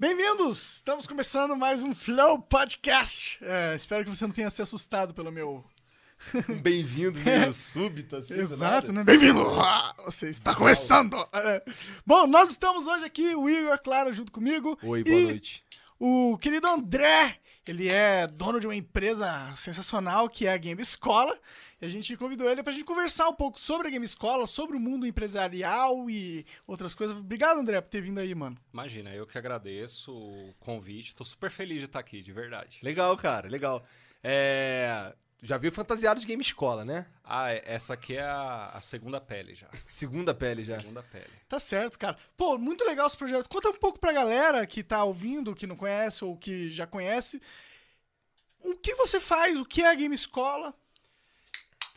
Bem-vindos! Estamos começando mais um Flow Podcast. É, espero que você não tenha se assustado pelo meu. Bem-vindo, meio súbito, assim. Exato, né? Bem-vindo! Ah, você está começando! É. Bom, nós estamos hoje aqui, o Igor, é claro, junto comigo. Oi, boa noite. O querido André, ele é dono de uma empresa sensacional que é a Game Escola. E a gente convidou ele pra gente conversar um pouco sobre a Game Escola, sobre o mundo empresarial e outras coisas. Obrigado, André, por ter vindo aí, mano. Imagina, eu que agradeço o convite. Tô super feliz de estar aqui, de verdade. Legal, cara, legal. É... Já viu Fantasiado de Game Escola, né? Ah, é- essa aqui é a, a segunda pele já. Segunda pele já. Segunda pele. Tá certo, cara. Pô, muito legal esse projeto. Conta um pouco pra galera que tá ouvindo, que não conhece ou que já conhece. O que você faz? O que é a Game Escola?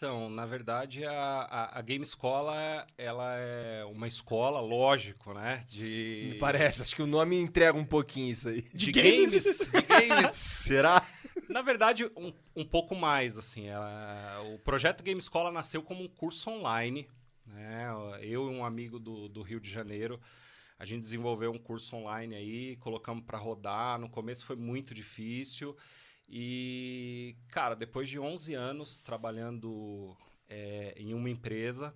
Então, na verdade, a, a, a Game Escola, ela é uma escola, lógico, né? De... Me parece, acho que o nome entrega um pouquinho isso aí. De, games? games. De games. Será? Na verdade, um, um pouco mais, assim. ela- o projeto Game Escola nasceu como um curso online, né? Eu e um amigo do, do Rio de Janeiro, a gente desenvolveu um curso online aí, colocamos para rodar. No começo foi muito difícil. E, cara, depois de 11 anos trabalhando é, em uma empresa,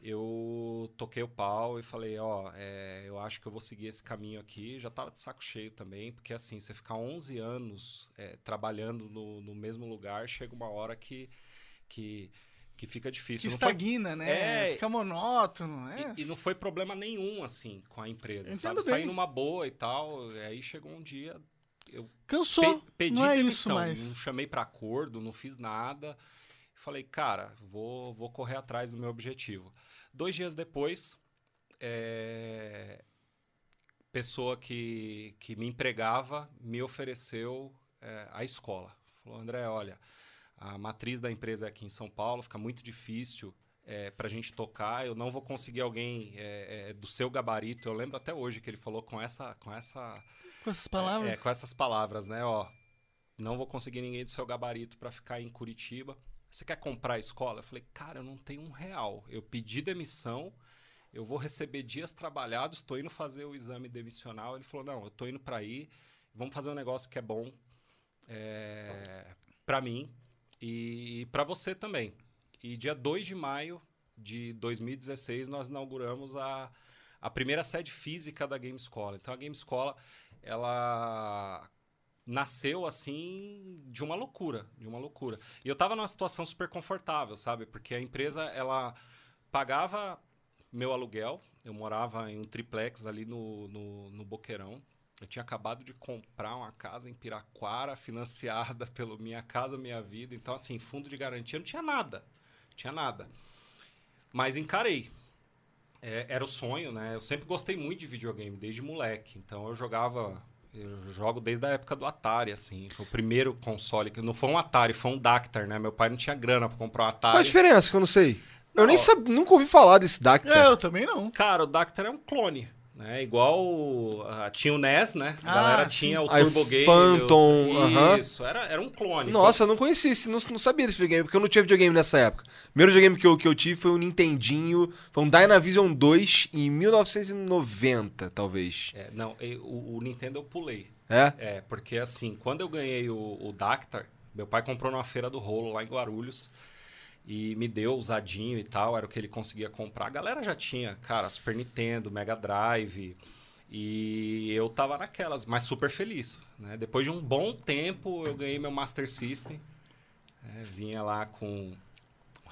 eu toquei o pau e falei, ó, é, eu acho que eu vou seguir esse caminho aqui. Já tava de saco cheio também, porque assim, você ficar 11 anos é, trabalhando no, no mesmo lugar, chega uma hora que, que, que fica Que difícil. Foi- estagna, né? É. Fica monótono, né? e, e não foi problema nenhum, assim, com a empresa, Entendo sabe? bem. Saí numa boa e tal, e aí chegou um dia, eu Cansou. pe- pedi não é demissão, isso mais. não chamei para acordo, não fiz nada. Falei, cara, vou, vou correr atrás do meu objetivo. Dois dias depois, é, pessoa que, que me empregava me ofereceu é, a escola. Falou, André, olha, a matriz da empresa é aqui em São Paulo, fica muito difícil é, para a gente tocar. Eu não vou conseguir alguém é, é, do seu gabarito. Eu lembro até hoje que ele falou com essa, com essa Com essas palavras. é, com essas palavras, né? Ó, não vou conseguir ninguém do seu gabarito para ficar em Curitiba. Você quer comprar a escola? Eu falei, cara, eu não tenho um real. Eu pedi demissão, eu vou receber dias trabalhados, estou indo fazer o exame demissional. Ele falou, não, eu estou indo para aí, vamos fazer um negócio que é bom é, para mim e para você também. E dia 2 de maio de 2016 nós inauguramos a, a primeira sede física da Game Escola. Então a Game Escola ela nasceu assim de uma loucura, de uma loucura. E eu tava numa situação super confortável, sabe? Porque a empresa ela pagava meu aluguel, eu morava em um triplex ali no, no, no Boqueirão. Eu tinha acabado de comprar uma casa em Piraquara, financiada pelo Minha Casa Minha Vida. Então, assim, fundo de garantia, não tinha nada. Não tinha nada. Mas encarei. É, era o sonho, né? Eu sempre gostei muito de videogame, desde moleque. Então eu jogava. Eu jogo desde a época do Atari, assim. Foi o primeiro console que. Não foi um Atari, foi um Dactar, né? Meu pai não tinha grana pra comprar um Qual a Atari. diferença que eu não sei? Eu nem sabia, nunca ouvi falar desse Dacta. É, eu também não. Cara, o Dactar é um clone. Né? Igual tinha o NES, né? A Ah, galera tinha o Turbo Game. Phantom, aham. Isso, era, era um clone. Nossa, eu não conhecia, não, não sabia desse videogame, porque eu não tinha videogame nessa época. O primeiro videogame que eu, que eu tive foi um Nintendinho, foi um Dynavision 2 em 1990, talvez. É, não, e- o, o Nintendo eu pulei. É? É, porque assim, quando eu ganhei o, o Dactar, meu pai comprou numa feira do rolo lá em Guarulhos e me deu usadinho e tal, era o que ele conseguia comprar. A galera já tinha, cara, Super Nintendo, Mega Drive. E eu tava naquelas, mas super feliz. Né? Depois de um bom tempo, eu ganhei meu Master System. né? Vinha lá com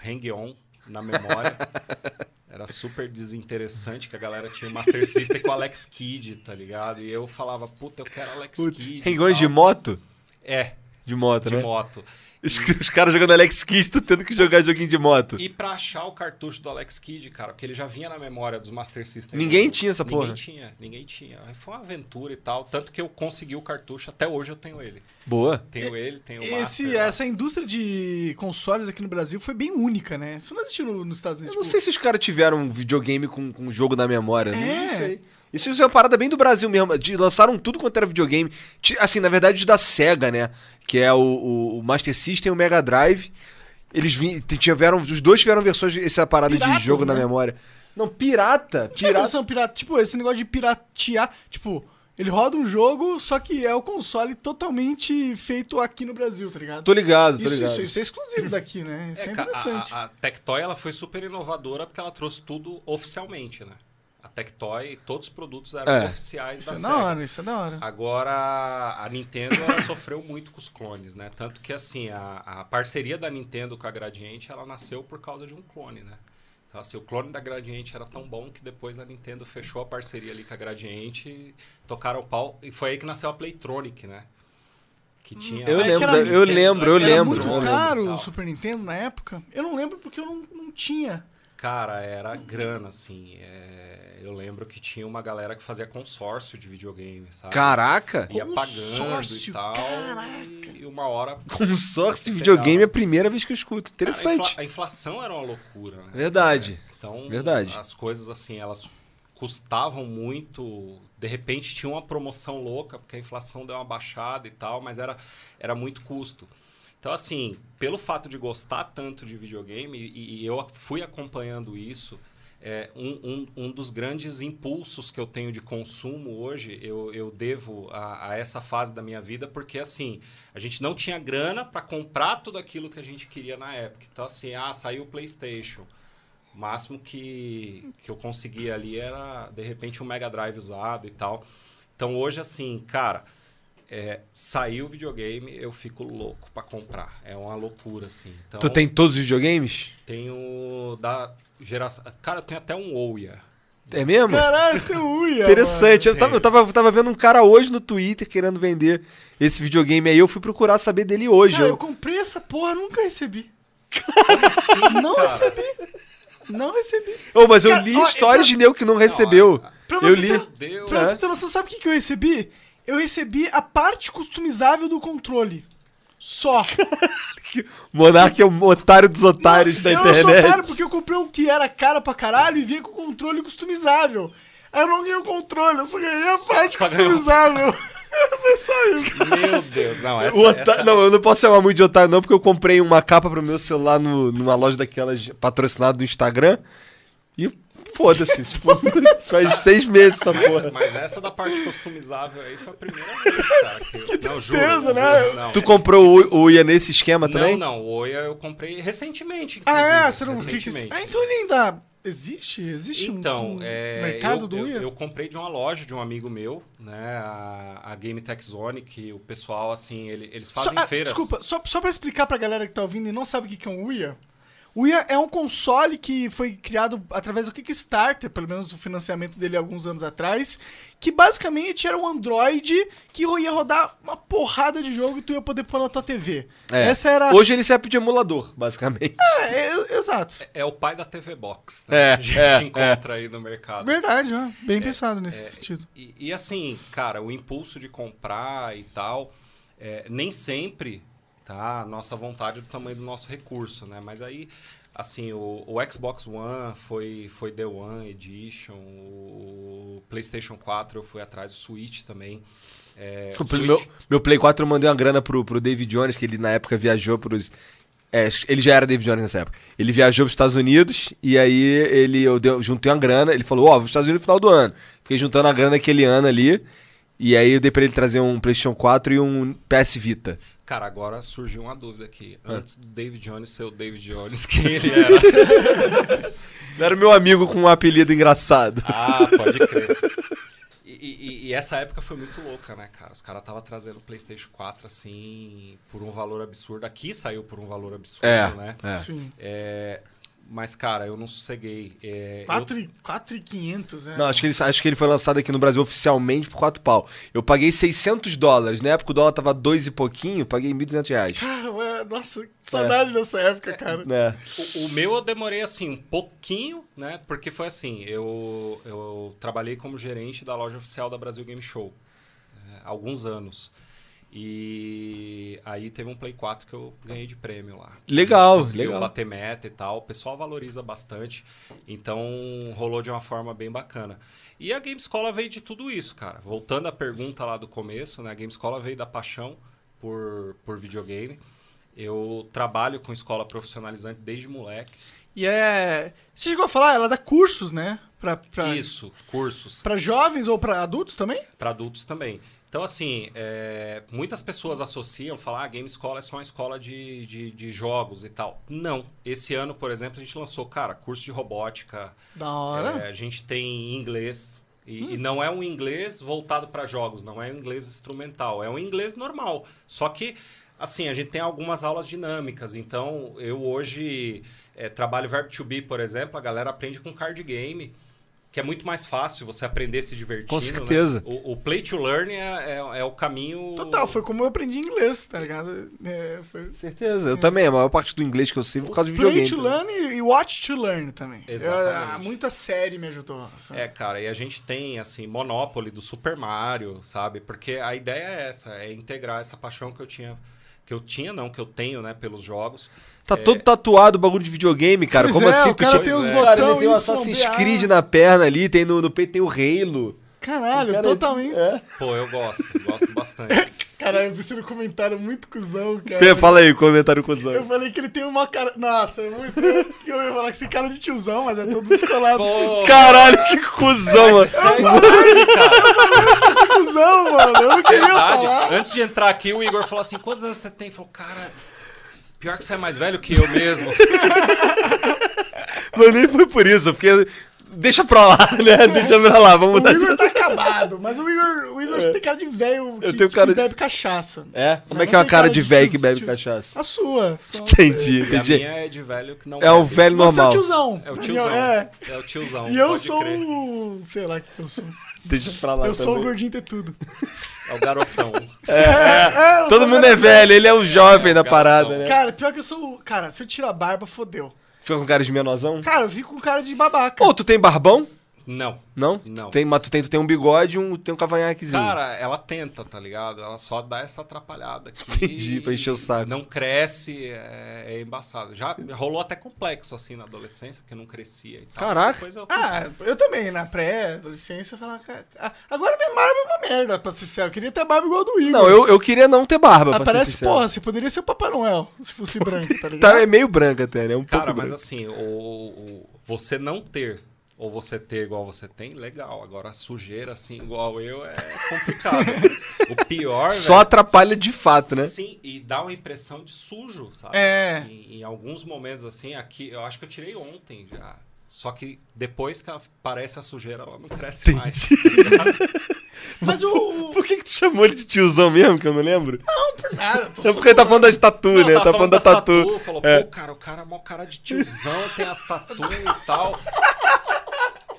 Hang-On na memória. Era super desinteressante que a galera tinha o Master System com o Alex Kidd, tá ligado? E eu falava, puta, eu quero Alex Kidd. Rengões de moto? É, De moto, de né? moto. Os, os caras jogando Alex Kidd, tu tendo que jogar joguinho de moto. E pra achar o cartucho do Alex Kidd, cara, porque ele já vinha na memória dos Master System. Ninguém do- tinha essa porra. Ninguém tinha, ninguém tinha. Foi uma aventura e tal. Tanto que eu consegui o cartucho, até hoje eu tenho ele. Boa. Tenho ele, tenho o Esse, Master. lá. essa indústria de consoles aqui no Brasil foi bem única, né? Isso não existiu no- nos Estados Eu Unidos. não tipo, sei se os caras tiveram um videogame com, com um jogo na memória. né? É. Não sei. Isso é uma parada bem do Brasil mesmo. De, lançaram tudo quanto era videogame. Assim, na verdade, da SEGA, né? Que é o, o- o Master System e o Mega Drive. Eles vim, tiveram. Os dois tiveram versões, essa parada Piratas, de jogo na né? memória. Não, pirata. Pirata. versão pirata, tipo, esse negócio de piratear, tipo, ele roda um jogo, só que é o console totalmente feito aqui no Brasil, tá ligado? Tô ligado, tô Isso, ligado. isso, isso é exclusivo daqui, né? Isso é, É, interessante. a, a, a Tectoy ela foi super inovadora porque ela trouxe tudo oficialmente, né? Tectoy, todos os produtos eram É. oficiais isso da é Sega. da hora, isso é da hora. Agora, a Nintendo ela sofreu muito com os clones, né? Tanto que, assim, a, a parceria da Nintendo com a Gradiente, ela nasceu por causa de um clone, né? Então, assim, o clone da Gradiente era tão bom que depois a Nintendo fechou a parceria ali com a Gradiente e tocaram o pau. E foi aí que nasceu a Playtronic, né? Que tinha... Eu lembro, era- eu lembro, eu Era lembro. muito eu lembro. caro o Super Nintendo na época. Eu não lembro porque eu não, não tinha. Cara, era grana, assim. é, Eu lembro que tinha uma galera que fazia consórcio de videogame, sabe? Caraca! Ia pagando Consórcio, e tal. caraca. E, uma hora. Consórcio de videogame é a primeira vez que eu escuto. Cara, a, Interessante. infla- a inflação era uma loucura, né? Verdade. Então, Verdade. as coisas assim, elas custavam muito. De repente tinha uma promoção louca, porque a inflação deu uma baixada e tal, mas era, era muito custo. Então, assim, pelo fato de gostar tanto de videogame, e, e eu fui acompanhando isso, é, um, um, um dos grandes impulsos que eu tenho de consumo hoje, eu, eu devo a, a essa fase da minha vida, porque assim, a gente não tinha grana para comprar tudo aquilo que a gente queria na época. Então, assim, ah, saiu o PlayStation. O máximo que, que eu conseguia ali era, de repente, um Mega Drive usado e tal. Então, hoje, assim, cara, é, saiu o videogame, eu fico louco pra comprar. É uma loucura, assim. Então, Tu tem todos os videogames? Tenho da geração... Cara, eu tenho até um Ouya. É mesmo? Caralho, você tem uia. Interessante. Eu mano. tava, eu, tava, eu tava vendo um cara hoje no Twitter querendo vender esse videogame aí. Eu fui procurar saber dele hoje. Cara, eu Eu- comprei essa porra, nunca recebi. Sim, Não cara. recebi. Não recebi. Ô, mas eu Cara, li ó, histórias pra- de nego que não recebeu. Não, Pra eu você li. ter- Meu Deus. Pra você ter noção, sabe o que, que eu recebi? Eu recebi a parte customizável do controle. Só. Monark é o otário dos otários Nossa, da eu sou internet. otário porque eu comprei o que era caro pra caralho e vinha com controle customizável. Aí eu não ganhei o controle, eu só ganhei a parte só customizável. Foi só isso. Meu Deus. Não, essa, O otá- essa- Não, eu não posso chamar muito de otário, não, porque eu comprei uma capa pro meu celular no- numa loja daquelas patrocinada do Instagram. E foda-se. tipo, faz seis meses essa Mas, porra. mas essa da parte customizável aí foi a primeira vez, cara. Que, que não, juro, tristeza, juro, né? Não, Tu comprou o, o Ia nesse esquema também? Não, não. O Oia eu comprei recentemente. Ah, é? Você não. recentemente. Ah, então ele ainda. Existe? Existe um- Então, um, é, mercado eu, do eu, Wii? eu comprei de uma loja de um amigo meu, né? A, a Game Tech Zone, que o pessoal, assim, ele- eles Só- fazem ah, feiras. Desculpa, só, só pra explicar pra galera que tá ouvindo e não sabe o que que é um Uia. O Uia é um console que foi criado através do Kickstarter, pelo menos o financiamento dele alguns anos atrás, que basicamente era um Android que ia rodar uma porrada de jogo e tu ia poder pôr na tua TV. É. Essa era... Hoje ele serve de emulador, basicamente. É, é, exato. É o pai da TV Box, É, né? que a gente é, encontra aí no mercado. Verdade, ó. bem pensado nesse sentido. E, e assim, cara, o impulso de comprar e tal, é, nem sempre, tá? A nossa vontade é do tamanho do nosso recurso, né? Mas aí, assim, o, o Xbox One foi, foi The One Edition, o PlayStation 4 eu fui atrás, o Switch também. É, O Switch- meu, meu Play 4 eu mandei uma grana pro, pro David Jones, que ele na época viajou pros. É, ele já era David Jones nessa época. Ele viajou pros Estados Unidos e aí ele, eu dei- juntei uma grana. Ele falou: Ó, vou pros Estados Unidos no final do ano. Fiquei juntando a grana aquele ano ali. E aí eu dei pra ele trazer um PlayStation 4 e um PS Vita. Cara, agora surgiu uma dúvida aqui. Ah. Antes do David Jones ser o David Jones, quem ele era? Era o meu amigo com um apelido engraçado. Ah, pode crer. E, e- e essa época foi muito louca, né, cara? Os caras estavam trazendo o PlayStation 4 assim por um valor absurdo. Aqui saiu por um valor absurdo, É, né? é. Sim. É, Mas, cara, eu não sosseguei. É, eu- 4,500, né? Não, acho que, ele, acho que ele foi lançado aqui no Brasil oficialmente por 4 pau. Eu paguei 600 dólares. Na época o dólar tava 2 e pouquinho, paguei 1.200 reais. Cara, ué, nossa, que saudade dessa época, cara. É. O, o meu eu demorei assim um pouquinho, né? Porque foi assim, eu, eu trabalhei como gerente da loja oficial da Brasil Game Show né, há alguns anos. E aí teve um Play 4 que eu ganhei de prêmio lá. Legal, legal. bater meta e tal. O pessoal valoriza bastante. Então rolou de uma forma bem bacana. E a Game Escola veio de tudo isso, cara. Voltando à pergunta lá do começo, né? A Game Escola veio da paixão por, por videogame. Eu trabalho com escola profissionalizante desde moleque. E é. Você chegou a falar, ela dá cursos, né? Pra, pra, Isso, cursos pra jovens ou pra adultos também? para adultos também. Então, assim, é, muitas pessoas associam, falar, ah, Game Escola é só uma escola de, de, de jogos e tal. Não. Esse ano, por exemplo, a gente lançou, cara, curso de robótica. Da hora. é, a gente tem inglês. E, e não é um inglês voltado para jogos, não é um inglês instrumental, é um inglês normal. Só que, assim, a gente tem algumas aulas dinâmicas. Então, eu hoje é, trabalho Verb to Be, por exemplo, a galera aprende com card game, que é muito mais fácil você aprender se divertindo. Com né? certeza. O, o play to learn é, é, é o caminho. Total, foi como eu aprendi inglês, tá ligado? É, foi... Certeza. Eu também, a maior parte do inglês que eu sei é por causa do Play videogame. to learn e watch to learn também. Exatamente. Eu- muita série me ajudou. É, cara, e a gente tem, assim, Monopoly do Super Mario, sabe? Porque a ideia é essa, é integrar essa paixão que eu tinha. Que eu tinha, não, que eu tenho, né, pelos jogos. Tá todo tatuado o bagulho de videogame, cara. Pois Como é, assim? o cara Tu tem tinha- uns é. Cara, ele tem o Assassin's. Creed na perna ali, tem no, no peito tem o Halo. Caralho, Cara, totalmente. É. Pô, eu gosto, gosto bastante. Caralho, eu vi no comentário muito cuzão, cara. Tem- Fala aí, comentário cuzão. Eu falei que ele tem uma cara. Nossa, é muito. Eu ia falar que esse cara de tiozão, mas é todo descolado. Pô, Caralho, que cuzão, mano. isso é cara. Esse cuzão, mano. Eu não queria falar. Antes de entrar aqui, o Igor falou assim: quantos anos você tem? Falou, cara, pior que você é mais velho que eu mesmo. Mas nem foi por isso, porque. Deixa pra lá, né? Deixa pra lá, vamos O mudar Igor de. tá acabado, mas o Igor, o Igor tem cara de velho que, Eu tenho que cara de- bebe cachaça. É? Como é que é uma cara cara de velho que bebe tios. cachaça? A sua. só- Entendi, E a entendi. minha é de velho que não É o velho Você é o normal. tiozão. É o tiozão. É. É o tiozão. E eu sou crer. o. Sei lá o que eu sou. Deixa pra lá Eu sou o também. gordinho ter tudo. É o garotão. É, eu Todo sou mundo é velho, ele é o jovem da parada, né? Cara, pior que eu sou. o- Cara, se eu tiro a barba, fodeu. Fica com cara de menorzão? Cara, eu fico com cara de babaca. Ô, tu tem barbão? Não. Não? Não. Tem, mas tu tem, tu tem um bigode e um, tem um cavanhaquezinho. Cara, ela tenta, tá ligado? Ela só dá essa atrapalhada aqui. Entendi, pra encher o saco. Não cresce, é, é embaçado. Já rolou até complexo, assim, na adolescência, porque não crescia e tal. Caraca. Eu... Ah, eu também, na pré-adolescência, eu falava. "Cara, ah, Agora minha barba é uma merda, pra ser sincero. Eu queria ter barba igual a do Igor. Não, eu, eu queria não ter barba, Ah, pra ser parece, porra, você poderia ser o Papai Noel, se fosse branco, tá ligado? Tá, é meio branca até, né? Um Cara, pouco mas branca. assim, o, o- você não ter ou você ter igual você tem, legal. Agora, a sujeira, assim, igual eu, é complicado. o pior, Só velho, atrapalha de fato, né? Sim, e dá uma impressão de sujo, sabe? É. Em, em alguns momentos, assim, aqui, eu acho que eu tirei ontem já. Só que depois que aparece a sujeira, ela não cresce mais. tá? Mas o. Por que, que tu chamou ele de tiozão mesmo, que eu não lembro? Não, por nada. tô É porque ele tá falando das tatu, Não, né? tava Tá falando da das tatu. Falou, É. pô, cara, o cara é mó cara de tiozão, tem as tatu e tal.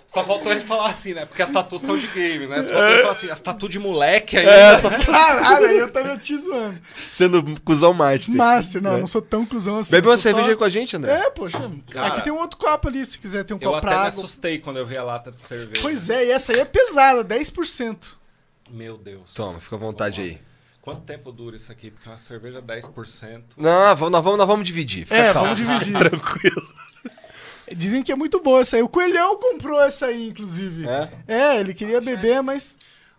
Só faltou ele falar assim, né? Porque as tatu são de game, né? Só faltou ele falar assim, as tatu de moleque ainda. É, só Caralho, aí eu estaria te zoando. sendo cuzão master. Master, não, É. não sou tão cuzão assim. Bebe eu uma cerveja só- aí com a gente, André. É, poxa. Cara, aqui tem um outro copo ali, se quiser ter um Eu copo até pra me água. assustei quando eu vi a lata de cerveja. Pois é, e essa aí é pesada, 10%. Meu Deus. Toma, fica à vontade aí. Quanto tempo dura isso aqui? Porque uma cerveja 10%. Não, vamos, nós, vamos, nós vamos dividir. Fica É, calmo. vamos dividir. Tranquilo. Dizem que é muito boa essa aí. O Coelhão comprou essa aí, inclusive. É? É, ele queria beber, mas.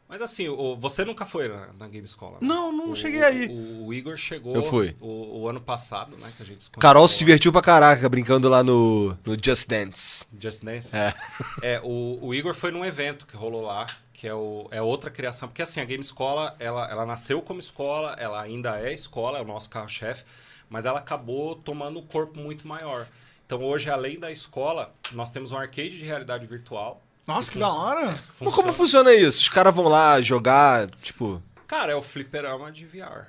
Mas assim, você nunca foi na, na Game Escola? né? Não, não O- cheguei aí. O, o Igor chegou Eu fui. O, o ano passado, né? Que a gente se Carol se lá. divertiu pra caraca brincando lá no, no Just Dance. Just Dance? É. É, o, o Igor foi num evento que rolou lá, que é, o, é outra criação. Porque assim, a Game Escola, ela, ela nasceu como escola, ela ainda é escola, é o nosso carro-chefe, mas ela acabou tomando um corpo muito maior. Então hoje, além da escola, nós temos um arcade de realidade virtual. Nossa, que da hora. Mas Funciona- como funciona isso? Os caras vão lá jogar, tipo. Cara, é o fliperama de VR.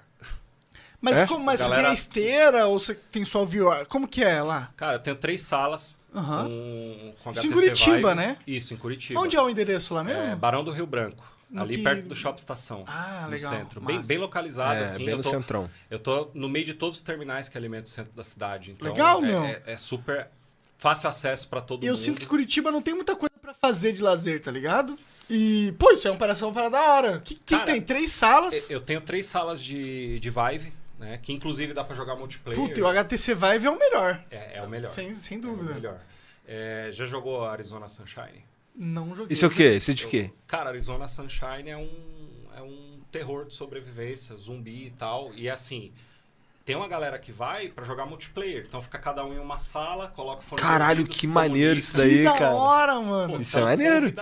Mas, É? como, mas você Galera- tem a esteira ou você tem só o VR? Como que é lá? Cara, eu tenho três salas Aham. com, com Isso HTC em Curitiba, Vive. né? Isso, em Curitiba. Onde é o endereço lá mesmo? É, Barão do Rio Branco. No ali que- perto do Shopping Estação. Ah, no legal, centro. Bem, bem localizado, É, assim. bem eu no tô, centrão. Eu tô no meio de todos os terminais que alimentam o centro da cidade. Então Legal, é, meu. É, é super fácil acesso pra todo eu mundo. sinto que Curitiba não tem muita coisa pra fazer de lazer, tá ligado? E, pô, isso é uma parada, uma parada da hora. Que, que Cara, tem? Três salas? Eu tenho três salas de, de Vive, né? Que inclusive dá pra jogar multiplayer. Puta, e o HTC Vive é o melhor. É, é o melhor. Sem, sem É o dúvida. melhor. É, já jogou Arizona Sunshine? Não joguei. Isso é o quê? Isso é de quê? Cara, Arizona Sunshine é um, é um terror de sobrevivência, zumbi e tal. E assim, tem uma galera que vai pra jogar multiplayer. Então fica cada um em uma sala, coloca o fone Caralho, que maneiro isso daí, que da cara. hora, mano. Pô, Isso é maneiro.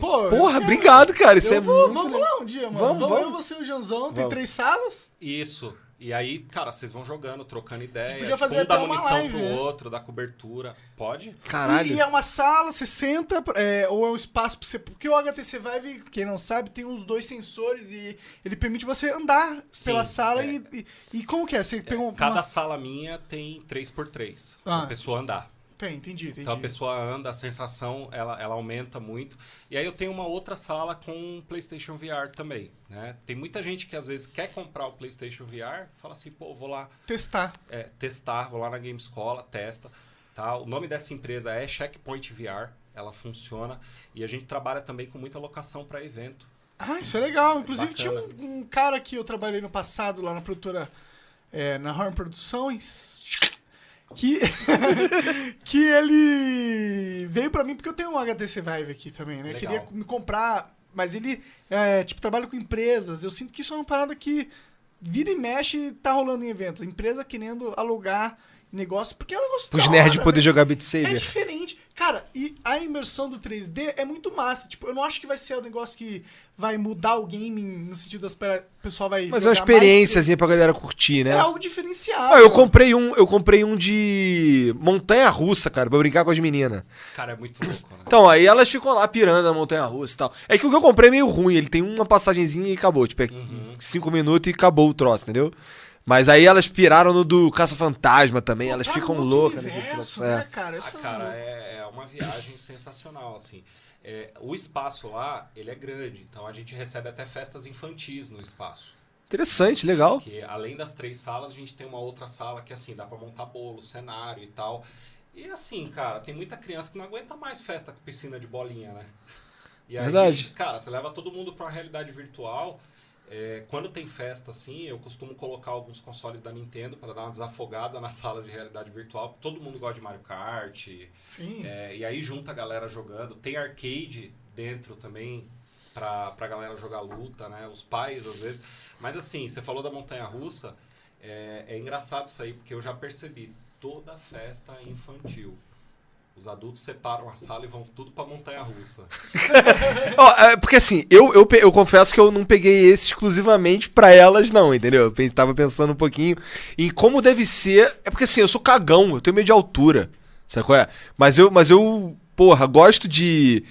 Pô, Porra, obrigado, cara. Isso Eu é vou, muito vamos lá um dia, mano. Vamos, Vamos, vamos. eu, você e o Janzão, tem Vamos. três salas. Isso. E aí, cara, vocês vão jogando, trocando ideia. podia fazer um dá munição live, pro né? outro, dá cobertura. Pode? Caralho. E, e é uma sala, você senta, é, ou é um espaço pra você. Porque o HTC Vive, quem não sabe, tem uns dois sensores e ele permite você andar Sim, pela sala é. e, e. e como que é? Você pegou uma. Cada sala minha tem 3x3. Ah. Pra pessoa andar. Tem, entendi, entendi. Então a pessoa anda, a sensação ela, ela aumenta muito. E aí eu tenho uma outra sala com PlayStation VR também. Né? Tem muita gente que às vezes quer comprar o PlayStation VR, fala assim, pô, vou lá Testar. é, testar, vou lá na Game Escola, testa. Tá? O nome dessa empresa é Checkpoint VR, ela funciona. E a gente trabalha também com muita locação para evento. Ah, isso é legal. Inclusive Bacana. tinha um, um cara que eu trabalhei no passado lá na produtora, é, na Horn Produções, que, que ele veio pra mim porque eu tenho um HTC Vive aqui também, né? Legal. Queria me comprar, mas ele, é, tipo, trabalha com empresas. Eu sinto que isso é uma parada que vira e mexe tá rolando em evento. Empresa querendo alugar negócio, porque é um negócio Os nerds poder né? jogar Beat É Saber. diferente. Cara, e a imersão do 3D é muito massa. Tipo, eu não acho que vai ser um negócio que vai mudar o gaming no sentido das o pessoal vai Mas é uma jogar mais experiênciazinha pra galera curtir, né? É algo diferenciado. Ah, eu comprei um, eu comprei um de montanha russa, cara, pra brincar com as meninas. Cara, é muito louco, né? Então, aí elas ficam lá pirando na montanha russa e tal. É que o que eu comprei é meio ruim, ele tem uma passagenzinha e acabou, tipo, é Uhum. cinco minutos e acabou o troço, entendeu? Mas aí elas piraram no do Caça-Fantasma também, Pô, elas tá ficam loucas. universo, naquele troço, né, é. cara? Isso Ah, cara, é, é uma viagem sensacional, assim. É, o espaço lá, ele é grande, então a gente recebe até festas infantis no espaço. Interessante, legal. Porque além das três salas, a gente tem uma outra sala que, assim, dá pra montar bolo, cenário e tal. E assim, cara, tem muita criança que não aguenta mais festa com piscina de bolinha, né? E aí, Verdade. cara, você leva todo mundo pra uma realidade virtual. É, quando tem festa, assim, eu costumo colocar alguns consoles da Nintendo para dar uma desafogada nas salas de realidade virtual. Todo mundo gosta de Mario Kart. Sim. É, e aí junta a galera jogando. Tem arcade dentro também pra, pra galera jogar luta, né? Os pais, às vezes. Mas assim, você falou da montanha russa. É, é engraçado isso aí, porque eu já percebi. Toda festa é infantil. Os adultos separam a sala e vão tudo pra montanha russa. É, porque assim, eu, eu, eu confesso que eu não peguei esse exclusivamente pra elas, não, entendeu? Eu tava pensando um pouquinho em como deve ser. É porque assim, eu sou cagão, eu tenho medo de altura. Sabe qual é? Mas eu, mas eu, porra, gosto de.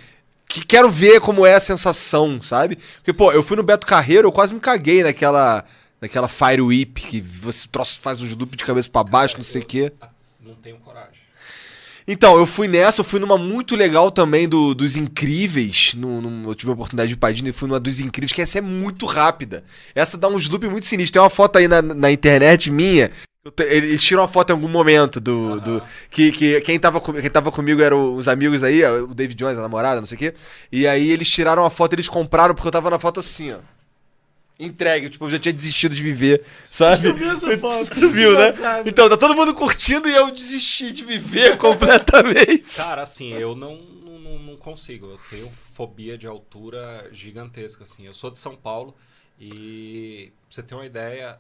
Que quero ver como é a sensação, sabe? Porque, pô, eu fui no Beto Carreiro, eu quase me caguei naquela. Naquela Fire Whip, que você troço, faz uns loop de cabeça pra baixo, não sei o quê. Não tenho coragem. Então, eu fui nessa, eu fui numa muito legal também do, dos Incríveis. No, no- eu tive a oportunidade de ir pra e fui numa dos Incríveis, que essa é muito rápida. Essa dá uns loop muito sinistros. Tem uma foto aí na, na internet minha. Eles tiram uma foto em algum momento do. do que, que quem, tava, quem tava comigo eram os amigos aí, o David Jones, a namorada, não sei o quê. E aí eles tiraram uma foto, eles compraram, porque eu tava na foto assim, ó. Entregue, tipo, eu já tinha desistido de viver, sabe? Eu vi essa foto. Tu viu, né? Engraçado. Então, tá todo mundo curtindo e eu desisti de viver completamente. Cara, assim, eu não, não, não- consigo. Eu tenho fobia de altura gigantesca, assim. Eu sou de São Paulo e pra você ter uma ideia,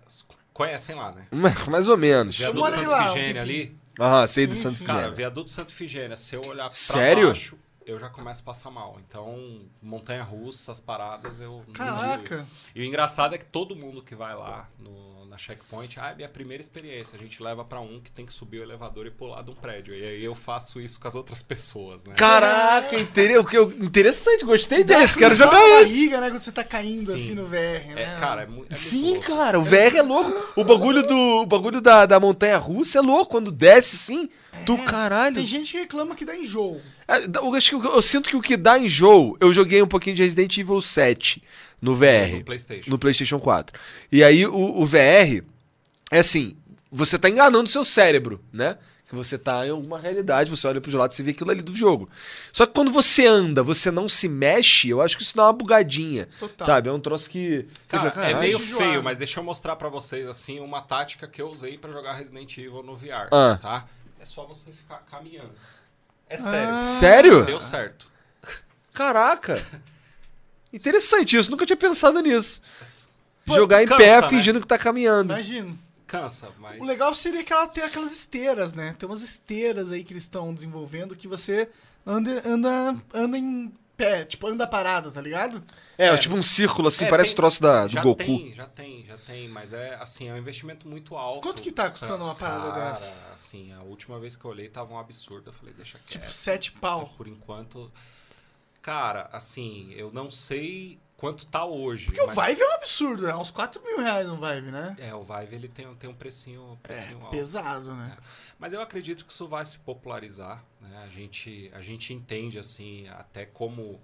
conhecem lá, né? Mais, ou menos. Viaduto Santo Figênia tempinho. ali. Aham, sei do Santo sim. Cara, Figênia. viaduto Santo Figênia, se eu olhar pra Sério? baixo, eu já começo a passar mal. Então, montanha russa, as paradas, eu não Caraca. E o engraçado é que todo mundo que vai lá no, na checkpoint, ah, é minha primeira experiência. A gente leva pra um que tem que subir o elevador e pular de um prédio. E aí eu faço isso com as outras pessoas, né? Caraca, inter- o que eu- interessante, gostei desse, quero jogar esse. barriga, né? Quando você tá caindo Sim. assim no VR, né? É, cara, é, mu- é muito Sim, louco. cara, o VR é louco. O bagulho do o bagulho da, da montanha russa é louco. Quando desce assim, tu caralho. Tem gente que reclama que dá enjoo. É, Eu, acho que eu, eu sinto que o que dá enjoo, eu joguei um pouquinho de Resident Evil 7 no VR, No PlayStation. no PlayStation 4. E aí o, o VR é assim, você tá enganando seu cérebro, né? Que você tá em alguma realidade, você olha pros lados e vê aquilo ali do jogo. Só que quando você anda, você não se mexe, eu acho que isso dá uma bugadinha. Total. Sabe? É um troço que. Cara, você é meio feio, mas deixa eu mostrar pra vocês assim uma tática que eu usei pra jogar Resident Evil no VR, Ah. tá? É só você ficar caminhando. É sério. Ah. Sério? Deu certo. Caraca! Interessante isso, nunca tinha pensado nisso. Pô, Jogar em cansa, pé né? fingindo que tá caminhando. Imagina. Cansa, mas O legal seria que ela tem aquelas esteiras, né? Tem umas esteiras aí que eles estão desenvolvendo que você anda, anda, anda em pé, tipo, anda parado, tá ligado? É, É. tipo um círculo assim, É, parece tem- o troço da, do já Goku. tem, já tem, já tem, mas é assim, é um investimento muito alto. Quanto que tá custando uma parada Cara, dessa? assim, a última vez que eu olhei tava um absurdo, eu falei, deixa quieto. Tipo, sete pau. Por enquanto, cara, assim, eu não sei quanto tá hoje. Porque o mas- Vive é um absurdo, é uns 4 mil reais no Vive, né? É, o Vive ele tem, tem um precinho, É, precinho alto. pesado, né? Mas eu acredito que isso vai se popularizar, né? A gente, a gente entende, assim, até como,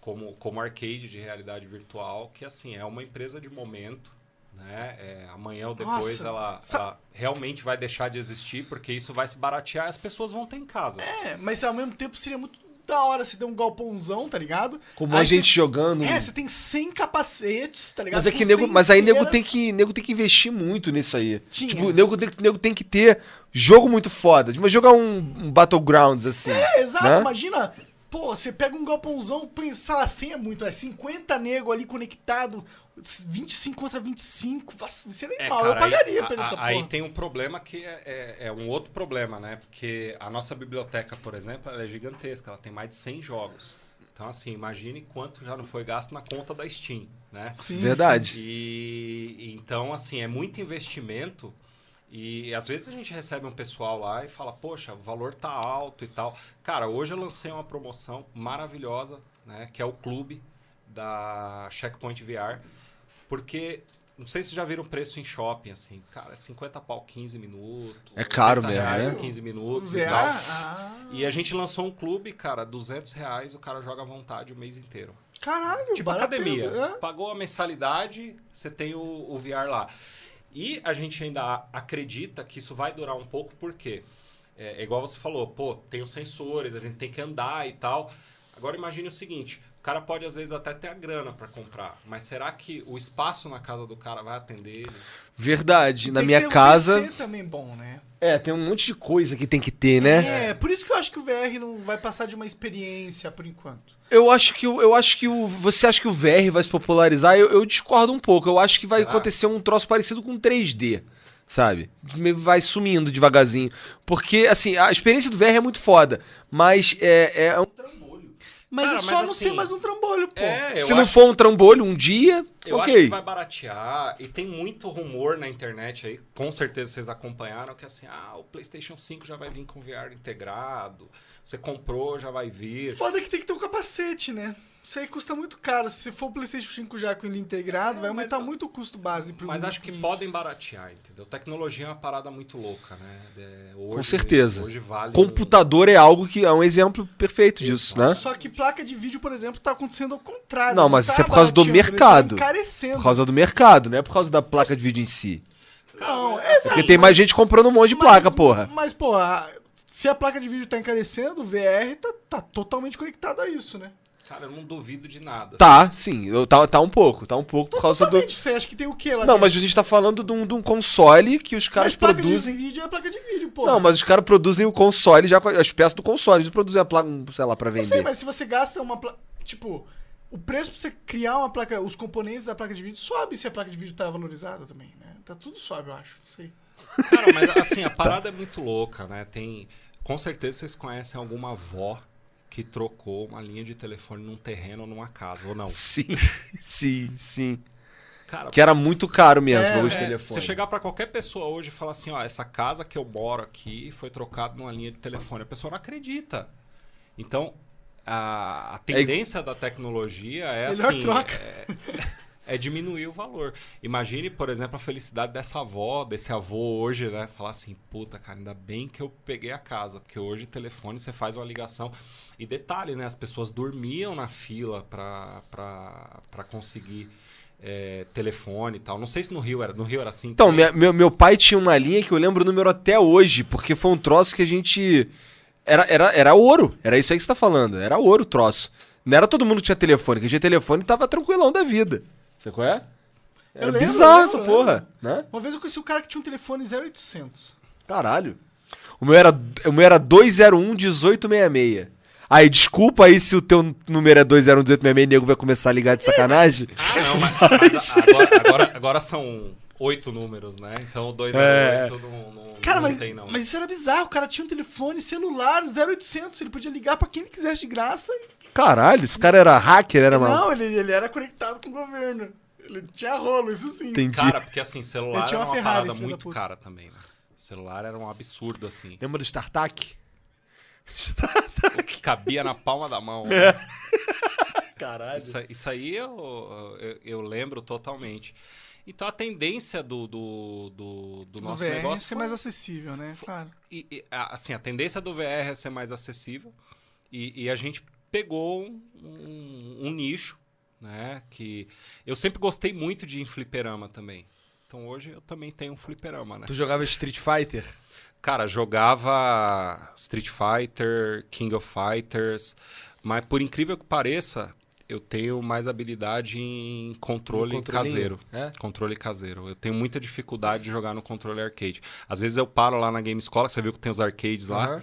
como, como arcade de realidade virtual, que, assim, é uma empresa de momento, né? É, amanhã ou depois Nossa, ela, sa- ela realmente vai deixar de existir, porque isso vai se baratear e as pessoas vão ter em casa. É, mas ao mesmo tempo seria muito da hora você ter um galpãozão, tá ligado? Como Aí a gente você- jogando. É, você tem 100 capacetes, tá ligado? Mas é Com que nego, 100 mas aí nego tem que, nego tem que investir muito nisso aí. Tinha. Tipo, nego, tem- nego tem que ter jogo muito foda. Mas jogar um, um Battlegrounds assim. É, exato, né? imagina. Pô, você pega um galpãozão, sala 100 é muito, é 50 nego ali conectado, 25 contra 25. Nossa, isso é É, animal. cara, eu pagaria aí, pela a- essa porra. Aí tem um problema que é, é- é um outro problema, né? Porque a nossa biblioteca, por exemplo, ela é gigantesca, ela tem mais de 100 jogos. Então, assim, imagine quanto já não foi gasto na conta da Steam, né? Sim, Verdade. E então, assim, é muito investimento. E às vezes a gente recebe um pessoal lá e fala, poxa, o valor tá alto e tal. Cara, hoje eu lancei uma promoção maravilhosa, né? Que é o clube da Checkpoint VR. Porque, não sei se já viram preço em shopping, assim. Cara, é 50 pau 15 minutos. É caro 80 mesmo, reais, né? 15 Um minutos e VR, tal. ah, E a gente lançou um clube, cara, 200 reais, o cara joga à vontade o mês inteiro. Caralho, Tipo academia. mesmo, é. Você Pagou a mensalidade, você tem o, o VR lá. E a gente ainda acredita que isso vai durar um pouco, porque é, é igual você falou, pô, tem os sensores, a gente tem que andar e tal. Agora imagine o seguinte, cara pode às vezes até ter a grana para comprar, mas será que o espaço na casa do cara vai atender ele? Verdade. Na minha ter um casa. PC também bom, né? É, tem um monte de coisa que tem que ter, né? É, por isso que eu acho que o VR não vai passar de uma experiência por enquanto. Eu acho que eu acho que o você acha que o VR vai se popularizar? Eu, eu discordo um pouco. Eu acho que vai Será? acontecer um troço parecido com 3D, sabe? Vai sumindo devagarzinho, porque assim a experiência do VR é muito foda, mas é, é um Mas Cara, é só mas não assim- ser mais um trambolho, pô. É, se não for um trambolho um dia, Eu ok. acho que vai baratear. E tem muito rumor na internet aí, com certeza vocês acompanharam, que assim, ah, o PlayStation 5 já vai vir com VR integrado. Você comprou, já vai vir. Foda que tem que ter um capacete, né? Isso aí custa muito caro. Se for o PlayStation 5 já com ele integrado, É, vai mas aumentar não- muito o custo base pro Mas acho que cliente. podem baratear, entendeu? Tecnologia é uma parada muito louca, né? É, hoje- Com certeza. Hoje vale. um- Computador é algo que é um exemplo perfeito disso, né? Só que placa de vídeo, por exemplo, tá acontecendo ao contrário. Não, mas tá isso é por causa do mercado. Tá encarecendo. Por causa do mercado, não é por causa da placa de vídeo em si. Não, é Porque tem mais gente comprando um monte de placa, porra. Mas, porra, se a placa de vídeo tá encarecendo, o VR tá, tá totalmente conectado a isso, né? Cara, eu não duvido de nada. Tá, sim, eu- tá, tá um pouco, tá um pouco por causa do. Você acha que tem o quê lá Não, dentro? mas a gente tá falando de um, de um console que os caras Mas placa produzem. de vídeo é placa de vídeo, pô. Não, mas os caras produzem o console já com as peças do console, eles produzem a placa, sei lá, pra Não sei, vender. mas se você gasta uma placa. Tipo, o preço pra você criar uma placa, os componentes da placa de vídeo sobe se a placa de vídeo tá valorizada também, né? Tá tudo sobe, eu acho. Não sei. Cara, mas assim, a parada é muito louca, né? Tem. Com certeza vocês conhecem alguma avó que trocou uma linha de telefone num terreno ou numa casa, ou não? Sim, sim, sim. Cara, Que era muito caro mesmo, É, de é, telefone. Você chegar pra qualquer pessoa hoje e falar assim, ó, essa casa que eu moro aqui foi trocada numa linha de telefone, a pessoa não acredita. Então, a, a tendência da tecnologia é Melhor assim, troca. é, diminuir o valor. Imagine, por exemplo, a felicidade dessa avó, desse avô hoje, né? Falar assim, puta, cara, ainda bem que eu peguei a casa, porque hoje telefone você faz uma ligação. E detalhe, né? As pessoas dormiam na fila pra conseguir é, telefone e tal. Não sei se no Rio era, no Rio era assim. Então, minha- meu, meu pai tinha uma linha que eu lembro o número até hoje, porque foi um troço que a gente. Era, era, era ouro. Era isso aí que você tá falando. Era ouro o troço. Não era todo mundo que tinha telefone. Quem tinha telefone tava tranquilão da vida. Você qual é? Era lembro, bizarro eu essa lembro, porra, né? Uma vez eu conheci um cara que tinha um telefone 0800. Caralho. O meu era, o meu era 201 1866. Aí, desculpa aí se o teu número é 201 1866 e nego vai começar a ligar de sacanagem. Ah, não, mas, mas agora, agora, agora são oito números, né? Então o 208 não, não, Cara, não mas, tem, não. mas isso era bizarro. O cara tinha um telefone celular 0800. Ele podia ligar pra quem ele quisesse de graça. Caralho, esse cara era hacker, era mal. Não, ele, ele era conectado com o governo. Ele tinha rolo, isso sim. Entendi. Cara, porque assim, Ele celular tinha era uma uma Ferrari, parada muito cara também, né? Celular era um absurdo, assim. Lembra do StarTAC? O que cabia na palma da mão. É. né? Caralho. Isso, isso aí eu, eu, eu lembro totalmente. Então a tendência do, do, do, do nosso VR negócio ser foi- mais acessível, né? Claro. e- e, a- assim, a tendência do VR é ser mais acessível e, e a gente pegou um, um- um nicho, né? Que eu sempre gostei muito de ir em fliperama também. Então hoje eu também tenho um fliperama, né? Tu jogava Street Fighter? Cara, jogava Street Fighter, King of Fighters, mas por incrível que pareça, eu tenho mais habilidade em controle caseiro. É? Controle caseiro. Eu tenho muita dificuldade de jogar no controle arcade. Às vezes eu paro lá na Game Escola, você viu que tem os arcades lá, Aham.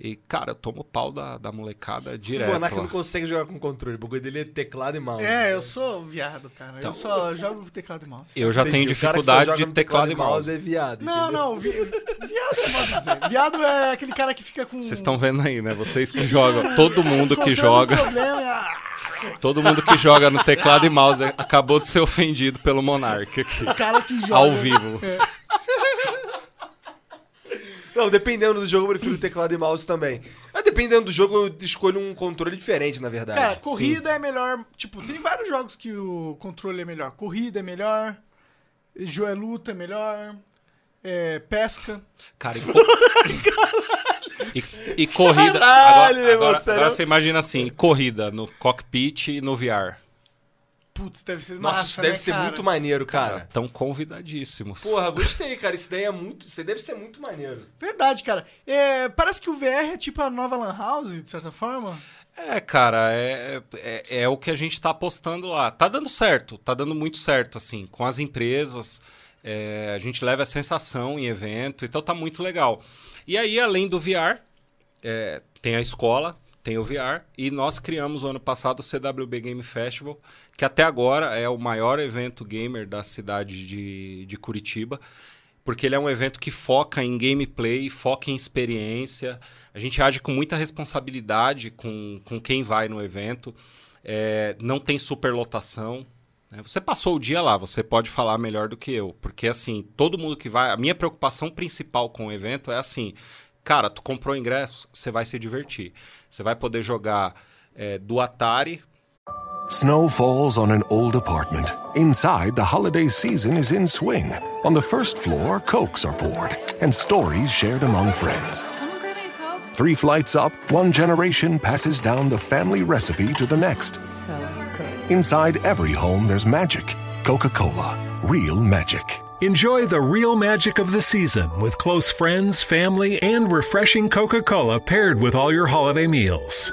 E, cara, eu tomo pau da, da molecada O direto. Monarca lá. não consegue jogar com controle. O bagulho dele é teclado e mouse. É, eu sou viado, cara. Então. Eu só jogo com teclado e mouse. Eu já Entendi. tenho O dificuldade de teclado e mouse. é viado. Não, entendeu? não, vi... viado modo dizer. Viado é aquele cara que fica com. Vocês estão vendo aí, né? Vocês que jogam. Todo mundo que joga. Todo mundo que joga no teclado e mouse acabou de ser ofendido pelo Monark aqui. o cara que joga. Ao vivo. É. Não, dependendo do jogo, eu prefiro teclado e mouse também. Mas dependendo do jogo, eu escolho um controle diferente, na verdade. Cara, corrida é melhor. Tipo, tem vários jogos que o controle é melhor. Corrida é melhor. Jo é luta é melhor. É, pesca. Cara, e, co- e, e corrida. Caralho, agora, agora, agora você imagina assim: corrida no cockpit e no VR. Putz, deve ser Nossa, massa, isso deve né, ser cara? muito maneiro, cara. Estão convidadíssimos. Porra, gostei, cara. Isso daí é muito. Isso deve ser muito maneiro. Verdade, cara. É, parece que o VR é tipo a nova Lan House, de certa forma. É, cara, é, é, é o que a gente tá apostando lá. Tá dando certo, tá dando muito certo, assim, com as empresas. é, a gente leva a sensação em evento, então tá muito legal. E aí, além do VR, é, tem a escola, tem o VR, e nós criamos o ano passado o CWB Game Festival, que até agora é o maior evento gamer da cidade de, de Curitiba, porque ele é um evento que foca em gameplay, foca em experiência. A gente age com muita responsabilidade com, com quem vai no evento. É, não tem superlotação. né? Você passou o dia lá, você pode falar melhor do que eu. Porque, assim, todo mundo que vai. A minha preocupação principal com o evento é assim: cara, tu comprou ingresso, você vai se divertir. Você vai poder jogar é, do Atari. Snow falls on an old apartment. Inside, the holiday season is in swing. On the first floor, cokes are poured and stories shared among friends. Someone grab me a Coke? Three flights up, one generation passes down the family recipe to the next. So good. Inside every home, there's magic. Coca Cola, real magic. Enjoy the real magic of the season with close friends, family, and refreshing Coca Cola paired with all your holiday meals.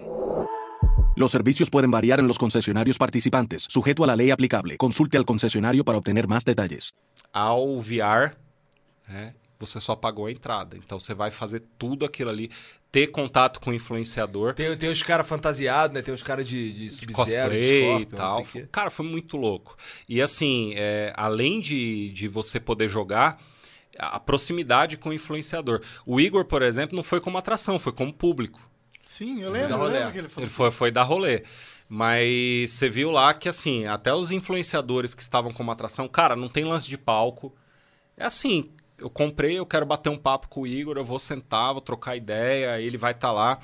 Los servicios pueden variar en los concesionarios participantes, sujeto a la ley aplicable. Consulte al concesionario para obtener más detalles. Ao VR, né, você só pagou a entrada. Então você vai fazer tudo aquilo ali, ter contato com o influenciador. Tem, tem os caras fantasiados, né? Tem os caras de, de Sub-Zero, cosplay de e Scorpion, tal. Cara, foi muito louco. E assim, é, além de, de você poder jogar, a proximidade com o influenciador. O Igor, por exemplo, não foi como atração, foi como público. Sim, eu lembro, eu rolê. lembro que ele falou. Ele foi, foi dar rolê. Mas você viu lá que, assim, até os influenciadores que estavam como atração, cara, não tem lance de palco. É assim, eu comprei, eu quero bater um papo com o Igor, eu vou sentar, vou trocar ideia, ele vai estar lá.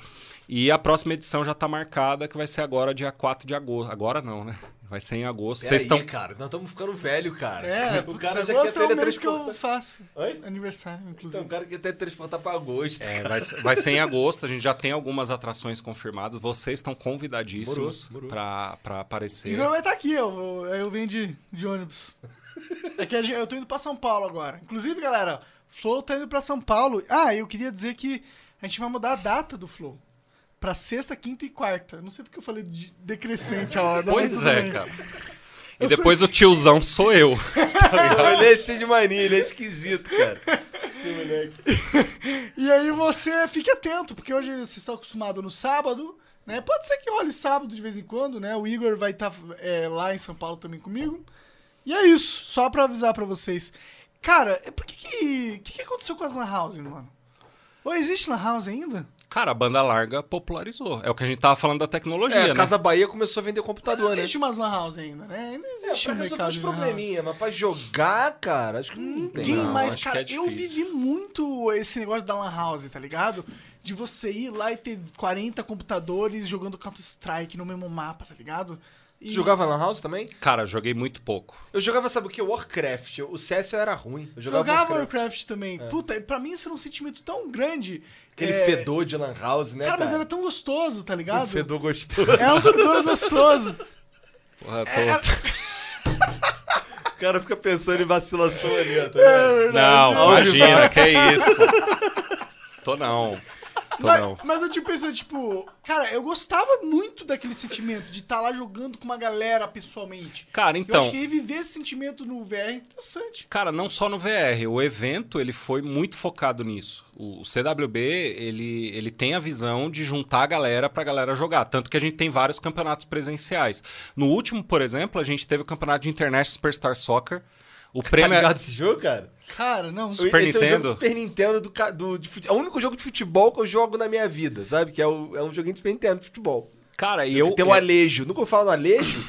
E a próxima edição já tá marcada, que vai ser agora, dia 4 de agosto. Agora não, né? Vai ser em agosto. Vocês estão. cara. Nós estamos ficando velho, cara. É, o cara já agosto quer é o mês que eu faço. Oi? Aniversário, Então, inclusive. o cara quer teletransportar pra agosto. É, vai, ser- vai ser em agosto, a gente já tem algumas atrações confirmadas. Vocês estão convidadíssimos pra aparecer. Igor vai estar aqui, eu, vou- aí eu venho de, de ônibus. É que gente- eu tô indo pra São Paulo agora. Inclusive, galera, Flow tá indo pra São Paulo. Ah, eu queria dizer que a gente vai mudar a data do Flow. Pra sexta, quinta e quarta. Não sei porque eu falei de decrescente a hora. Pois é, bem. cara. E Eu sou- depois o tiozão sou eu. ele é cheio de mania, ele é esquisito, cara. Esse moleque. E aí você fique atento, porque hoje você está acostumado no sábado, né? Pode ser que role sábado de vez em quando, né? O Igor vai estar lá em São Paulo também comigo. E é isso, só pra avisar pra vocês. Cara, é- por que que, que que aconteceu com as Lan House, mano? Ou existe Lan House ainda? Cara, a banda larga popularizou. É o que a gente tava falando da tecnologia, É, né? a Casa Bahia começou a vender Mas computador, né? existe umas Lan House ainda, né? Ainda É, existe pra um mercado de probleminha, mas pra jogar, cara, acho que não tem. Ninguém Não, mais, cara, é eu vivi muito esse negócio da Lan House, tá ligado? De você ir lá e ter 40 computadores jogando Counter-Strike no mesmo mapa, tá ligado? E... Jogava Lan House também? Cara, joguei muito pouco. Eu jogava, sabe o que? Warcraft. O CS era ruim. Eu jogava, Jogava Warcraft. Warcraft também. Puta, pra mim isso era um sentimento tão grande. Aquele É, fedor de Lan House, né, Cara, cara? mas era tão gostoso, tá ligado? Um fedor gostoso. É um fedor gostoso. Porra, eu tô- É, O cara fica pensando em vacilação ali, ó. Tá É vendo? verdade. Não, Aonde imagina, que é isso. Tô não. Mas, mas eu tipo pensei, tipo, cara, eu gostava muito daquele sentimento de estar lá jogando com uma galera pessoalmente. Cara, eu então. acho que reviver esse sentimento no VR é interessante. Cara, não só no VR, o evento ele foi muito focado nisso. O CWB ele, ele tem a visão de juntar a galera pra galera jogar, tanto que a gente tem vários campeonatos presenciais. No último, por exemplo, a gente teve o campeonato de Internet Superstar Soccer. O Tá prêmio é- ligado esse jogo, cara? Cara, não. Super Esse é o jogo Nintendo? do Super Nintendo do, do de fute- É o único jogo de futebol que eu jogo na minha vida, sabe? Que é, o- é um joguinho de Super Nintendo de futebol. Cara, e eu Tem o Alejo. Nunca eu falo no Alejo?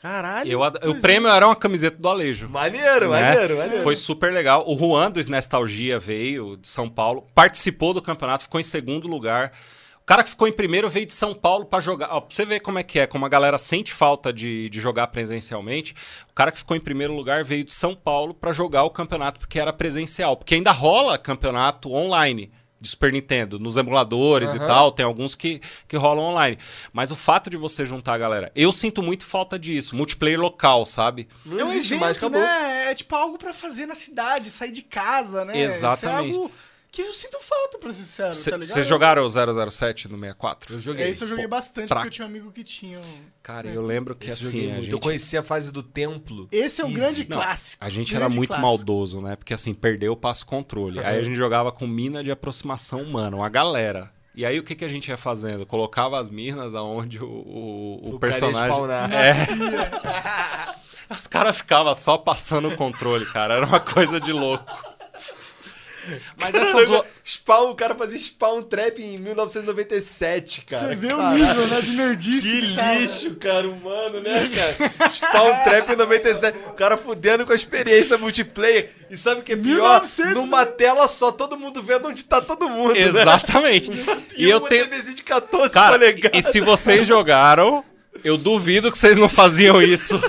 Caralho. eu ad- o prêmio era uma camiseta do Alejo. Maneiro, né? maneiro, maneiro. Foi super legal. O Juan do Nostalgia veio de São Paulo, participou do campeonato, ficou em segundo lugar. O cara que ficou em primeiro veio de São Paulo pra jogar. Ó, pra você ver como é que é, como a galera sente falta de, de jogar presencialmente. O cara que ficou em primeiro lugar veio de São Paulo pra jogar o campeonato porque era presencial. Porque ainda rola campeonato online de Super Nintendo, nos emuladores e Aham. tal, tem alguns que, que rolam online. Mas o fato de você juntar a galera, eu sinto muito falta disso, multiplayer local, sabe? Não é um existe evento, acabou. né? É tipo algo pra fazer na cidade, sair de casa, né? Exatamente. Isso é algo que eu sinto falta, pra ser sincero, tá ligado? Vocês jogaram o 007 no 64? Eu joguei. É isso eu joguei Pô, bastante, pra- porque eu tinha um amigo que tinha. um- Cara, eu lembro que Esse assim, gente, Eu conheci a fase do templo. Esse é um Easy. grande Não, clássico. a gente era muito clássico. maldoso, né? Porque assim, perdeu o passo controle. Aí a gente jogava com mina de aproximação humana, uma galera. E aí o que, que a gente ia fazendo? Colocava as minas aonde o, o, o personagem. spawnar. É. Os caras ficavam só passando o controle, cara. Era uma coisa de louco. Mas essas. o- Spawn, o cara fazia spawn trap em 1997, cara. Você vê o nível, né, de nerdice. Que cara. lixo, cara, humano, né, cara? Spawn Trap em 97. O cara fudendo com a experiência multiplayer. E sabe o que é pior? 1900, Numa tela só, todo mundo vendo onde tá todo mundo. Né? Exatamente. E, E eu tenho. De 14 Cara, polegadas. e se vocês jogaram, eu duvido que vocês não faziam isso.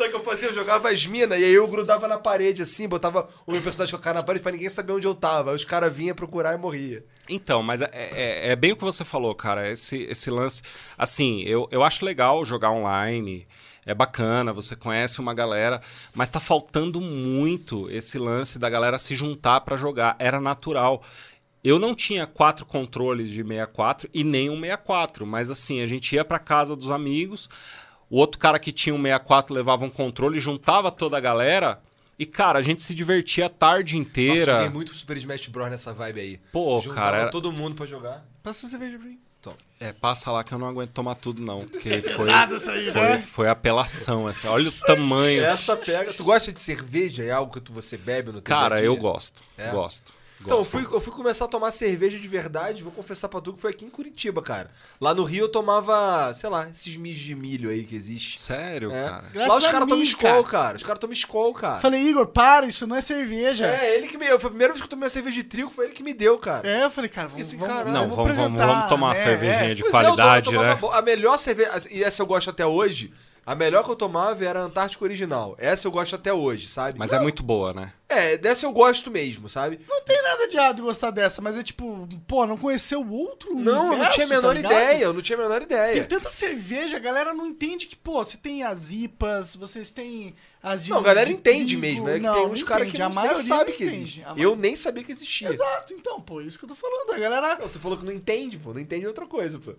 Sabe o que eu fazia? Eu jogava as minas e aí eu grudava na parede assim, botava o meu personagem com a cara na parede pra ninguém saber onde eu tava. Aí os caras vinham procurar e morria. Então, mas é, é- é bem o que você falou, cara. Esse, esse lance. Assim, eu, eu acho legal jogar online. É bacana, você conhece uma galera, mas tá faltando muito esse lance da galera se juntar pra jogar. Era natural. Eu não tinha quatro controles de 64 e nem um 64, mas assim, a gente ia pra casa dos amigos, o outro cara que tinha um 64 levava um controle, juntava toda a galera e, cara, a gente se divertia a tarde Nossa, inteira. joguei muito Super Smash Bros nessa vibe aí. Pô, Juntava cara, era- todo mundo pra jogar. Passa a cerveja pra mim. É, passa lá que eu não aguento tomar tudo, não. Porque foi, Pesado isso aí, foi, né? foi apelação. Essa. Olha o tamanho. Essa pega. Tu gosta de cerveja? É algo que tu, você bebe no teu Cara, eu gosto. É? Gosto. Então, eu fui, eu fui começar a tomar cerveja de verdade, vou confessar pra tu que foi aqui em Curitiba, cara. Lá no Rio eu tomava, sei lá, esses mijos de milho aí que existe. Sério, É. cara. Graças Lá os caras tomam Skol, cara. Os caras tomam Skol, cara. Falei, Igor, para, isso não é cerveja. É, ele que me. Foi a primeira vez que eu tomei uma cerveja de trigo, foi ele que me deu, cara. É, eu falei, cara, vamos, Esse vamos, Não, vamos vamos, vamos, tomar uma né? cervejinha É. de Pois é, eu qualidade, tomava né? A melhor cerveja, e essa eu gosto até hoje, a melhor que eu tomava era a Antártica Original. Essa eu gosto até hoje, sabe? Mas é muito boa, né? É, dessa eu gosto mesmo, sabe? Não tem nada de errado em gostar dessa, mas é tipo, pô, não conheceu o outro Não, eu não universo, tinha a tá menor ligado? ideia, eu não tinha a menor Tem ideia. tanta cerveja, a galera não entende que, pô, você tem as IPAs, vocês têm as de Não, a galera de entende trigo. mesmo, é que Não, tem uns caras que não maioria sabe que entende. existe. Eu nem sabia que existia. Exato, então, pô, isso que eu tô falando. A galera. Não, tu falou que não entende, pô. Não entende outra coisa, pô.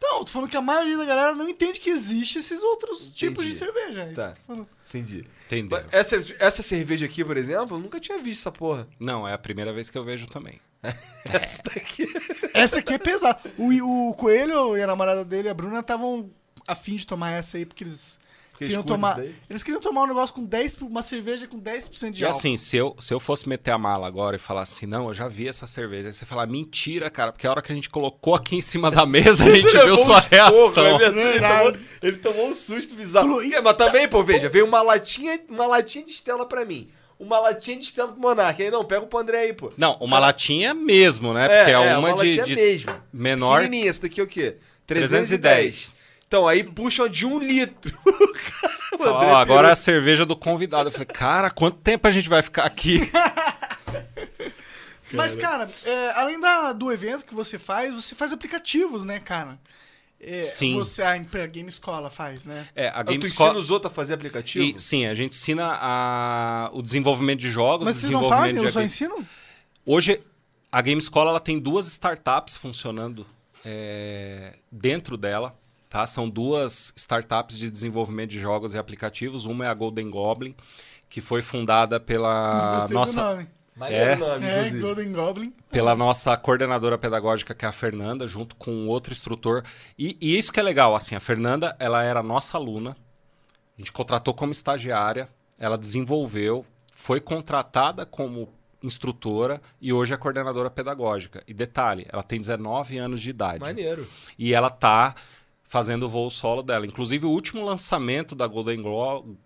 Não, tô falando que a maioria da galera não entende que existe esses outros tipos de Entendi. cerveja. é isso Tá. que eu tô falando. Entendi. Entendeu? Essa, essa cerveja aqui, por exemplo, eu nunca tinha visto essa porra. Não, é a primeira vez que eu vejo também. Essa daqui. Essa aqui é pesada. O, o Coelho e a namorada dele, a Bruna, estavam afim de tomar essa aí, porque eles queriam tomar. Eles queriam tomar um negócio com 10, uma cerveja com 10% de E álcool. assim, se eu, se eu fosse meter a mala agora e falar assim, não, eu já vi essa cerveja. Aí você falar, mentira, cara, porque a hora que a gente colocou aqui em cima da mesa, a gente viu sua reação. é verdade. Ele, Verdade. tomou, ele tomou um susto bizarro. Ih, mas também, pô, veja, veio uma latinha, uma latinha de Estela pra mim. Uma latinha de Estela pro Monark. Aí não, pega pro André aí, pô. Não, uma latinha mesmo, né? Porque é, uma, de, latinha de mesmo. menor. Pequenininha, essa daqui é o quê? 310. Então, aí puxam de um litro. Fala, ó, agora é a cerveja do convidado. Eu falei, cara, quanto tempo a gente vai ficar aqui? Mas, cara, é, além da- do evento que você faz, você faz aplicativos, né, cara? É, Sim. Você, a, a Game Escola faz, né? É, a Ah, Tu Game ensina Escola... os outros a fazer aplicativo? E, sim, a gente ensina a- o desenvolvimento de jogos, Mas o vocês não desenvolvimento fazem, de eu só ensino? Hoje, a Game Escola ela tem duas startups funcionando é, dentro dela. Tá? São duas startups de desenvolvimento de jogos e aplicativos. Uma é a Golden Goblin, que foi fundada pela nossa, É. o nome, É. Golden Goblin. pela nossa coordenadora pedagógica, que é a Fernanda, junto com outro instrutor. E, e isso que é legal, assim, a Fernanda, ela era nossa aluna, a gente contratou como estagiária, ela desenvolveu, foi contratada como instrutora e hoje é coordenadora pedagógica. E detalhe, ela tem 19 anos de idade. Maneiro. E ela tá fazendo o voo solo dela. Inclusive, o último lançamento da Golden, Glo-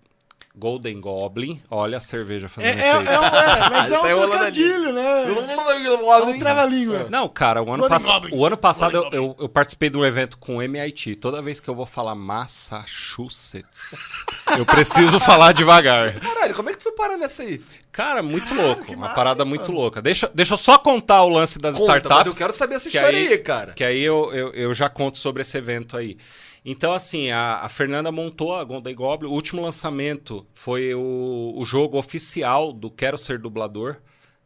Golden Goblin, olha a cerveja É, fazendo é, é, efeito. é, mas é Tá um enrolando trocadilho, né? É um trava-língua. Não, cara, o ano, pass- o ano passado eu, eu- eu participei de um evento com o MIT. Toda vez que eu vou falar Massachusetts, eu preciso falar devagar. Caralho, como é que tu foi parar nessa aí? Cara, muito Caralho, louco. que Uma massa, parada hein, muito mano? louca. Deixa, deixa eu só contar o lance das Conta, startups. mas eu quero saber essa que história aí, cara. Que aí eu, eu, eu já conto sobre esse evento aí. Então, assim, a, a Fernanda montou a Golden Goblin. O último lançamento foi o, o jogo oficial do Quero Ser Dublador,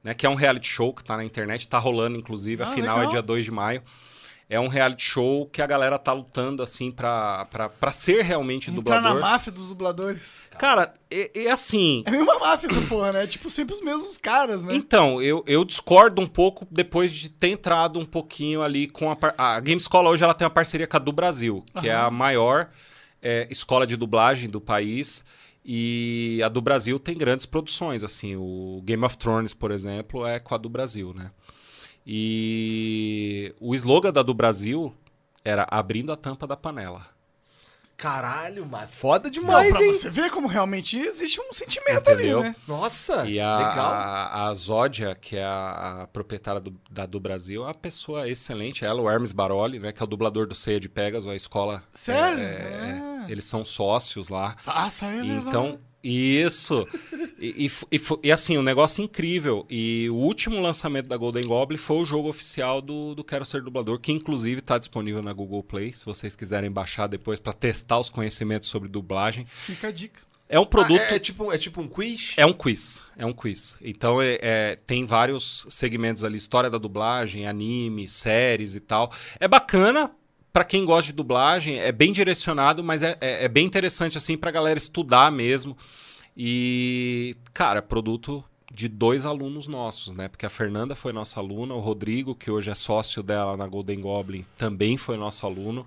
né? Que é um reality show que tá na internet, tá rolando, inclusive. A Ah, final é legal. dia 2 de maio. É um reality show que a galera tá lutando, assim, pra, pra, pra ser realmente Entrar na dublador. máfia dos dubladores. Cara, é, é assim. É meio uma máfia essa porra, né? Tipo, sempre os mesmos caras, né? Então, eu, eu discordo um pouco depois de ter entrado um pouquinho ali com a... A Game Escola hoje ela tem uma parceria com a do Brasil, que é a maior é, escola de dublagem do país. E a do Brasil tem grandes produções, assim. O Game of Thrones, por exemplo, é com a do Brasil, né? E o slogan da do Brasil era abrindo a tampa da panela. Caralho, mas foda Não, demais, pra hein? você ver como realmente existe um sentimento ali, Entendeu? né? Nossa, E a, legal. a, a Zódia, que é a, a proprietária do, da do Brasil, é uma pessoa excelente. Ela, o Hermes Baroli, né, que é o dublador do Ceia de Pegasus, a escola. Sério? é, Ah. Eles são sócios lá. Faça ele, Então, isso. E, e e e, assim, um negócio incrível. E o último lançamento da Golden Goblin foi o jogo oficial do, do Quero Ser Dublador, que inclusive está disponível na Google Play, se vocês quiserem baixar depois para testar os conhecimentos sobre dublagem. Fica a dica. É um produto. Ah, é, tipo, é tipo um quiz? É um quiz, é um quiz. Então é, é- tem vários segmentos ali, história da dublagem, anime, séries e tal. É bacana pra quem gosta de dublagem, é bem direcionado, mas é, é- é bem interessante assim pra galera estudar mesmo. E, cara, produto de dois alunos nossos, né? Porque a Fernanda foi nossa aluna, o Rodrigo, que hoje é sócio dela na Golden Goblin, também foi nosso aluno.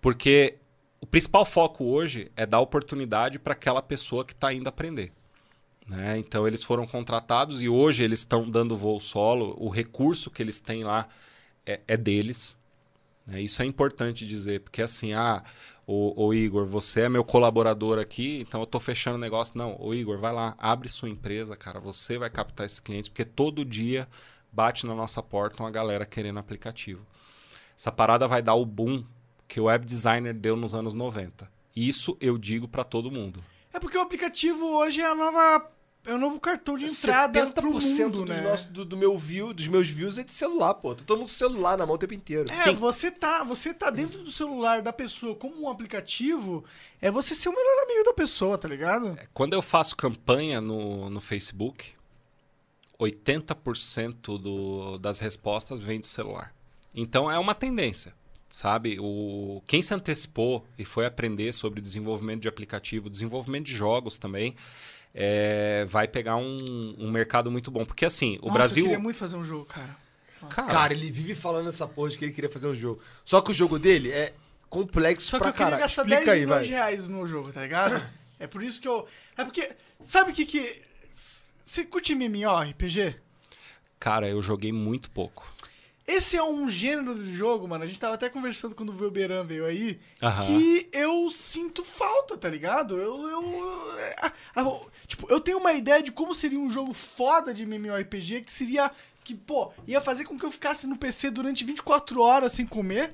Porque o principal foco hoje é dar oportunidade para aquela pessoa que está indo aprender. né? Então eles foram contratados e hoje eles estão dando voo solo. O recurso que eles têm lá é, é deles. Né? Isso é importante dizer, porque assim, ah, o, o Igor, você é meu colaborador aqui, então eu estou fechando negócio. Não, o Igor, vai lá, abre sua empresa, cara. Você vai captar esses clientes, porque todo dia bate na nossa porta uma galera querendo aplicativo. Essa parada vai dar o boom que o web designer deu nos anos 90. Isso eu digo para todo mundo. É porque o aplicativo hoje é a nova. É o novo cartão de entrada pro 70% mundo, dos né? nossos- do, do meu view, dos meus views é de celular, pô. Tá todo mundo celular na mão o tempo inteiro. É, você tá, você tá dentro do celular da pessoa como um aplicativo, é você ser o melhor amigo da pessoa, tá ligado? Quando eu faço campanha no, no Facebook, 80% do, das respostas vem de celular. Então é uma tendência, sabe? O, quem se antecipou e foi aprender sobre desenvolvimento de aplicativo, desenvolvimento de jogos também, é, vai pegar um, um mercado muito bom. Porque assim, o Nossa, Brasil. Eu queria muito fazer um jogo, cara. Cara, Cara, ele vive falando essa porra de que ele queria fazer um jogo. Só que o jogo dele é complexo Só que pra eu queria caralho. gastar Explica 10 aí, milhões vai. de reais no meu jogo, tá ligado? É por isso que eu. É porque. Sabe o que que. Você curte MMORPG? cara, eu joguei muito pouco. Esse é um gênero de jogo, mano. A gente tava até conversando quando o Velberan veio aí. Aham. Que eu sinto falta, tá ligado? Eu. eu ah, tipo, eu tenho uma ideia de como seria um jogo foda de MMORPG que seria. Que, pô, ia fazer com que eu ficasse no PC durante 24 horas sem comer.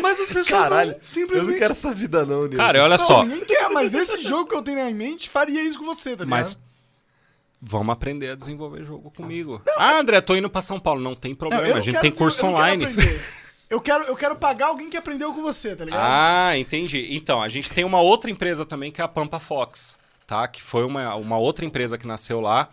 Mas as pessoas Caralho, não, simplesmente. eu não quero essa vida não, Nilo. Cara, olha Não, só. ninguém quer, mas esse jogo que eu tenho em mente faria isso com você, tá ligado? Mas vamos aprender a desenvolver jogo comigo. ah, André, tô indo pra São Paulo. Não tem Não, problema, não a gente tem curso não online. Eu quero, eu quero pagar alguém que aprendeu com você, tá ligado? Ah, entendi. Então, a gente tem uma outra empresa também que é a Pampa Fox, tá? Que foi uma, uma outra empresa que nasceu lá,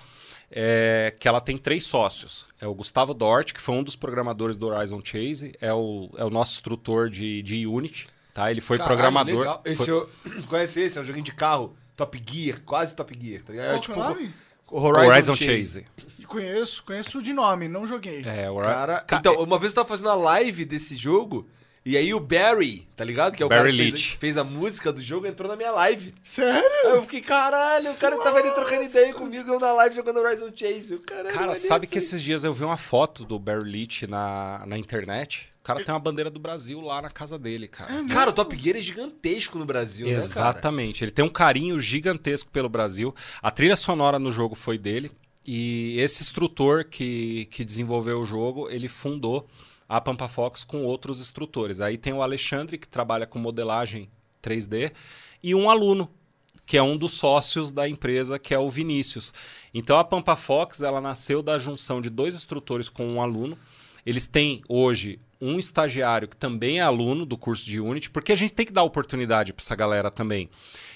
é, que ela tem três sócios. É o Gustavo Dort, que foi um dos programadores do Horizon Chase, é o, é o nosso instrutor de, de Unity, tá? Ele foi Caralho, programador. legal. Esse foi- eu... Conhece esse? É um joguinho de carro. Top Gear, quase Top Gear, tá ligado? Qual É tipo nome? O Horizon, Chase. Conheço, conheço de nome, não joguei. É, o Cara, Ca- então, uma vez eu tava fazendo a live desse jogo, e aí o Barry, tá ligado? Que é o Barry cara que fez, fez a música do jogo, entrou na minha live. Sério? Aí eu fiquei, caralho, o cara tava ali trocando ideia comigo, eu na live jogando Horizon Chase. Caralho, Cara, sabe que isso aí. esses dias eu vi uma foto do Barry Leach na, na internet? O cara tem uma bandeira do Brasil lá na casa dele, cara. Cara, o Top Gear é gigantesco no Brasil, né, cara? Exatamente. Ele tem um carinho gigantesco pelo Brasil. A trilha sonora no jogo foi dele. E esse instrutor que, que desenvolveu o jogo, ele fundou a Pampa Fox com outros instrutores. Aí tem o Alexandre, que trabalha com modelagem 3D, e um aluno, que é um dos sócios da empresa, que é o Vinícius. Então a Pampa Fox, ela nasceu da junção de dois instrutores com um aluno. Eles têm hoje um estagiário que também é aluno do curso de Unity, porque a gente tem que dar oportunidade para essa galera também.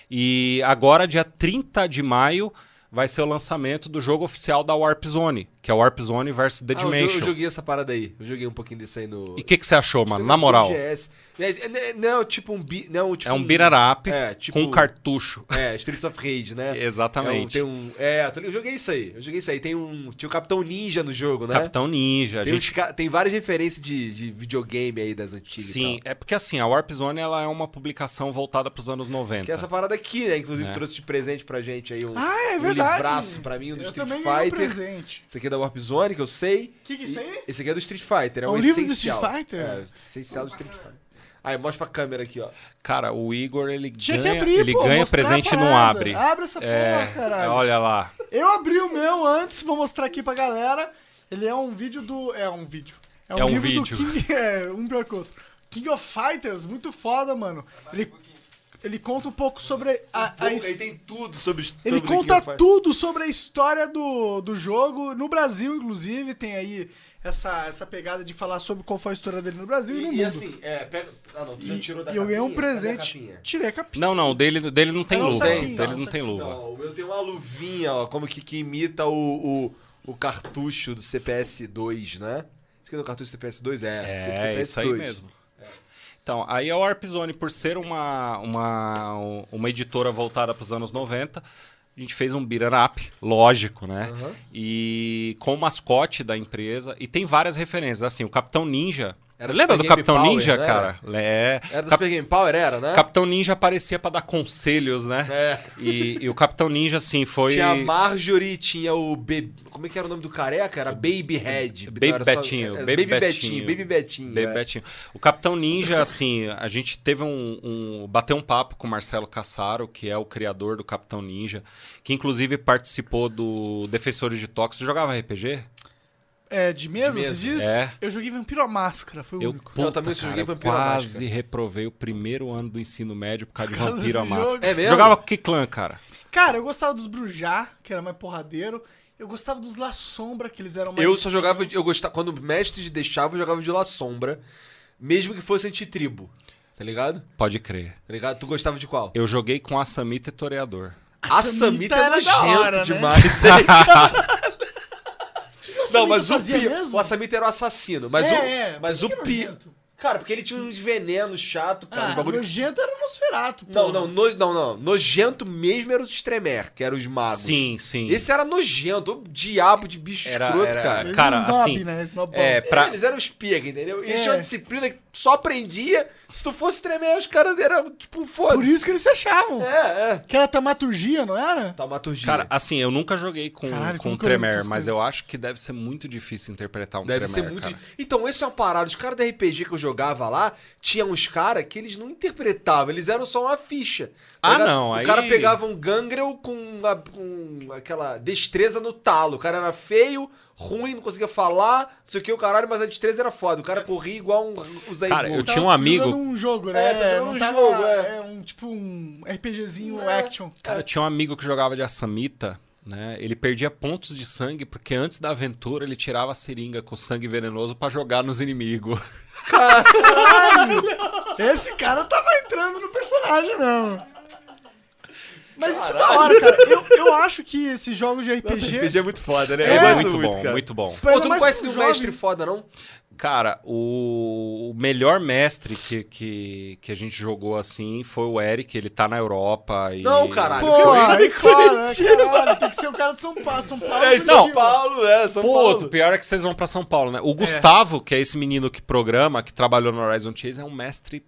E agora, dia 30 de maio, vai ser o lançamento do jogo oficial da Warp Zone, que é o Warp Zone versus The Ah, eu, Dimension. eu joguei essa parada aí. Eu joguei um pouquinho desse aí no. E o que, que você achou, mano? Na moral. É, é, não, tipo um. bi- Não, tipo É um beat 'em up é, tipo- com um cartucho. É, Streets of Rage, né? Exatamente. É, um, tem um, é, eu joguei isso aí. Eu joguei isso aí. Tem um. Tinha o Capitão Ninja no jogo, né? Capitão Ninja. A Tem, gente uns tem várias referências de, de videogame aí das antigas. Sim, E tal. é porque assim, a Warp Zone ela é uma publicação voltada para os anos 90. Que é essa parada aqui, né? Inclusive É. trouxe de presente pra gente aí um, Ah, é um verdade. livraço pra mim, um do Eu Street ganhei um Fighter. presente. Esse aqui é da Warp Zone, que eu sei. Que que é isso aí? Esse aqui é do Street Fighter, é, É um um livro do essencial. Street Fighter? É, essencial do Street Fighter. Aí, mostra pra câmera aqui, ó. Cara, o Igor ele Tinha ganha, abrir, ele pô, ganha presente e não abre. Abre essa porra, é, caralho. Olha lá. Eu abri o meu antes, vou mostrar aqui pra galera. Ele é um vídeo do. É um vídeo. É um, É um livro vídeo. do King. É, um pior que o outro. King of Fighters, muito foda, mano. Ele. Ele conta um pouco sobre a, a his- Ele tem tudo sobre, Ele sobre o conta tudo sobre a história do, do jogo. No Brasil, inclusive, tem aí essa, essa pegada de falar sobre qual foi a história dele no Brasil e, no E, mundo. e assim, é, pega. Ah, não, tu já E- tirou da e eu ganhei um a presente. capinha? Tirei a capinha. Não, não, dele, dele não tem Não, luva. saquinho, dele não, não tem luva. Não, o meu tem uma luvinha, ó, como que, que imita o, o, o cartucho do CPS2, né? Isso aqui é do cartucho CPS2? É, esse aqui é do É, isso aí CPS2. mesmo. Então, aí a Warp Zone, por ser uma, uma, uma editora voltada para os anos 90, a gente fez um beat'em up, lógico, né? E com o mascote da empresa, e tem várias referências, assim, o Capitão Ninja... Era Lembra do Game Capitão Power, Ninja, cara? É. Era do Cap- Super Game Power, era, né? Capitão Ninja aparecia para dar conselhos, né? É. E, e o Capitão Ninja, assim, foi... Tinha a Marjorie, tinha o... Be... Como é que era o nome do careca? Era Baby Head. Baby Não, era só- Betinho, é, Baby Baby Betinho. Betinho. Baby Betinho. Baby é. Betinho. O Capitão Ninja, assim, a gente teve um, um. Bateu um papo com o Marcelo Cassaro, que é o criador do Capitão Ninja, que inclusive participou do Defensores de. Você jogava RPG? É, de mesa, De mesa. você diz? É. Eu joguei Vampiro à Máscara, foi o Eu, único. puta, também só cara, joguei eu Vampiro à quase Máscara. reprovei o primeiro ano do ensino médio por causa de Por causa Vampiro à Máscara. É mesmo? Jogava com que clã, cara? Cara, eu gostava dos Brujá, que era mais porradeiro. Eu gostava dos La Sombra, que eles eram mais... Eu só jogava... Eu gostava... Quando o mestre deixava, eu jogava de La Sombra. Mesmo que fosse anti-tribo. Tá ligado? Pode crer. Tá ligado? Tu gostava de qual? Eu joguei com a Samita e Toreador. A Samita Samita é era da nojento hora, né? demais. hein? Não, mas o pi... mesmo? o Assamita era o assassino. Mas É, o, é, mas o é pi... Cara, porque ele tinha uns venenos chato, cara. Ah, bagulho... nojento era o Nosferatu, Não, porra. não, no... não, não. Nojento mesmo era os Stremer, que eram os magos. Sim, sim. Esse era nojento, o diabo de bicho Era- escroto, era- cara. Esse cara, snob, assim, né? Snobão. é, pra- Eles eram os piega, entendeu? E É. tinha uma disciplina que só aprendia. Se tu fosse tremer, os caras eram, tipo, foda-se. Por isso que eles se achavam. É, é. Que era tamaturgia, não era? Taumaturgia. Cara, assim, eu nunca joguei com, Caralho, com eu dessas mas coisas? eu acho que deve ser muito difícil interpretar um Deve Tremere, ser muito. cara. Então, esse é uma parada. Os caras da RPG que eu jogava lá, tinha uns caras que eles não interpretavam, eles eram só uma ficha. Ah, ligado? não, O aí- cara pegava um gangrel com, a- com aquela destreza no talo. O cara era feio, ruim, não conseguia falar, não sei o que, o caralho, mas a destreza era foda. O cara corria igual um, Zé Cara, eu tinha um amigo- um jogo, né? É, tá um jogo, é. é. um tipo um RPGzinho É. action. Cara, eu tinha um amigo que jogava de Assamita, né? Ele perdia pontos de sangue porque antes da aventura ele tirava a seringa com sangue venenoso pra jogar nos inimigos. Esse cara tava entrando no personagem mesmo. Mas isso é da hora, cara. Eu, eu acho que esses jogos de RPG. Nossa, RPG é muito foda, né? É, Eu gosto muito, bom, cara. muito bom. Pô, tu não conhece nenhum jovem. mestre foda, não? Cara, o, o melhor mestre que, que, que a gente jogou assim foi o Eric, ele tá na Europa e... Não, caralho. Pô, que eu- aí fora, né, caralho? Tem que ser o cara de São Paulo. São Paulo É, São. Paulo, é, São Pô, Paulo. o pior é que vocês vão pra São Paulo, né? O Gustavo, que é esse menino que programa, que trabalhou no Horizon Chase, é um mestre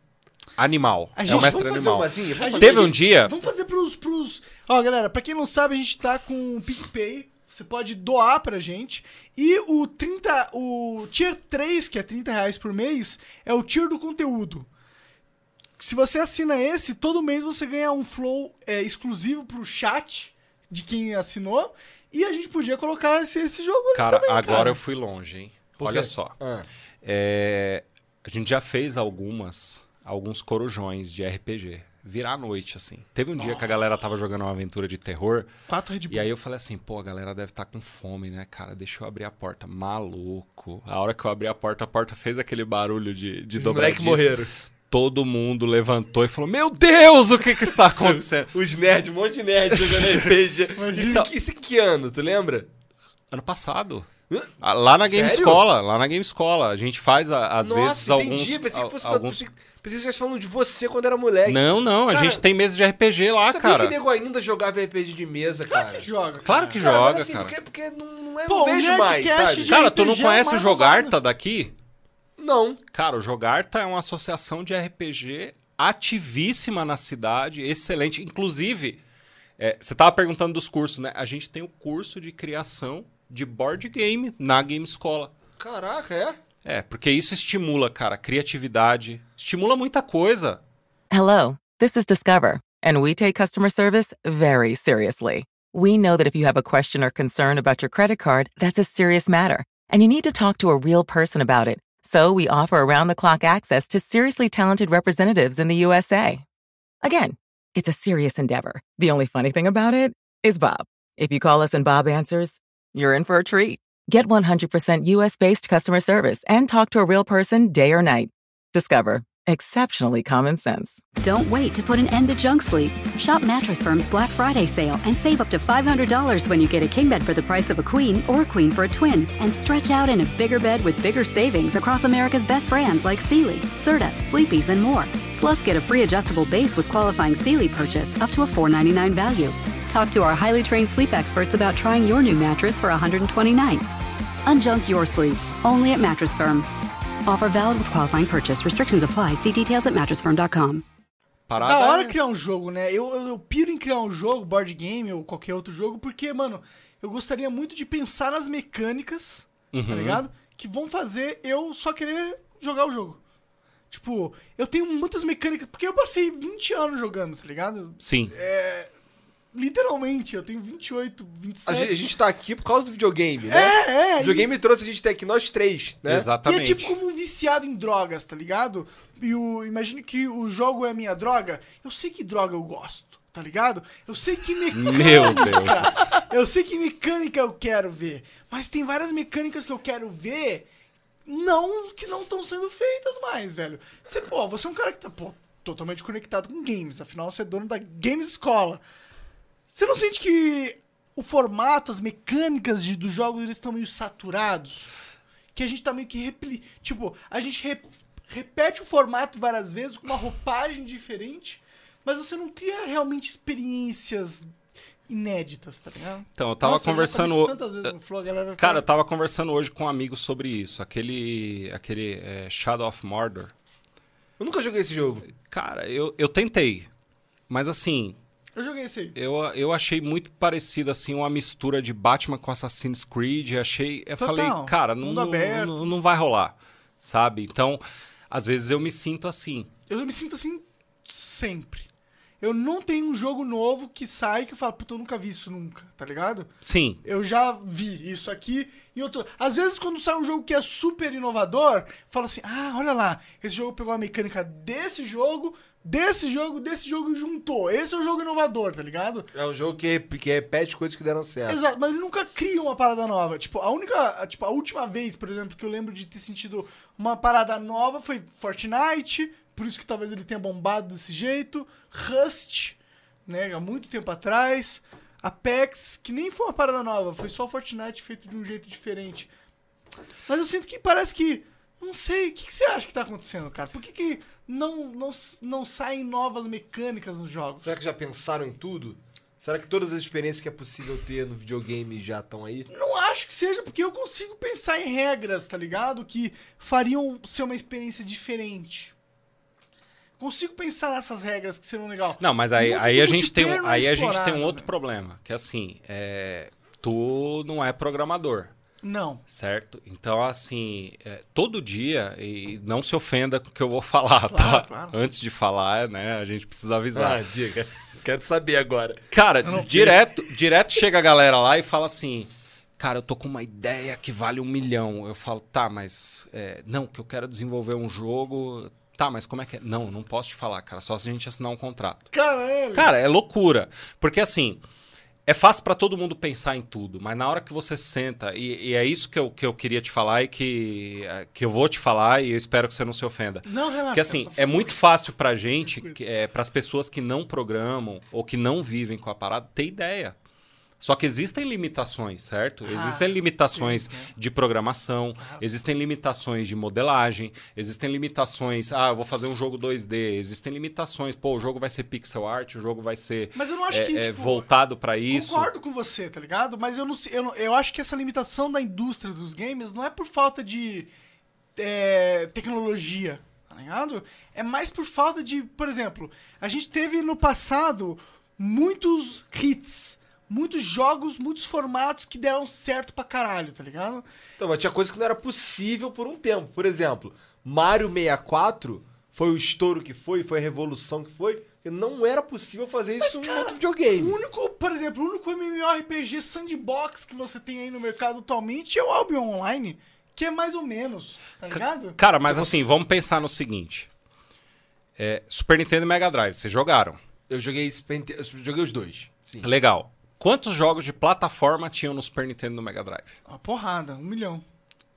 animal. A é gente- um mestre Vamos fazer animal. umazinha? Fazer Teve um dia... Vamos fazer pros, pros. Ó, galera, pra quem não sabe, a gente tá com o PicPay. Você pode doar pra gente. E o 30. O Tier 3, que é 30 reais por mês, é o tier do conteúdo. Se você assina esse, todo mês você ganha um flow é, exclusivo pro chat de quem assinou. E a gente podia colocar esse, esse jogo Cara, também, agora cara. eu fui longe, hein? Olha só. Ah. É, a gente já fez algumas, alguns corujões de RPG. Virar à noite, assim. Teve um dia que a galera tava jogando uma aventura de terror. Quatro Red Bull. E aí eu falei assim, pô, a galera deve estar com fome, né, cara? Deixa eu abrir a porta. Maluco. A hora que eu abri a porta, a porta fez aquele barulho de, de dobradiça. morreram. Todo mundo levantou e falou, meu Deus, o que que está acontecendo? Os nerds, um monte de nerd jogando RPG. Isso, isso que ano, tu lembra? ano passado. Ah, Lá na Game Sério? Escola, lá na Game Escola. A gente faz, a- às vezes, Nossa, alguns... entendi. Pensei que fosse da- alguns... pensei, pensei que você estivesse falando de você quando era moleque. Não, não, a Cara, gente tem mesa de RPG lá, Sabia cara. que nego ainda jogava RPG de mesa, cara? Joga. Claro que Cara, joga, mas assim, cara. Porque, porque não, não, é, Pô, não o vejo mais, sabe? Cara, tu não é o conhece o Jogarta daqui? Não. Cara, o Jogarta é uma associação de RPG ativíssima na cidade, excelente. Inclusive, é, você tava perguntando dos cursos, né? A gente tem o curso de criação de board game na Game Escola. Caraca, é? É, porque isso estimula, cara, criatividade, estimula muita coisa. Hello, this is Discover, and we take customer service very seriously. We know that if you have a question or concern about your credit card, that's a serious matter, and you need to talk to a real person about it. So we offer around the clock access to seriously talented representatives in the USA. Again, it's a serious endeavor. The only funny thing about it is Bob. If you call us and Bob answers, you're in for a treat. Get 100% US based customer service and talk to a real person day or night. Discover exceptionally common sense. Don't wait to put an end to junk sleep. Shop Mattress Firm's Black Friday sale and save up to $500 when you get a king bed for the price of a queen or a queen for a twin. And stretch out in a bigger bed with bigger savings across America's best brands like Sealy, Serta, Sleepy's, and more. Plus, get a free adjustable base with qualifying Sealy purchase up to a 499 value. Talk to our highly trained sleep experts about trying your new mattress for 120 nights. Unjunk your sleep only at Mattress Firm. Offer valid with qualifying purchase. Restrictions apply. See details at mattressfirm.com. Parada Da hora é- criar um jogo, né? Eu, eu, eu piro em criar um jogo, board game ou qualquer outro jogo, porque, mano, eu gostaria muito de pensar nas mecânicas, tá Uhum. ligado? Que vão fazer eu só querer jogar o jogo. Tipo, eu tenho muitas mecânicas, porque eu passei 20 anos jogando, tá ligado? Sim. Literalmente, eu tenho 28, A 27. gente, a gente tá aqui por causa do videogame, né? É, é. O videogame trouxe a gente até aqui, nós três, né? E é Exatamente. tipo como um viciado em drogas, tá ligado? E o, imagine que o jogo é a minha droga. Eu sei que droga eu gosto, tá ligado? Eu sei que mecânica. Meu Deus Eu sei que mecânica eu quero ver. Mas tem várias mecânicas que eu quero ver não que não estão sendo feitas mais, velho. Você, pô, você é um cara que tá, pô, totalmente conectado com games. Afinal, você é dono da Games Escola. Você não sente que o formato, as mecânicas de, dos jogos, eles estão meio saturados? Que a gente tá meio que repli... Tipo, a gente re- repete o formato várias vezes com uma roupagem diferente, mas você não cria realmente experiências inéditas, tá ligado? Então, eu tava Nossa, conversando. isso tantas vezes no Flow, a galera Cara, falar- eu tava conversando hoje com um amigo sobre isso. Aquele. Aquele é, Shadow of Mordor. Eu nunca joguei esse jogo. Cara, eu, eu tentei. Mas assim, Eu joguei esse aí. eu, eu achei muito parecido, assim, uma mistura de Batman com Assassin's Creed. Achei. Eu Total. falei, cara, não, não, não vai rolar. Sabe? Então, às vezes eu me sinto assim. Eu me sinto assim sempre. Eu não tenho um jogo novo que sai que eu falo, puta, eu nunca vi isso nunca, tá ligado? Sim. Eu já vi isso aqui e outro. Às vezes, quando sai um jogo que é super inovador, fala assim: ah, olha lá, esse jogo pegou a mecânica desse jogo, desse jogo, desse jogo juntou. Esse é o jogo inovador, tá ligado? É um jogo que, que repete coisas que deram certo. Exato, mas ele nunca cria uma parada nova. Tipo, a única. Tipo, a última vez, por exemplo, que eu lembro de ter sentido uma parada nova foi Fortnite. Por isso que talvez ele tenha bombado desse jeito. Rust, né? Há muito tempo atrás. Apex, que nem foi uma parada nova, foi só Fortnite feito de um jeito diferente. Mas eu sinto que parece que. Não sei, o que, que você acha que tá acontecendo, cara? Por que, que não, não, não saem novas mecânicas nos jogos? Será que já pensaram em tudo? Será que todas as experiências que é possível ter no videogame já estão aí? Não acho que seja, porque eu consigo pensar em regras, tá ligado? Que fariam ser uma experiência diferente. Consigo pensar nessas regras que seriam legal. Não, mas aí, aí a gente tem, um- aí a gente tem um outro problema, que é assim, é, tu não é programador, Não. certo? Então, assim, é, todo dia, e não se ofenda com o que eu vou falar, Claro, tá? claro. Antes de falar, né, a gente precisa avisar. Ah, diga. Quero saber agora. Cara, não direto, direto chega a galera lá e fala assim, cara, eu tô com uma ideia que vale um milhão. Eu falo, tá, mas, é, não, que eu quero desenvolver um jogo... Tá, mas como é que é? Não, não posso te falar, cara, só se a gente assinar um contrato. Caralho. Cara, é loucura. Porque assim, é fácil pra todo mundo pensar em tudo, mas na hora que você senta, e, e é isso que eu, que eu queria te falar e que, é, que eu vou te falar e eu espero que você não se ofenda. Não, relaxa. Porque assim, é muito fácil pra gente, é, pras pessoas que não programam ou que não vivem com a parada, ter ideia. Só que existem limitações, certo? Ah, existem limitações sim, sim. de programação, existem limitações de modelagem, existem limitações. Ah, eu vou fazer um jogo 2D. Existem limitações. Pô, o jogo vai ser pixel art, o jogo vai ser Mas eu não acho é, que, é, tipo, voltado pra isso. Concordo com você, tá ligado? Mas eu não, eu não- eu acho que essa limitação da indústria dos games não é por falta de é, tecnologia, tá ligado? É mais por falta de, por exemplo, a gente teve no passado muitos hits, muitos jogos, muitos formatos que deram certo pra caralho, tá ligado? Então, mas tinha coisa que não era possível por um tempo. Por exemplo, Mario 64 foi o estouro que foi, foi a revolução que foi. porque Não era possível fazer isso em outro videogame. O único, por exemplo, o único MMORPG sandbox que você tem aí no mercado atualmente é o Albion Online, que é mais ou menos, tá ligado? Cara, mas Se assim, você- vamos pensar no seguinte. É, Super Nintendo e Mega Drive, vocês jogaram? Eu joguei, eu joguei os dois. Sim. Legal. Quantos jogos de plataforma tinham no Super Nintendo e no Mega Drive? Uma porrada, um milhão.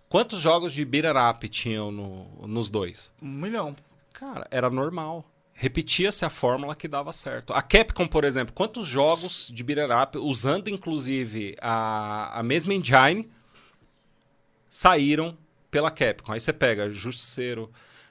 Quantos jogos de beat'em up tinham no- nos dois? Um milhão. Cara, era normal. Repetia-se a fórmula que dava certo. A Capcom, por exemplo, quantos jogos de beat'em up, usando inclusive a, a mesma engine, saíram pela Capcom? Aí você pega Justiceiro,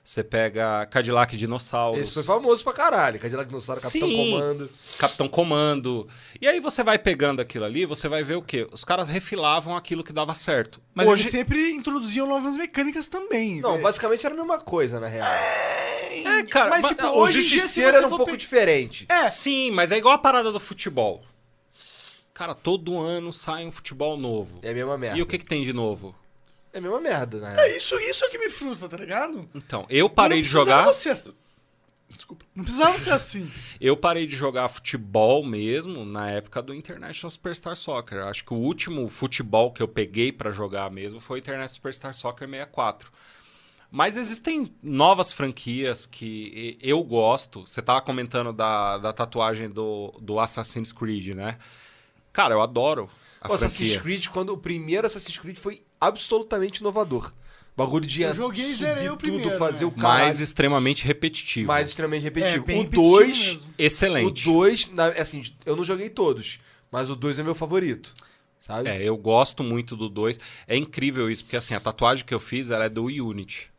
você pega Cadillac Dinossauros. Esse foi famoso pra caralho. Cadillac Dinossauro, Capitão Sim. Comando. Capitão Comando. E aí você vai pegando aquilo ali, você vai ver o quê? Os caras refilavam aquilo que dava certo. Mas Hoje, eles sempre introduziam novas mecânicas também. Não, velho. basicamente era a mesma coisa, na real. é, cara, mas, mas- tipo, o hoje em dia, se Justiceiro era um pouco pe- diferente. É, Sim, mas é igual a parada do futebol. Cara, todo ano sai um futebol novo. É a mesma merda. E o que, que tem de novo? É a mesma merda, real. é isso, isso é que me frustra, tá ligado? Então, eu parei Não de jogar. precisava ser assim. Desculpa. Não precisava ser assim. Eu parei de jogar futebol mesmo na época do International Superstar Soccer. Acho que o último futebol que eu peguei pra jogar mesmo foi o International Superstar Soccer 64. Mas existem novas franquias que eu gosto. Você tava comentando da, da tatuagem do, do Assassin's Creed, né? Cara, eu adoro a O Assassin's franquia. Creed, quando o primeiro Assassin's Creed foi absolutamente inovador. Bagulho de Eu joguei zerei subir o primeiro, tudo, fazer né? o caralho. mais extremamente repetitivo. mais extremamente repetitivo. É, bem o repetitivo 2, mesmo. o Excelente. 2, assim, eu não joguei todos, mas o 2 é meu favorito. Sabe? É, eu gosto muito do 2. É incrível isso, porque assim, a tatuagem que eu fiz, ela é do Unity.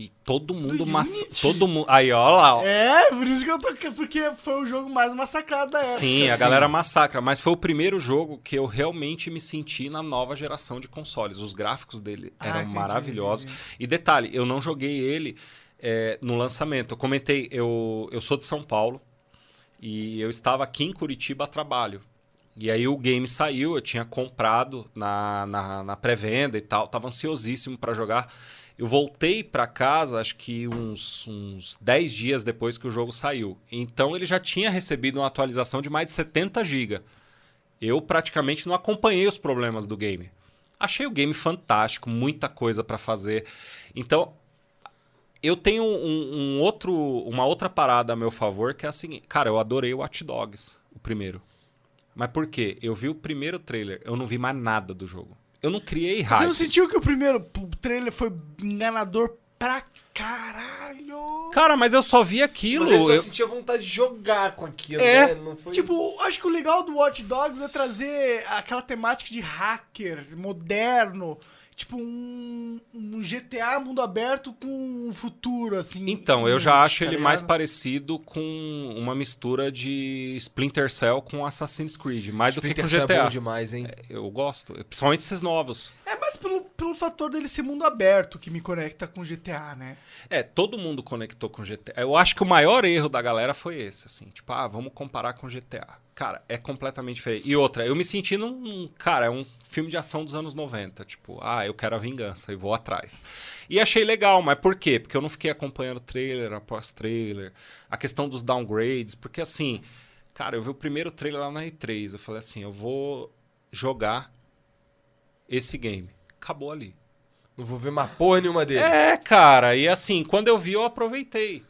E todo mundo massa... Todo mundo, aí ó lá, ó. É, por isso que eu tô. Porque foi o jogo mais massacrado da época. Sim, a galera massacra, mas foi o primeiro jogo que eu realmente me senti na nova geração de consoles. Os gráficos dele Ah, eram entendi, maravilhosos. entendi. E detalhe, eu não joguei ele é, no lançamento. Eu comentei, eu, eu sou de São Paulo e eu estava aqui em Curitiba a trabalho. E aí o game saiu, eu tinha comprado na, na, na pré-venda e tal, tava ansiosíssimo para jogar. Eu voltei para casa, acho que uns, uns 10 dias depois que o jogo saiu. Então ele já tinha recebido uma atualização de mais de 70 GB. Eu praticamente não acompanhei os problemas do game. Achei o game fantástico, muita coisa para fazer. Então, eu tenho um, um outro, uma outra parada a meu favor, que é a seguinte. Cara, eu adorei o Watch Dogs, o primeiro. Mas por quê? Eu vi o primeiro trailer, eu não vi mais nada do jogo. Eu não criei Você hype. não sentiu que o primeiro trailer foi enganador pra caralho? Cara, mas eu só vi aquilo. Mas eu só eu- sentia vontade de jogar com aquilo, É. né? Não foi... Tipo, acho que o legal do Watch Dogs é trazer aquela temática de hacker moderno. Tipo, um, um GTA mundo aberto com um futuro, assim. Então, eu já tá acho ele mais ligado? parecido com uma mistura de Splinter Cell com Assassin's Creed, mais do que Splinter com Cell é GTA. bom demais, hein? Eu gosto, principalmente esses novos. É mais pelo, pelo fator dele ser mundo aberto que me conecta com GTA, né? É, todo mundo conectou com GTA. Eu acho que o maior erro da galera foi esse, assim. Tipo, ah, vamos comparar com GTA. Cara, é completamente diferente. E outra, eu me senti num, cara, é um filme de ação dos anos 90. Tipo, ah, eu quero a vingança e vou atrás. E achei legal, mas por quê? Porque eu não fiquei acompanhando trailer após trailer. A questão dos downgrades, porque assim, cara, eu vi o primeiro trailer lá na E3. Eu falei assim, eu vou jogar esse game. Acabou ali. Não vou ver mais porra nenhuma dele. É, cara, e assim, quando eu vi, eu aproveitei.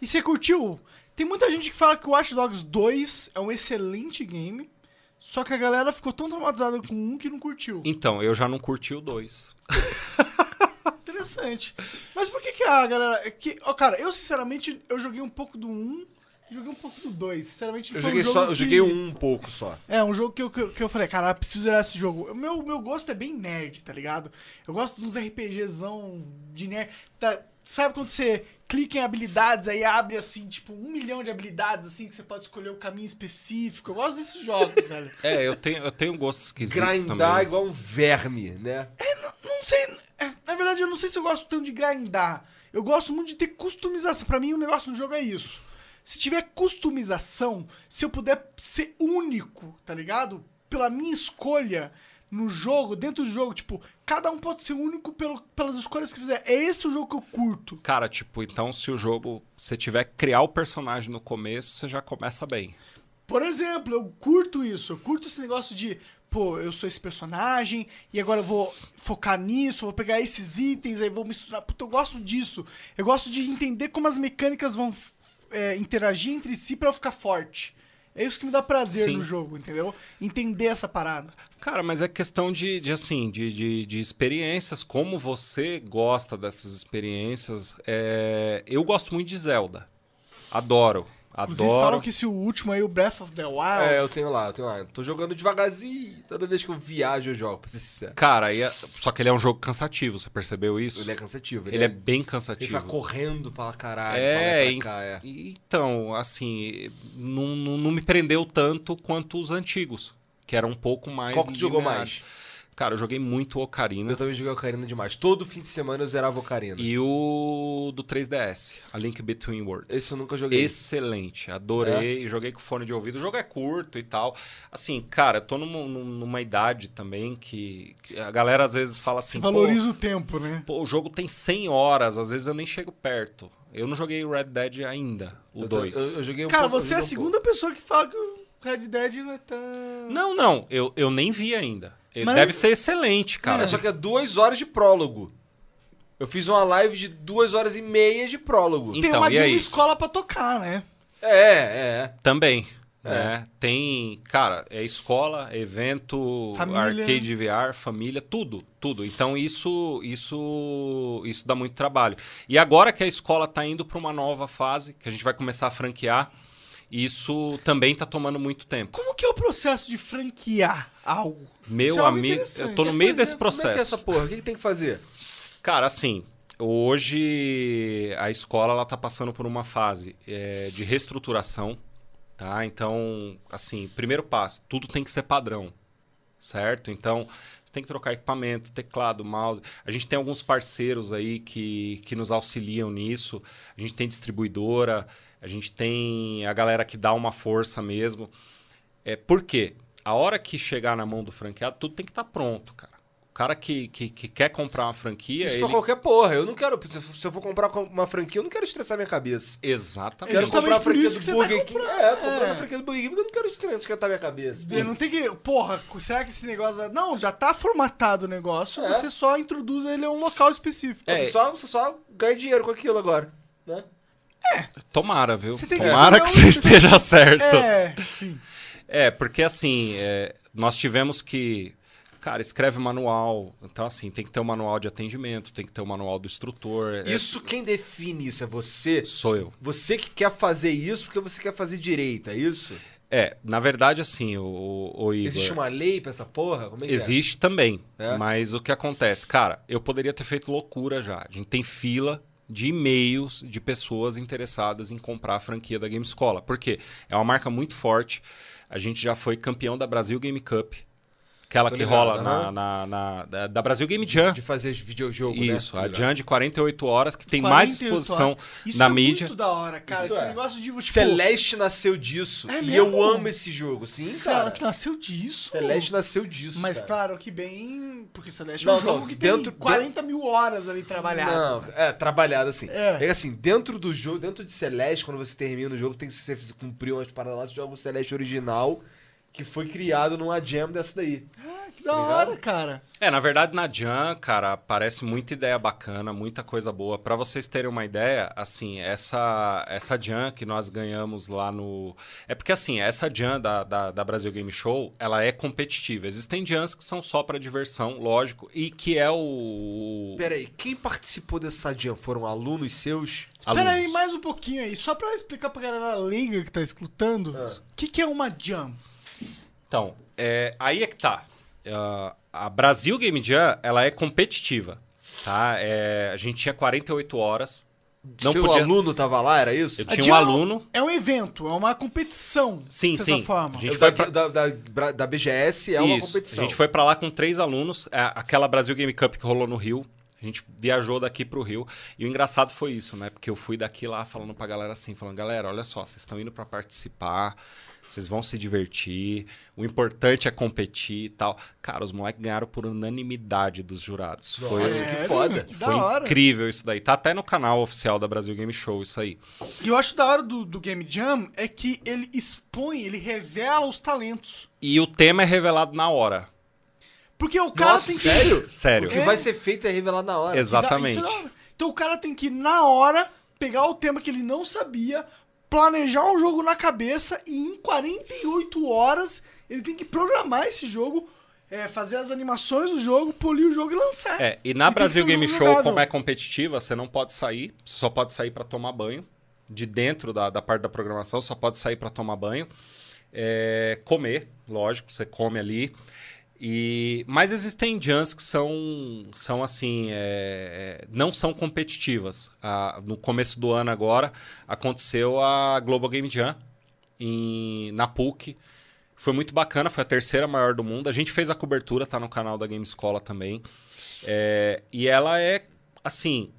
E você curtiu? Tem muita gente que fala que o Watch Dogs 2 é um excelente game, só que a galera ficou tão traumatizada com um que não curtiu. Então, eu já não curti o 2. Interessante. Mas por que que a galera... é Que, ó, cara, eu sinceramente, eu joguei um pouco do 1 e joguei um pouco do 2. Sinceramente, Eu joguei, um jogo só, eu que- joguei um pouco só. É, um jogo que eu, que eu, que eu falei, cara, preciso zerar esse jogo. O meu, meu gosto é bem nerd, tá ligado? Eu gosto de uns RPGzão de nerd. Tá- sabe quando você clica em habilidades, aí abre, assim, tipo, um milhão de habilidades, assim, que você pode escolher o caminho específico. Eu gosto desses jogos, velho. É, eu tenho, eu tenho um gosto esquisito Grindar também. igual um verme, né? Não sei, é, na verdade, eu não sei se eu gosto tanto de grindar. Eu gosto muito de ter customização. Pra mim, o negócio do jogo é isso. Se tiver customização, se eu puder ser único, tá ligado? Pela minha escolha no jogo, dentro do jogo, tipo, cada um pode ser único pelo, pelas escolhas que fizer. É esse o jogo que eu curto. Cara, tipo, então se o jogo, você tiver que criar o personagem no começo, você já começa bem. Por exemplo, eu curto isso. Eu curto esse negócio de, pô, eu sou esse personagem e agora eu vou focar nisso, vou pegar esses itens, aí vou misturar. Puta, eu gosto disso. Eu gosto de entender como as mecânicas vão é, interagir entre si pra eu ficar forte. É isso que me dá prazer Sim. no jogo, entendeu? Entender essa parada. Cara, mas é questão de, de assim, de, de, de experiências, como você gosta dessas experiências. É, Eu gosto muito de Zelda. Adoro. Inclusive, Adoro. falam que esse último aí, o Breath of the Wild. É, eu tenho lá, eu tenho lá. Tô jogando devagarzinho. Toda vez que eu viajo, eu jogo, pra ser sincero. Cara, é- só que ele é um jogo cansativo, você percebeu isso? Ele é cansativo. Ele é bem Tem que cansativo. ficar correndo pra caralho. É, pra e pra cá, é. então, assim, não, não, não me prendeu tanto quanto os antigos, que eram um pouco mais. Qual que jogou mais? Cara, eu joguei muito Ocarina. Eu também joguei Ocarina demais. Todo fim de semana eu zerava Ocarina. E o do 3DS, A Link Between Worlds. Esse eu nunca joguei. Excelente, adorei. Joguei com fone de ouvido. O jogo é curto e tal. Assim, cara, eu tô numa, numa idade também que, que a galera às vezes fala assim. Valoriza o tempo, né? Pô, o jogo tem 100 horas, às vezes eu nem chego perto. Eu não joguei Red Dead ainda, o Eu tô- 2. Eu, eu joguei um Cara, pouco, eu você é a um segunda pessoa que fala que o Red Dead não é tão. Não, não, eu, eu nem vi ainda. Ele Mas- Deve ser excelente, Cara, cara. só que é duas horas de prólogo. Eu fiz uma live de duas horas e meia de prólogo. Tem Então, uma e aí? escola pra tocar, né? É, é. Também. É. Né? Tem, cara, é escola, evento, Família. arcade VR, família, tudo, tudo. Então isso, isso, isso dá muito trabalho. E agora que a escola tá indo para uma nova fase, que a gente vai começar a franquear, isso também tá tomando muito tempo. Como que é o processo de franquear algo? Meu Isso é algo amigo, eu tô no meio é, desse Como é que é processo. essa porra? O que, que tem que fazer? Cara, assim, hoje a escola ela tá passando por uma fase é, de reestruturação, tá? Então, assim, primeiro passo, tudo tem que ser padrão, certo? Então, você tem que trocar equipamento, teclado, mouse. A gente tem alguns parceiros aí que, que nos auxiliam nisso. A gente tem distribuidora, a gente tem a galera que dá uma força mesmo. É, por quê? A hora que chegar na mão do franqueado, tudo tem que estar pronto, cara. O cara que, que, que quer comprar uma franquia, Isso ele... pra qualquer porra. Eu não quero. Se eu- for comprar uma franquia, eu não quero estressar minha cabeça. Exatamente. Quero justamente comprar a por franquia isso do que você Burger tá King. comprando. É, comprando É. a franquia do Burger King porque eu não quero estressar minha cabeça. Eu não tem que. Porra, será que esse negócio vai. Não, já tá formatado o negócio, É. você só introduz ele a um local específico. Você, só, você só ganha dinheiro com aquilo agora. Né? Tomara, viu? Que Tomara que você esteja certo. É, sim. É, porque assim, é, nós tivemos que. Cara, escreve manual. Então, assim, tem que ter um manual de atendimento, tem que ter um manual do instrutor. é- Isso quem define isso é você? sou eu. Você que quer fazer isso porque você quer fazer direito, é isso? É, na verdade, assim, o, o Igor. Existe uma lei pra essa porra? Como é que é? Existe também. É? Mas o que acontece? Cara, eu poderia ter feito loucura já. A gente tem fila de e-mails de pessoas interessadas em comprar a franquia da Game Escola. Por quê? É uma marca muito forte. A gente já foi campeão da Brasil Game Cup. Aquela Tô que ligado, rola na, na- na- da, da Brasil Game Jam. De fazer videojogo, né? Isso, Tô a. Jam de 48 horas, que tem mais 48 exposição. Isso na é mídia. muito da hora, cara. Isso esse é. negócio de. Tipo, Celeste nasceu disso. É e mesmo? eu amo esse jogo, sim, Cara, cara. nasceu disso. Celeste nasceu disso. Mas cara. claro que bem. Porque Celeste é Não, um jogo não, que dentro- tem 40 mil horas ali trabalhadas. Não, é, trabalhado assim. É. É. assim, dentro do jogo, dentro de Celeste, quando você termina o jogo, tem que você cumprir umas paradas lá, você joga o Celeste original, que foi criado numa jam dessa daí. Ah, que da hora, cara. É, na verdade, na Jam, cara, parece muita ideia bacana, muita coisa boa. Pra vocês terem uma ideia, assim, essa essa Jam que nós ganhamos lá no... É porque, assim, essa Jam da, da, da Brasil Game Show, ela é competitiva. Existem Jams que são só pra diversão, lógico, e que é o... Pera aí, quem participou dessa jam foram alunos seus? Alunos. mais um pouquinho aí. Só pra explicar pra galera leiga que tá escutando, o Ah. que, que é uma jam? Então, é, aí é que tá. Ah, a Brasil Game Jam, ela é competitiva, tá? É, a gente tinha 48 horas. Não Seu podia... aluno tava lá, era isso? Eu A tinha um aluno... É um evento, é uma competição. Sim, sim. forma. A gente Eu foi da, pra- da, da, da BGS é uma Isso. competição. A gente foi pra lá com três alunos. é, aquela Brasil Game Cup que rolou no Rio. A gente viajou daqui pro Rio. E o engraçado foi isso, né? Porque eu fui daqui lá falando pra galera assim, falando, galera, olha só, vocês estão indo pra participar, vocês vão se divertir, o importante é competir e tal. Cara, os moleques ganharam por unanimidade dos jurados. foi Nossa, que Sério? foda. Que da foi incrível isso daí. Tá até no canal oficial da Brasil Game Show isso aí. E eu acho da hora do, do Game Jam é que ele expõe, ele revela os talentos. E o tema é revelado na hora. Porque o cara Nossa, tem que. sério? Sério. O que É. vai ser feito é revelado na hora. Exatamente. É hora. Então o cara tem que, na hora, pegar o tema que ele não sabia, planejar um jogo na cabeça e em 48 horas ele tem que programar esse jogo, é, fazer as animações do jogo, polir o jogo e lançar. É, e na que Brasil um Game Show, jogável. como é competitiva, você não pode sair, você só pode sair pra tomar banho. De dentro da, da parte da programação, só pode sair pra tomar banho. É, comer, lógico, você come ali. E, mas existem jams que são, são assim, é, não são competitivas. No começo do ano agora, aconteceu a Global Game Jam em, na PUC. Foi muito bacana, foi a terceira maior do mundo. A gente fez a cobertura, tá no canal da Game Escola também. É, e ela é, assim,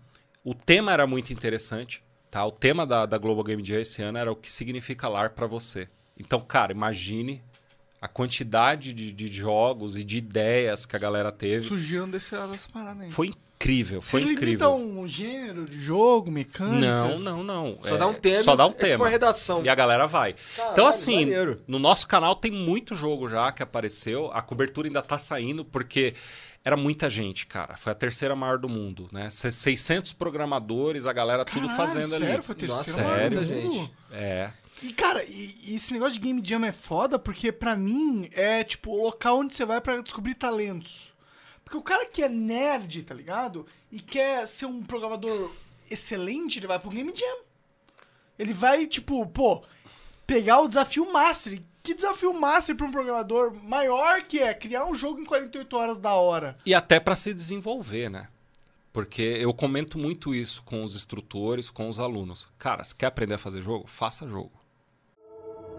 o tema era muito interessante, tá? O tema da, da Global Game Jam esse ano era o que significa lar pra você. Então, cara, imagine a quantidade de, de jogos e de ideias que a galera teve. Surgiram desse, dessa parada aí. Foi incrível, foi Vocês incrível. limitam o gênero de jogo, mecânicas? Não, não, não. Só É, dá um tema. Só dá um é tipo tema. uma redação. E a galera vai. então, Caralho, assim, maneiro. no nosso canal tem muito jogo já que apareceu. A cobertura ainda tá saindo, porque era muita gente, cara. Foi a terceira maior do mundo, né? Se- 600 programadores, a galera tudo Caralho, fazendo sério? ali. Foi a Nossa, terceira maior sério, do gente. mundo? É. E, cara, e, e esse negócio de Game Jam é foda porque, pra mim, é, tipo, o local onde você vai pra descobrir talentos. Porque o cara que é nerd, tá ligado? E quer ser um programador excelente, ele vai pro Game Jam. Ele vai, tipo, pô, pegar o desafio Master. Que desafio Master pra um programador maior que é criar um jogo em 48 horas da hora? E até para se desenvolver, né? Porque eu comento muito isso com os instrutores, com os alunos. Cara, você quer aprender a fazer jogo? Faça jogo.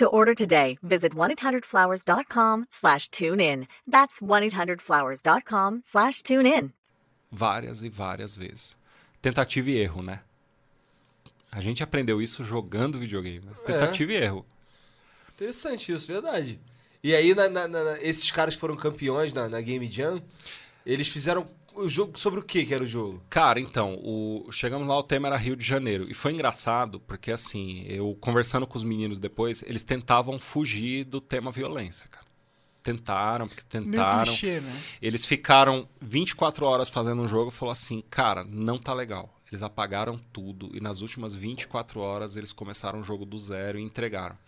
To order today, visit 1-800-Flowers.com slash tune in. That's 1-800-Flowers.com slash tune in. Várias e várias vezes. Tentativa e erro, né? A gente aprendeu isso jogando videogame. né? Tentativa e erro. Interessante isso, verdade. E aí, na- na- na- esses caras que foram campeões na, na Game Jam, eles fizeram o jogo sobre o que que era o jogo? Cara, então, o... chegamos lá, o tema era Rio de Janeiro. E foi engraçado, porque assim, eu conversando com os meninos depois, eles tentavam fugir do tema violência, cara. Tentaram, porque tentaram. clichê, né? Eles ficaram 24 horas fazendo um jogo e falou assim, cara, não tá legal. Eles apagaram tudo e nas últimas 24 horas eles começaram o jogo do zero e entregaram.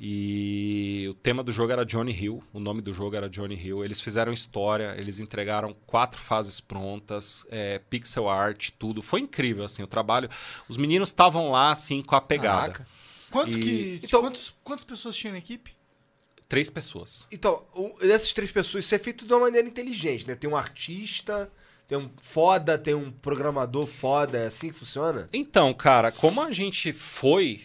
E o tema do jogo era Johnny Hill, o nome do jogo era Johnny Hill. Eles fizeram história, eles entregaram quatro fases prontas, é, pixel art, tudo. Foi incrível, assim, o trabalho. Os meninos estavam lá, assim, com a pegada. Caraca. Quanto E- que. Então- quantos, quantas pessoas tinham na equipe? Três pessoas. Então, o- dessas três pessoas, isso é feito de uma maneira inteligente, né? Tem um artista, tem um foda, tem um programador foda, é assim que funciona? Então, cara, como a gente foi.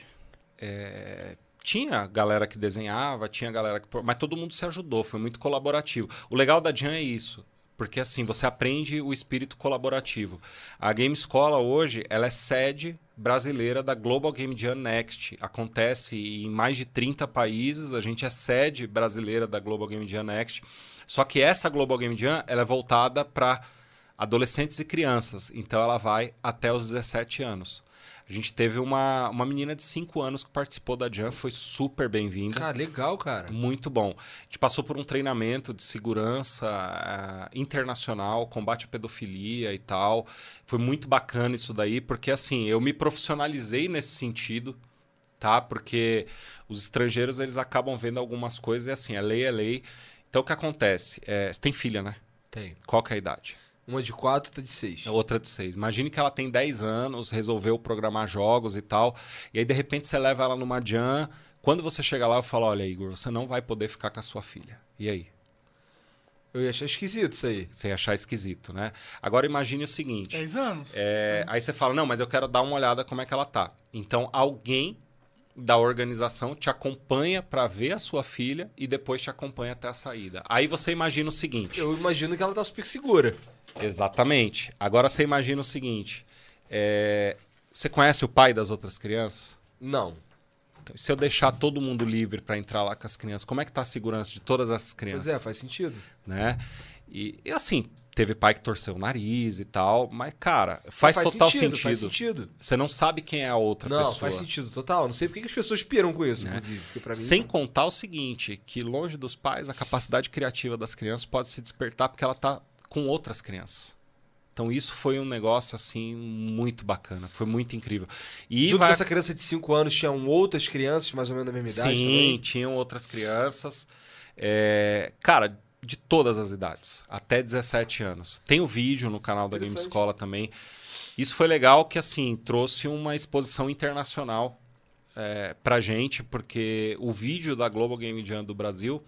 é, tinha galera que desenhava, tinha galera que. Mas todo mundo se ajudou, foi muito colaborativo. O legal da Jam é isso. Porque assim, você aprende o espírito colaborativo. A Game Escola hoje, ela é sede brasileira da Global Game Jam Next. Acontece em mais de 30 países, a gente é sede brasileira da Global Game Jam Next. Só que essa Global Game Jam, ela é voltada para adolescentes e crianças. Então ela vai até os 17 anos. A gente teve uma, uma menina de 5 anos que participou da Jam, foi super bem-vinda. Cara, legal, cara. Muito bom. A gente passou por um treinamento de segurança ah, internacional, combate à pedofilia e tal. Foi muito bacana isso daí, porque assim, eu me profissionalizei nesse sentido, tá? Porque os estrangeiros, eles acabam vendo algumas coisas e assim, a lei é lei. Então o que acontece? É, você tem filha, né? Tem. Qual que é a idade? Uma de quatro, outra de seis. Outra de seis. Imagine que ela tem 10 anos, resolveu programar jogos e tal, e aí de repente você leva ela numa jam. Quando você chega lá, eu falo: Olha, Igor, você não vai poder ficar com a sua filha. E aí? Eu ia achar esquisito isso aí. Você ia achar esquisito, né? Agora imagine o seguinte. 10 anos. É, Aí você fala, não, mas eu quero dar uma olhada como é que ela tá. Então, alguém da organização te acompanha para ver a sua filha e depois te acompanha até a saída. Aí você imagina o seguinte. Eu imagino que ela tá super segura. Exatamente. Agora você imagina o seguinte. é, Você conhece o pai das outras crianças? Não. Então, se eu deixar todo mundo livre para entrar lá com as crianças, como é que tá a segurança de todas essas crianças? Pois é, faz sentido. né? E, e, assim, teve pai que torceu o nariz e tal, mas cara, faz, total sentido, Faz sentido. Você não sabe quem é a outra Não, pessoa. faz sentido total. Não sei por que as pessoas piram com isso, Né? inclusive. Mim, Sem contar o seguinte, que longe dos pais, a capacidade criativa das crianças pode se despertar porque ela tá com outras crianças. Então isso foi um negócio assim muito bacana, foi muito incrível. E Junto vai... com essa criança de 5 anos, tinham outras crianças mais ou menos da mesma idade Sim, também? tinham outras crianças. É, cara, de todas as idades, até 17 anos. Tem o vídeo no canal da Game. Escola também. Isso foi legal que, assim, trouxe uma exposição internacional é, pra gente, porque o vídeo da Global Game Jam do Brasil,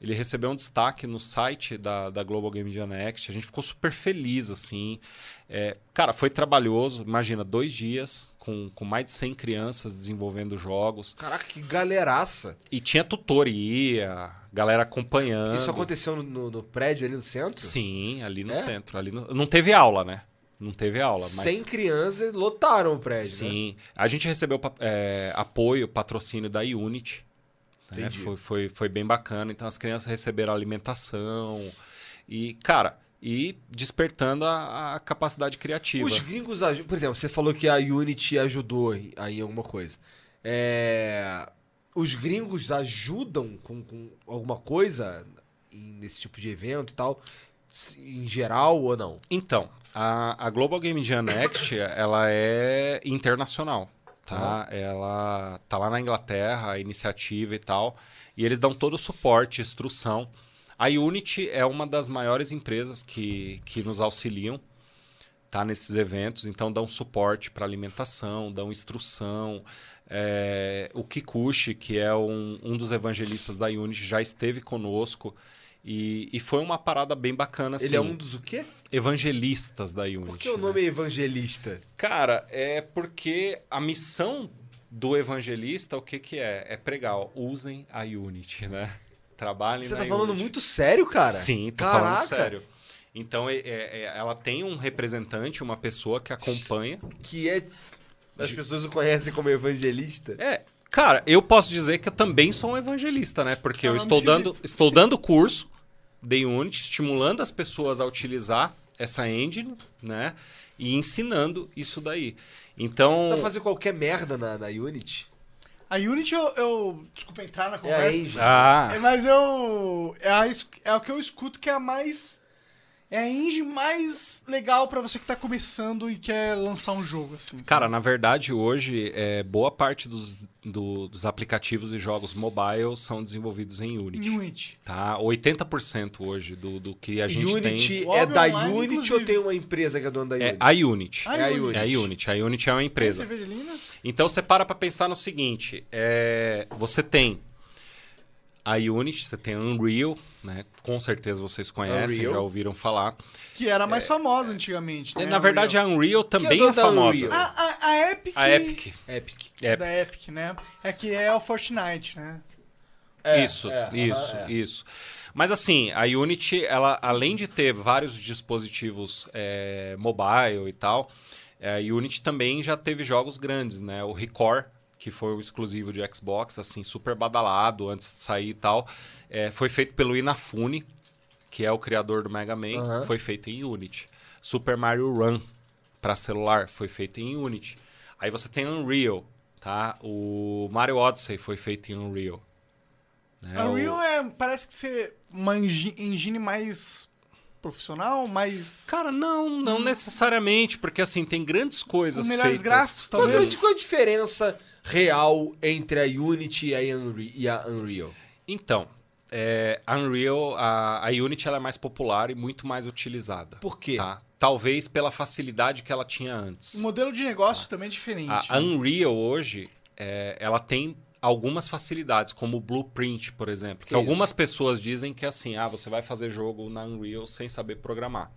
ele recebeu um destaque no site da, da Global Game Jam Next. A gente ficou super feliz, assim. É, cara, foi trabalhoso. Imagina, dois dias com, com mais de 100 crianças desenvolvendo jogos. Caraca, que galeraça. E tinha tutoria, galera acompanhando. Isso aconteceu no, no- prédio ali no centro? Sim, ali no É? centro. Ali no- Não teve aula, né? Não teve aula, mas... 100 crianças lotaram o prédio, né? Sim. A gente recebeu é, apoio, patrocínio da Unity. Né? Foi, foi, foi bem bacana. Então as crianças receberam alimentação. E, cara, e despertando a, a capacidade criativa. Os gringos ajudam. Por exemplo, você falou que a Unity ajudou aí em alguma coisa. É, Os gringos ajudam com, com alguma coisa nesse tipo de evento e tal? Em geral ou não? Então, a, a Global Game Jam Next, ela é internacional, tá? Ela tá lá na Inglaterra, a iniciativa e tal, e eles dão todo o suporte, instrução. A Unity é uma das maiores empresas que, que nos auxiliam, tá? Nesses eventos, então dão suporte para alimentação, dão instrução. É, o Kikuchi, que é um, um dos evangelistas da Unity, já esteve conosco. E, e foi uma parada bem bacana, assim Ele é um dos o quê? evangelistas da Unity. Por que o né? nome é evangelista? Cara, é porque a missão do evangelista, o que que é? É pregar, ó, usem a Unity, né? Trabalhem Você na tá falando Unity. muito sério, cara? Sim, tô Caraca. falando sério. Então, é- é- é- ela tem um representante, uma pessoa que acompanha. Que é. As pessoas o conhecem como evangelista? É, cara, eu posso dizer que eu também sou um evangelista, né? Porque eu estou dando, estou dando curso de Unity, estimulando as pessoas a utilizar essa engine, né? E ensinando isso daí. Então, Dá pra fazer qualquer merda na, na Unity? A Unity, eu, eu- Desculpa entrar na É a conversa. engine. ah, mas eu. É, a é o que eu escuto que é a mais. É a engine mais legal pra você que tá começando e quer lançar um jogo, assim. Cara, na verdade, hoje, é, boa parte dos, do- dos aplicativos e jogos mobile são desenvolvidos em Unity. Unity. Tá? 80% hoje do, do que a gente Unity tem é Web da Online, Unity ou inclusive. tem uma empresa que é dona da é Unity? a Unity. A É a Unity. Unity. É a Unity. A Unity é uma empresa. Tem cerveja linda? Então você para pra pensar no seguinte: é, você tem a Unity, você tem a Unreal, né? Com certeza vocês conhecem, Unreal. já ouviram falar. Que era mais famosa antigamente, né? Na verdade, a Unreal também dono é da famosa. A, a, a Epic. A Epic. Epic. Da Epic. Epic, né? É que é o Fortnite, né? É, isso, é, isso, é. isso. Mas assim, a Unity, ela, além de ter vários dispositivos é, mobile e tal, é, a Unity também já teve jogos grandes, né? O Record, que foi o exclusivo de Xbox, assim, super badalado antes de sair e tal, é, foi feito pelo Inafune, que é o criador do Mega Man, Aham. foi feito em Unity. Super Mario Run para celular foi feito em Unity. Aí você tem Unreal, tá? O Mario Odyssey foi feito em Unreal. né? A O- Unreal é, parece que ser uma engi- engine mais profissional, mais. Cara, não, não necessariamente, porque assim, tem grandes coisas Com melhores feitas. gráficos, talvez. grande- qual a diferença real entre a Unity e a Unre- e a Unreal? Então, é, a Unreal, a, a Unity ela é mais popular e muito mais utilizada. Por quê? Tá? Talvez pela facilidade que ela tinha antes. O modelo de negócio também é diferente. A Unreal hoje, é, ela tem algumas facilidades, como o Blueprint, por exemplo. Que, Que algumas pessoas dizem que assim, ah, você vai fazer jogo na Unreal sem saber programar.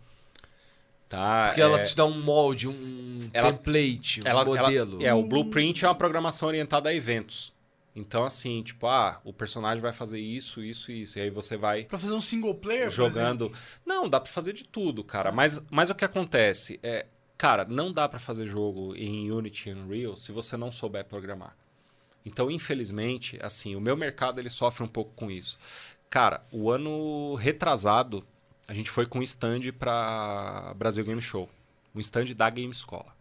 Tá? Porque ela É- te dá um molde, um Ela- template, um ela- ela- modelo. é, o Blueprint é uma programação orientada a eventos. Então, assim, tipo, ah, o personagem vai fazer isso, isso e isso. E aí você vai Pra fazer um single player, jogando. Não, dá pra fazer de tudo, cara. Mas, mas o que acontece é, cara, não dá pra fazer jogo em Unity e Unreal se você não souber programar. Então, infelizmente, assim, o meu mercado ele sofre um pouco com isso. Cara, o ano retrasado, a gente foi com um stand pra Brasil Game Show. Um stand da Game Escola.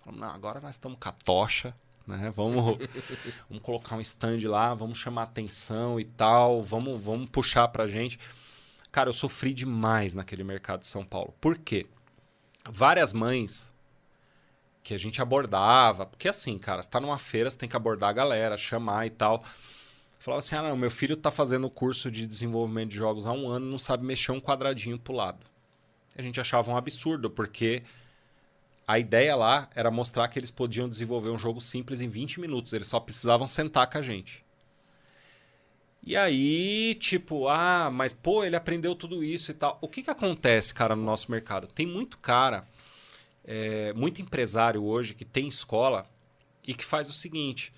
Falamos, não, agora nós estamos com a tocha, né? Vamos, vamos colocar um stand lá, vamos chamar atenção e tal, vamos, vamos puxar pra gente. Cara, eu sofri demais naquele mercado de São Paulo. Por quê? Várias mães que a gente abordava, porque assim, cara, você tá numa feira, você tem que abordar a galera, chamar e tal. Falava assim: ah, não, meu filho tá fazendo curso de desenvolvimento de jogos há um ano e não sabe mexer um quadradinho pro lado. A gente achava um absurdo, porque a ideia lá era mostrar que eles podiam desenvolver um jogo simples em 20 minutos, eles só precisavam sentar com a gente. E aí, tipo, ah, mas pô, ele aprendeu tudo isso e tal. O que que acontece, cara, no nosso mercado? Tem muito cara, é, muito empresário hoje que tem escola e que faz o seguinte: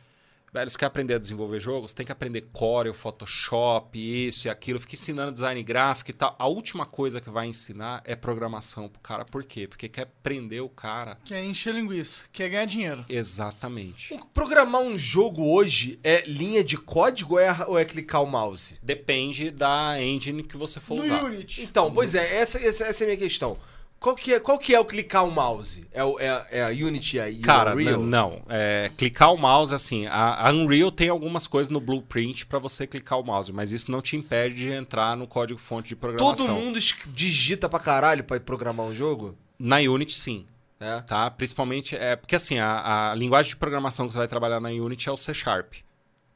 velho, você quer aprender a desenvolver jogos? Tem que aprender Corel, Photoshop, isso e aquilo. Fica ensinando design gráfico e tal. A última coisa que vai ensinar é programação pro cara. Por quê? Porque quer prender o cara. Quer encher linguiça, quer ganhar dinheiro. Exatamente. Programar um jogo hoje é linha de código ou é, ou é clicar o mouse? Depende da engine que você for No usar. Unity. Então, pois é, essa, essa, essa é a minha questão. Qual que é, qual que é o clicar o mouse? É, o- é, é a Unity aí? Cara, Unreal? não. É, clicar o mouse, assim, a, a Unreal tem algumas coisas no blueprint pra você clicar o mouse, mas isso não te impede de entrar no código-fonte de programação. Todo mundo digita pra caralho pra programar um jogo? Na Unity, sim. É. Tá? Principalmente, é porque assim, a, a linguagem de programação que você vai trabalhar na Unity é o C Sharp.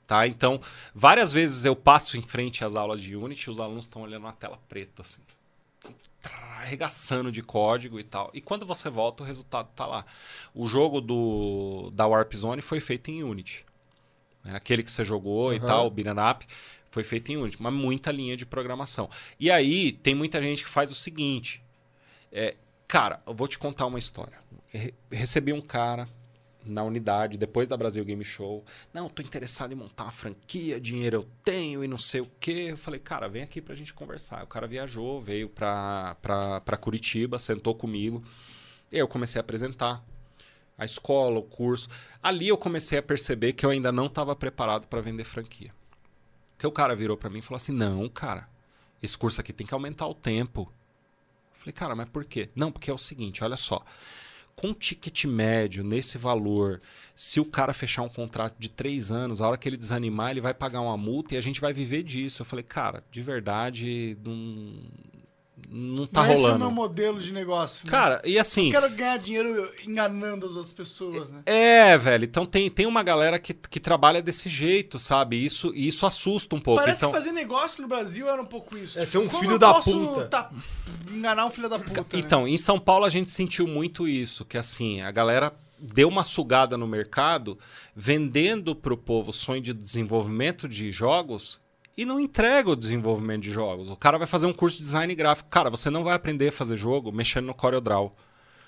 Tá? Então, várias vezes eu passo em frente às aulas de Unity e os alunos estão olhando uma tela preta, assim. Arregaçando de código e tal. E quando você volta, o resultado tá lá. O jogo do, da Warp Zone foi feito em Unity. né? Aquele que você jogou e Aham. tal, o Beat'em Up, foi feito em Unity. Mas muita linha de programação. E aí, tem muita gente que faz o seguinte. É, cara, eu vou te contar uma história. Re- recebi um cara na unidade, depois da Brasil Game Show. Não, tô interessado em montar uma franquia, dinheiro eu tenho e não sei o quê. Eu falei, cara, vem aqui pra gente conversar. O cara viajou, veio pra, pra, pra Curitiba, sentou comigo. E eu comecei a apresentar a escola, o curso. Ali eu comecei a perceber que eu ainda não estava preparado para vender franquia. Porque o cara virou para mim e falou assim: não, cara, esse curso aqui tem que aumentar o tempo. Eu falei, cara, mas por quê? Não, porque é o seguinte, olha só. Com ticket médio, nesse valor, se o cara fechar um contrato de três anos, a hora que ele desanimar, ele vai pagar uma multa e a gente vai viver disso. Eu falei, cara, de verdade, não, não tá não Esse é o rolando. meu modelo de negócio. né? Cara, e assim. Eu quero ganhar dinheiro enganando as outras pessoas, né? É, velho. Então tem, tem uma galera que, que trabalha desse jeito, sabe? Isso, e isso assusta um pouco. Parece então, que fazer negócio no Brasil era um pouco isso. É ser um como filho eu da posso puta. tá- enganar um filho da puta. né? então, em São Paulo a gente sentiu muito isso, que assim, a galera deu uma sugada no mercado, vendendo pro povo o sonho de desenvolvimento de jogos e não entrega o desenvolvimento de jogos. O cara vai fazer um curso de design gráfico. Cara, você não vai aprender a fazer jogo mexendo no CorelDRAW.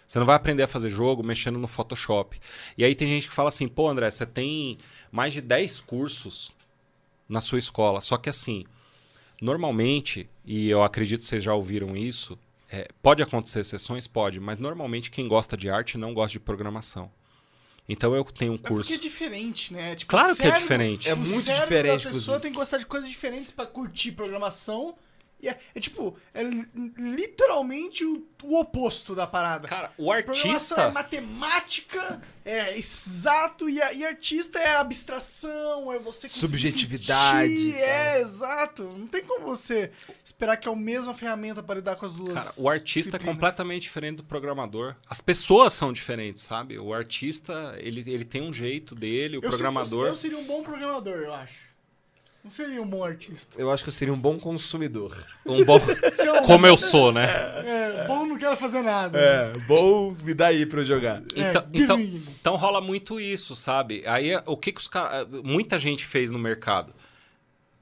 Você não vai aprender a fazer jogo mexendo no Photoshop. E aí tem gente que fala assim, pô, André, você tem mais de 10 cursos na sua escola. Só que assim, normalmente, e eu acredito que vocês já ouviram isso, é, pode acontecer exceções? Pode, mas normalmente quem gosta de arte não gosta de programação. Então eu tenho um É porque é curso. diferente, né? Tipo, Claro o que é diferente. É muito cérebro diferente, da pessoa inclusive. tem que gostar de coisas diferentes pra curtir programação. E é, é tipo, é li- literalmente o, o oposto da parada. Cara, o artista. é matemática, é exato, e, a- e artista é abstração, é você conseguir Subjetividade, sentir. É, exato. Não tem como você esperar que é a mesma ferramenta para lidar com as duas. Cara, o artista é completamente diferente do programador. As pessoas são diferentes, sabe? O artista, ele, ele tem um jeito dele, o Eu programador. seria- Eu seria um bom programador, eu acho. Não seria um bom artista. Eu acho que eu seria um bom consumidor. Um bom. Como eu sou, né? É, bom não quero fazer nada. É, bom me dá aí pra eu jogar. É, Então, give então, me. então rola muito isso, sabe? Aí o que, que os caras. Muita gente fez no mercado.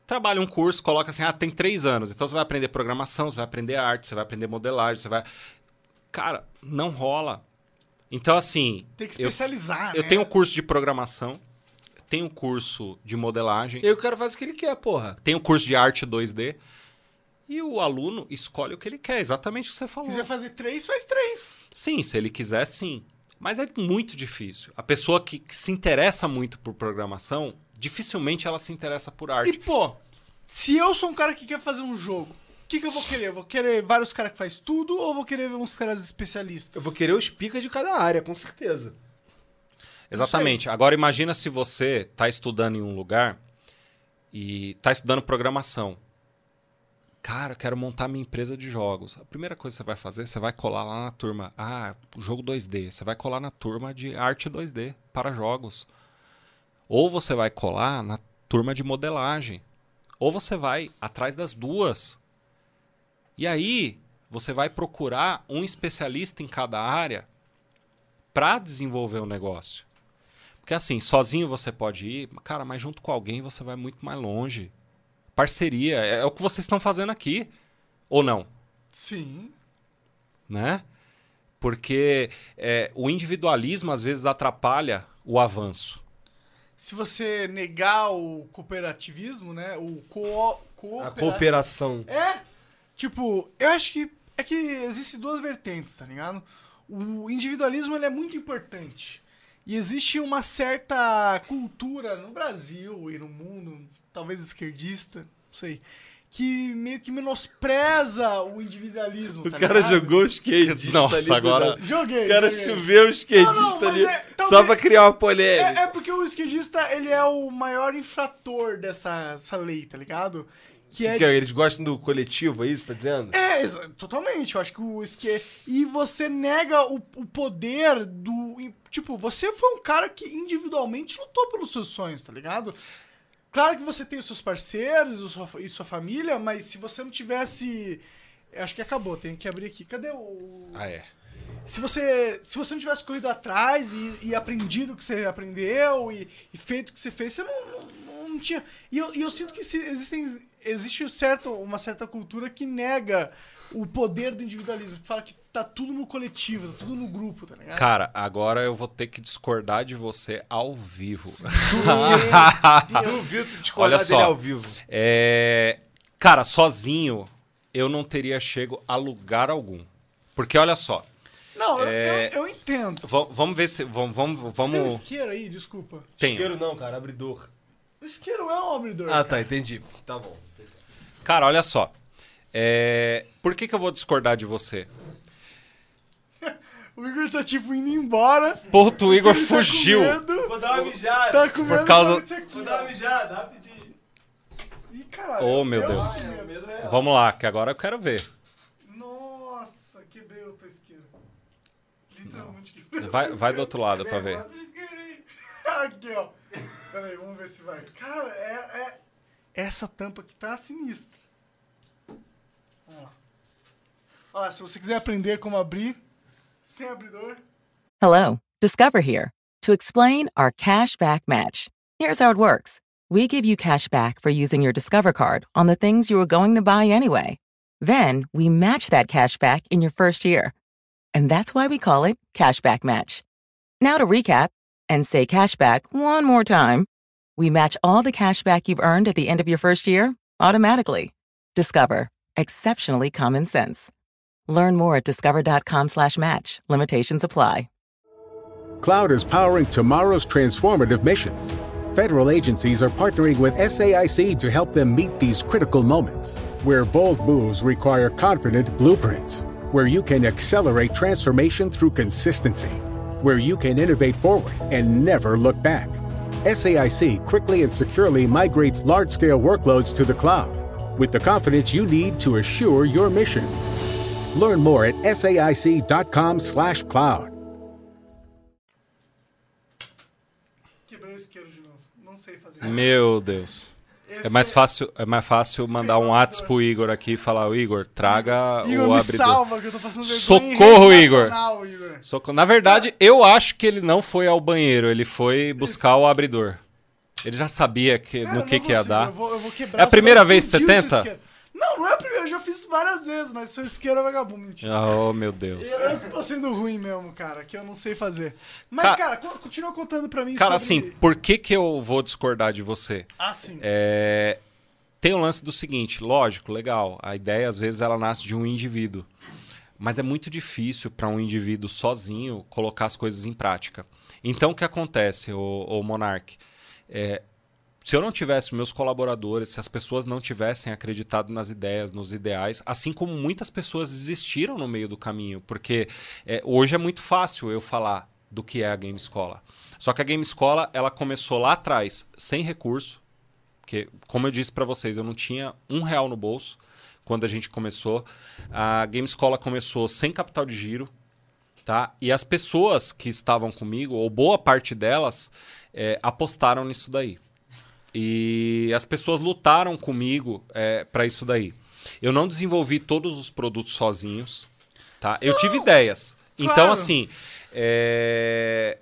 Trabalha um curso, coloca assim, ah, tem três anos. Então você vai aprender programação, você vai aprender arte, você vai aprender modelagem, você vai. Cara, não rola. Então, assim. Tem que eu- especializar, Eu né? tenho um curso de programação, tenho um curso de modelagem, E aí o cara faz o que ele quer, porra. tenho um curso de arte 2D. E o aluno escolhe o que ele quer, exatamente o que você falou. quiser fazer três, faz três. Sim, se ele quiser, sim. Mas é muito difícil. A pessoa que, que se interessa muito por programação, dificilmente ela se interessa por E, arte. pô, se eu sou um cara que quer fazer um jogo, o que, que eu vou querer? Eu vou querer vários caras que faz tudo ou vou querer uns caras especialistas? Eu vou querer os picas de cada área, com certeza. Exatamente. Agora imagina se você está estudando em um lugar e está estudando programação. Cara, eu quero montar minha empresa de jogos. A primeira coisa que você vai fazer, você vai colar lá na turma. Ah, jogo 2D. Você vai colar na turma de arte 2D para jogos. Ou você vai colar na turma de modelagem. Ou você vai atrás das duas. E aí, você vai procurar um especialista em cada área para desenvolver o negócio. Porque assim, sozinho você pode ir, cara, mas junto com alguém você vai muito mais longe. Parceria, é, é o que vocês estão fazendo aqui. Ou não, Sim. né? Porque é, o individualismo às vezes atrapalha o avanço. Se você negar o cooperativismo, né? O co A coopera- cooperação. É, tipo, eu acho que é que existem duas vertentes, tá ligado? O individualismo ele é muito importante. E existe uma certa cultura no Brasil e no mundo, talvez esquerdista, não sei, que meio que menospreza o individualismo. O tá cara ligado? jogou o skatista Nossa, agora-. Joguei. O cara joguei. choveu o skatista Não, não, ali é- só talvez- pra criar uma polêmica. É, é porque o esquerdista, ele é o maior infrator dessa, dessa lei, tá ligado? Que é Que é, Eles gostam do coletivo, é isso, tá dizendo? É, totalmente. Eu acho que o esque... E você nega o, o poder do. Tipo, você foi um cara que individualmente lutou pelos seus sonhos, tá ligado? Claro que você tem os seus parceiros o sua- e sua família, mas se você não tivesse. Acho que acabou, tem que abrir aqui. Cadê o. Ah, é. Se você, se você não tivesse corrido atrás e, e aprendido o que você aprendeu e, e feito o que você fez, você não, não, tinha. E eu, e eu sinto que se existem, existe certo, uma certa cultura que nega o poder do individualismo, que fala que tá tudo no coletivo, tá tudo no grupo, tá ligado? Cara, agora eu vou ter que discordar de você ao vivo. Duvido discordar Olha dele só. ao vivo. É, Cara, sozinho eu não teria chego a lugar algum. Porque olha só, Não, eu- É, eu, eu entendo. va- vamos ver se. Vamos. Vamos. Você tem um vamos... isqueiro aí, desculpa. Tenho. Isqueiro não, cara, abridor. O isqueiro é um abridor. Ah, tá, entendi. Tá bom. Cara, olha só. É, Por que, que eu vou discordar de você? O Igor tá tipo indo embora. Porto, o Igor Ele tá com fugiu. medo. Vou dar uma mijada. Tá com medo causa- disso aqui, Vou dar uma mijada, rapidinho. Ih, caralho. Oh, meu eu Deus. tenho medo. Vamos lá, que agora eu quero ver. Nossa, quebrei o teu isqueiro. Literalmente quebrei. Vai, o vai do isqueiro. outro lado pra ver. Isqueiro. Aqui, ó. Pera aí, vamos ver se vai. Cara, é, é... Essa tampa aqui tá sinistra. Lá. Olha se você quiser aprender como abrir, sem abridor... Hello, Discover here to explain our cash back match. Here's how it works we give you cash back for using your Discover card on the things you were going to buy anyway. Then we match that cash back in your first year. And that's why we call it Cashback Match. Now to recap and say cashback one more time. We match all the cashback you've earned at the end of your first year automatically. Discover. Exceptionally common sense. Learn more at discover.com slash match. Limitations apply. Cloud is powering tomorrow's transformative missions. Federal agencies are partnering with SAIC to help them meet these critical moments, where bold moves require confident blueprints, where you can accelerate transformation through consistency, where you can innovate forward and never look back. SAIC quickly and securely migrates large scale workloads to the cloud with the confidence you need to assure your mission. Learn more at saic.com/slash cloud. Quebrei o isqueiro de novo. Não sei fazer. Meu Deus. É mais fácil, é mais fácil mandar um WhatsApp pro Igor aqui e falar, "Ô, Igor, traga Igor, o me abridor. salva, que eu tô passando Socorro, Igor. Igor. Soco- Na verdade, eu acho que ele não foi ao banheiro, ele foi buscar o abridor. Ele já sabia que, Cara, no que, que ia dar. eu vou- eu vou É a o primeira vez que você o tenta? Não, não é a primeira, eu já fiz várias vezes, mas seu isqueiro vagabundo, mentira. Oh, meu Deus. Eu, tô sendo ruim mesmo, cara, que eu não sei fazer. Mas, Ca- cara, co- continua contando pra mim Cara, sobre... assim, por que, que eu vou discordar de você? Ah, sim. É, Tem o lance do seguinte, lógico, legal. A ideia, às vezes, ela nasce de um indivíduo. Mas é muito difícil para um indivíduo sozinho colocar as coisas em prática. Então, o que acontece, o, o Monark? É, se eu não tivesse meus colaboradores, se as pessoas não tivessem acreditado nas ideias, nos ideais, assim como muitas pessoas desistiram no meio do caminho, porque é, hoje é muito fácil eu falar do que é a Game Escola. Só que a Game Escola, ela começou lá atrás, sem recurso, porque, como eu disse para vocês, eu não tinha um real no bolso quando a gente começou. A Game Escola começou sem capital de giro, tá? E as pessoas que estavam comigo, ou boa parte delas, é, apostaram nisso daí. E as pessoas lutaram comigo é, para isso daí. Eu não desenvolvi todos os produtos sozinhos, tá? Eu tive ideias. Então, claro. assim, é,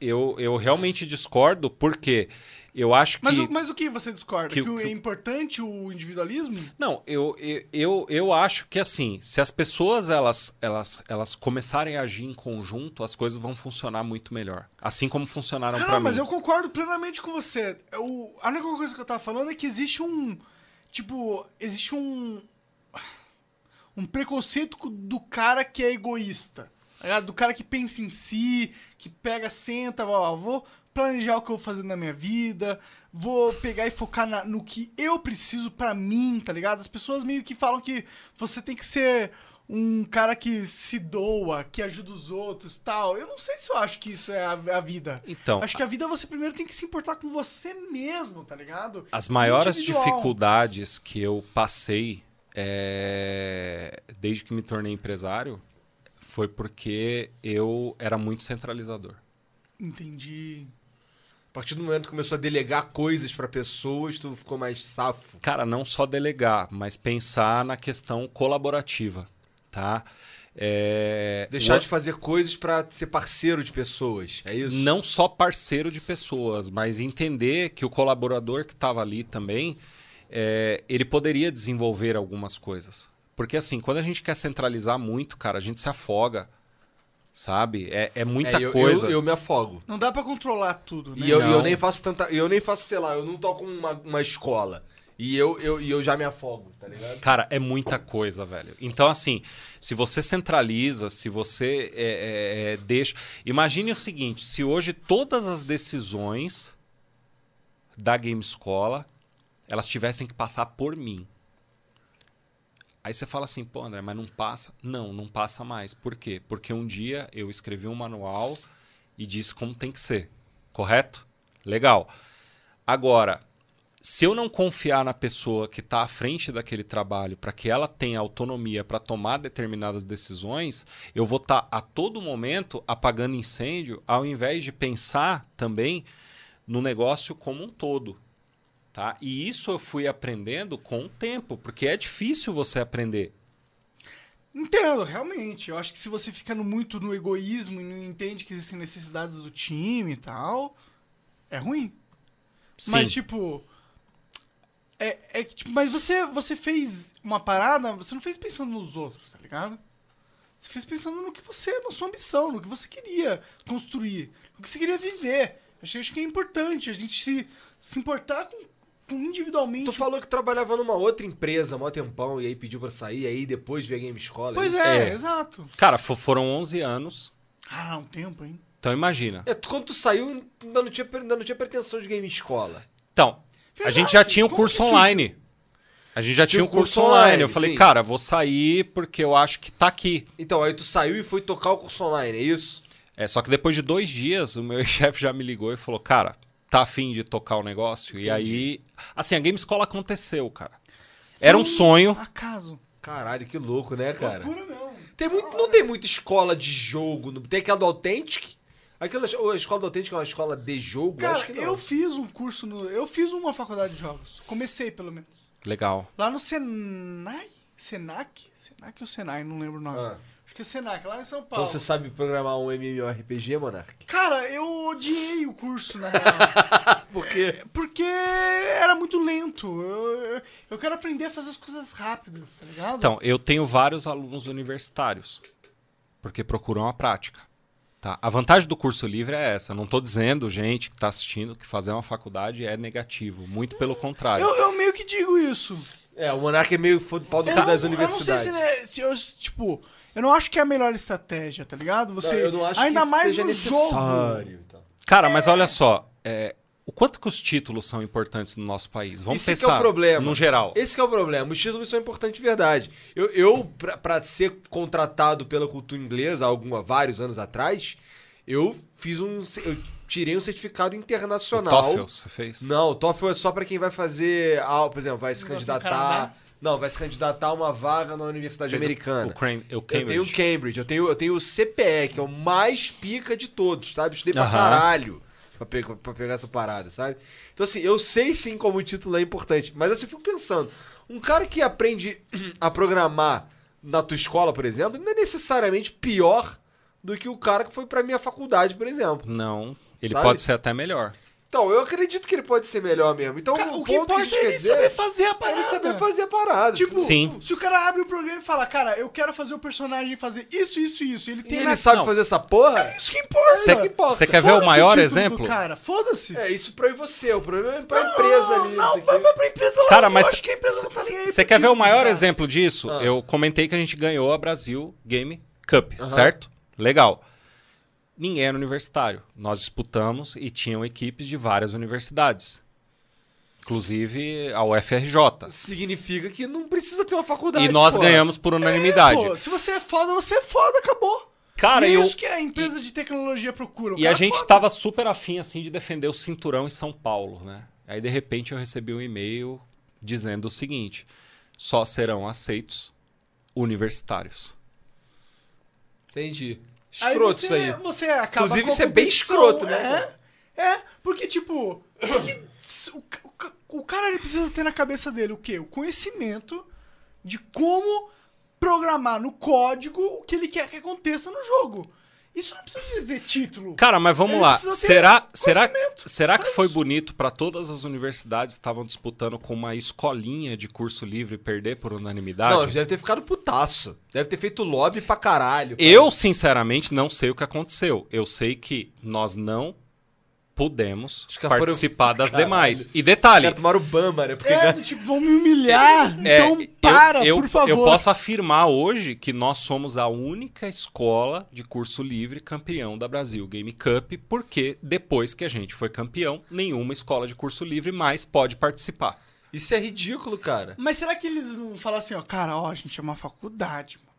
eu, eu realmente discordo porque eu acho que... Mas, o- mas o que você discorda? que Que, que é importante o individualismo? Não, eu, eu, eu, eu acho que assim, se as pessoas elas, elas, elas começarem a agir em conjunto, as coisas vão funcionar muito melhor. Assim como funcionaram Ah, pra não, mas mim. eu concordo plenamente com você. Eu, a única coisa que eu tava falando é que existe um. Tipo, existe um. Um preconceito co- do cara que é egoísta. tá? Do cara que pensa em si, que pega, senta, ó, vou planejar o que eu vou fazer na minha vida, vou pegar e focar na- no que eu preciso pra mim, tá ligado? As pessoas meio que falam que você tem que ser um cara que se doa, que ajuda os outros tal. Eu não sei se eu acho que isso é a, a vida. Então, Acho que a vida você primeiro tem que se importar com você mesmo, tá ligado? As maiores dificuldades que eu passei é, desde que me tornei empresário foi porque eu era muito centralizador. Entendi. A partir do momento que começou a delegar coisas pra pessoas, tu ficou mais safo. Cara, não só delegar, mas pensar na questão colaborativa, tá? É, Deixar o- de fazer coisas pra ser parceiro de pessoas. É isso? não só parceiro de pessoas, mas entender que o colaborador que estava ali também, é, ele poderia desenvolver algumas coisas. Porque assim, quando a gente quer centralizar muito, cara, a gente se afoga, sabe? É, é muita É, eu, coisa. Eu, eu me afogo. Não dá pra controlar tudo, né? E eu, eu Não. nem faço tanta. Eu nem faço, sei lá, eu não toco uma, uma escola. E eu, eu, e eu já me afogo, tá ligado? Cara, é muita coisa, velho. Então, assim, se você centraliza, se você é, é, é, deixa. Imagine o seguinte: se hoje todas as decisões da Game Escola elas tivessem que passar por mim. Aí você fala assim, pô, André, mas não passa? Não, não passa mais. Por quê? Porque um dia eu escrevi um manual e disse como tem que ser. Correto? Legal. Agora, se eu não confiar na pessoa que está à frente daquele trabalho para que ela tenha autonomia para tomar determinadas decisões, eu vou estar a todo momento apagando incêndio, ao invés de pensar também no negócio como um todo. Tá? E isso eu fui aprendendo com o tempo, porque é difícil você aprender. Entendo, realmente. Eu acho que se você fica no- muito no egoísmo e não entende que existem necessidades do time e tal, é ruim. Sim. Mas, tipo. É, é tipo, mas você, você fez uma parada, você não fez pensando nos outros, tá ligado? Você fez pensando no que você, na sua ambição, no que você queria construir, no que você queria viver. Eu acho, acho que é importante a gente se, se importar com, individualmente. Tu falou que trabalhava numa outra empresa há mó tempão e aí pediu pra sair, aí depois veio a Game Escola. Pois é, É. exato. Cara, fo- foram 11 anos. Ah, um tempo, hein? Então imagina. É, quando tu saiu, ainda não tinha, ainda não tinha pretensão de Game Escola. Então, a Verdade, gente já tinha o como curso online. A gente já tinha o curso, curso online. online, Eu falei, sim. cara, vou sair porque eu acho que tá aqui. Então, aí tu saiu e foi tocar o curso online, é isso? É, só que depois de dois dias, o meu chefe já me ligou e falou, cara, tá afim de tocar o negócio? E aí, assim, a Game Escola aconteceu, cara. Era um sonho. Acaso. Caralho, que louco, né, cara? Loucura mesmo. Tem muito, não tem muita escola de jogo. no- Tem aquela do Authentic. Aquela a escola do autêntico é uma escola de jogo? Cara, Acho que não. eu fiz um curso no. Eu fiz uma faculdade de jogos. Comecei, pelo menos. Legal. Lá no Senai? Senac? Senac ou Senai? Não lembro o nome. Ah. Acho que é Senac, lá em São Então Paulo. você sabe programar um MMORPG, Monark? Cara, eu odiei o curso, na real. Por quê? Porque era muito lento. Eu, eu- quero aprender a fazer as coisas rápidas, tá ligado? Então, eu tenho vários alunos universitários, porque procuram a prática. Tá? A vantagem do curso livre é essa. Não estou dizendo, gente que está assistindo, que fazer uma faculdade é negativo. Muito pelo contrário. eu, eu meio que digo isso. É, o Monark é meio pau do cu das eu não sei universidades. se, né, se eu, tipo, eu não acho que é a melhor estratégia, tá ligado? Você, Não, eu não acho ainda que mais seja no necessário. jogo. então. Cara, mas olha só. é, o quanto que os títulos são importantes no nosso país? Vamos que pensar é o problema. no geral. Esse que é o problema. Os títulos são importantes de verdade. Eu, eu pra, pra ser contratado pela cultura inglesa, há vários anos atrás, eu fiz um. Eu tirei um certificado O internacional. TOEFL, você fez? Não, o TOEFL é só pra quem vai fazer, ah, por exemplo, vai se candidatar. Não, vai se candidatar a uma vaga na Universidade Fez o- Americana. o Cram- o Eu tenho o Cambridge. Cambridge, eu tenho, eu tenho o CPE, que é o mais pica de todos, sabe? Estudei pra Aham. caralho pra, pe- pra pegar essa parada, sabe? Então, assim, eu sei sim como o título é importante, mas assim, eu fico pensando, um cara que aprende a programar na tua escola, por exemplo, não é necessariamente pior do que o cara que foi pra minha faculdade, por exemplo. Não. Ele Sabe? pode ser até melhor. Então, eu acredito que ele pode ser melhor mesmo. Então, Cara, o, o que que importa gente é ele dizer saber fazer a parada. é ele saber fazer a parada. Tipo, Sim. se o cara abre o programa e fala, cara, eu quero fazer o personagem fazer isso, isso e isso, e ele E tem ele na- sabe Não, fazer essa porra? É isso que importa. Cê- isso que importa. Você quer ver o maior exemplo? Cara, foda-se. É, isso pra eu e você. O problema é pra Não, empresa ali. Não, aqui. mas pra empresa lá, Cara, mas acho que a empresa não tá nem aí Você quer ver o maior cara. exemplo disso? Ah. Eu comentei que a gente ganhou a Brasil Game Cup, certo? Legal. Ninguém era universitário. Nós disputamos e tinham equipes de várias universidades. Inclusive a UFRJ. Significa que não precisa ter uma faculdade. E nós pô. ganhamos por unanimidade. Pô, se você é foda, você é foda, acabou. Cara, e é eu. isso que a empresa de tecnologia procura. E a gente foda. tava super afim, assim, de defender o cinturão em São Paulo, né? Aí, de repente, eu recebi um e-mail dizendo o seguinte: só serão aceitos universitários. Entendi. Escroto você, isso aí. Você acaba Inclusive, isso é bem escroto, né, É, é porque, tipo, o, o cara ele precisa ter na cabeça dele o quê? O conhecimento de como programar no código o que ele quer que aconteça no jogo. Isso não precisa dizer título. Cara, mas vamos Ele lá. Será, será, será que foi bonito para todas as universidades que estavam disputando com uma escolinha de curso livre perder por unanimidade? Não, deve ter ficado putaço. Deve ter feito lobby pra caralho. cara. Eu, sinceramente, não sei o que aconteceu. Eu sei que nós não pudemos Os caras foram- participar das Caralho. demais. E detalhe, caras tomaram bamba, né? Porque É, tipo, vão me humilhar. é, então eu- para, eu, por favor. Eu posso afirmar hoje que nós somos a única escola de curso livre campeão da Brasil Game Cup, porque depois que a gente foi campeão, nenhuma escola de curso livre mais pode participar. Isso é ridículo, cara. Mas será que eles não falam assim, ó, cara, ó, a gente é uma faculdade, mano.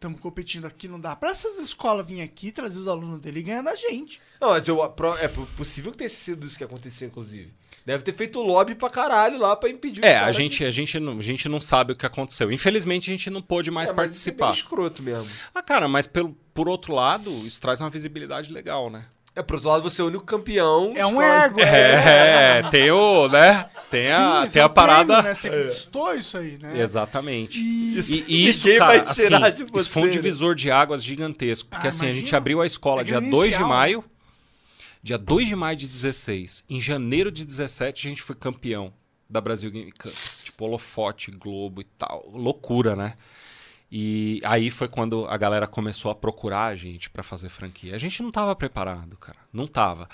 Estamos competindo aqui, não dá pra essas escolas virem aqui, trazer os alunos dele e ganhar da gente. Não, mas eu, é possível que tenha sido isso que aconteceu, inclusive. Deve ter feito lobby pra caralho lá pra impedir É, a gente, a, gente não, a gente não sabe o que aconteceu. Infelizmente, a gente não pôde de- mais É, mas isso é participar. bem escroto mesmo. Ah, cara, mas pelo, por outro lado, isso traz uma visibilidade legal, né? É, por outro lado, você é o único campeão. É um escola- ego. É, tem o, né? Tem a, esse tem é a um prêmio, parada. né? Você conquistou isso aí, né? Exatamente. E... Isso- E, e isso, cara, vai tirar assim, de isso foi um você, né? divisor de águas gigantesco. Porque Ah, assim, a gente imagina. abriu a escola É dia aquele 2 de inicial. maio. Dia 2 de maio de 16. Em janeiro de 17, a gente foi campeão da Brasil Game Cup. Tipo, holofote, Globo e tal. Loucura, né? E aí foi quando a galera começou a procurar a gente pra fazer franquia. A gente não tava preparado, cara. Não tava.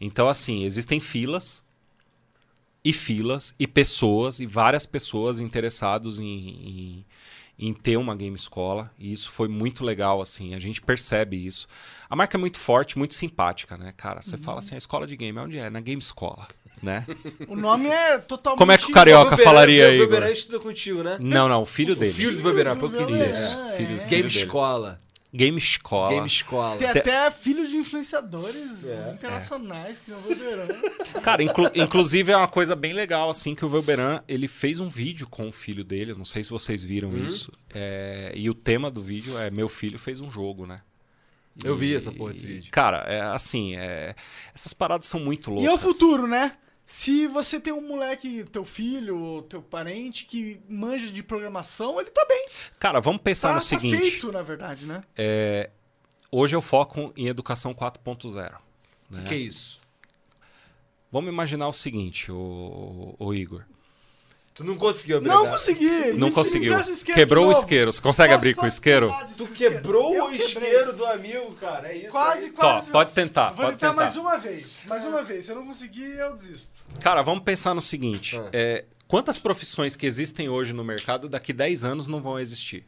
Então, assim, existem filas e filas e pessoas e várias pessoas interessados em, em, em ter uma game escola. E isso foi muito legal assim. A gente percebe isso. A marca é muito forte muito simpática né cara? Você fala assim a escola de game onde é? Na game escola né O nome é totalmente... Como é que o carioca falaria aí Velberan Igor? estudou contigo, né? não não o filho dele Filho do Velberan, foi o que dizer. Isso, É, filho, é. Game. Escola. game escola Game Escola. Tem Te- até filhos de influenciadores É. internacionais que não vou ver. Cara, inclu- inclusive é uma coisa bem legal, assim, que o Velberan, ele fez um vídeo com o filho dele, eu não sei se vocês viram Uhum. isso, é, e o tema do vídeo é Meu Filho Fez um Jogo, né? Eu vi E- essa porra desse vídeo. Cara, é assim, é, essas paradas são muito loucas. E é o futuro, né? Se você tem um moleque, teu filho, ou teu parente, que manja de programação, ele tá bem. Cara, vamos pensar Tá, no tá seguinte. feito, na verdade, né? é, hoje eu foco em educação 4.0. né? O que é isso? Vamos imaginar o seguinte, o, o Igor. Tu não conseguiu abrir Não a- consegui. Não conseguiu. Quebrou o isqueiro. Você consegue abrir com o isqueiro? Tu quebrou Eu o quebrei. isqueiro do amigo, cara. É isso. Quase, é isso. quase. Tó, pode tentar, Vou pode tentar tentar. mais uma vez. Mais uma vez. Se eu não conseguir, eu desisto. Cara, vamos pensar no seguinte. Ah. é, quantas profissões que existem hoje no mercado daqui 10 anos não vão existir?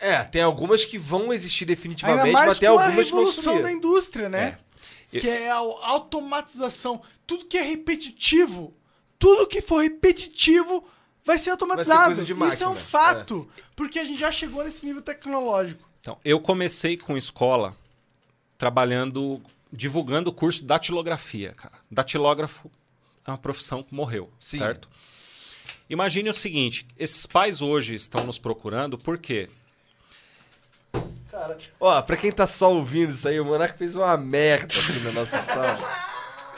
É, tem algumas que vão existir definitivamente, Ainda mais mas tem a algumas que vão revolução sumir. da indústria, né? É. Que é a automatização. Tudo que é repetitivo, tudo que for repetitivo vai ser automatizado. coisa de Isso é um fato. Porque a gente já chegou nesse nível tecnológico. Então, eu comecei com escola trabalhando, divulgando o curso de datilografia, cara. Datilógrafo é uma profissão que morreu, Sim. certo? Imagine o seguinte, esses pais hoje estão nos procurando por quê? Cara, ó, pra quem tá só ouvindo isso aí, o Monark fez uma merda aqui na nossa sala.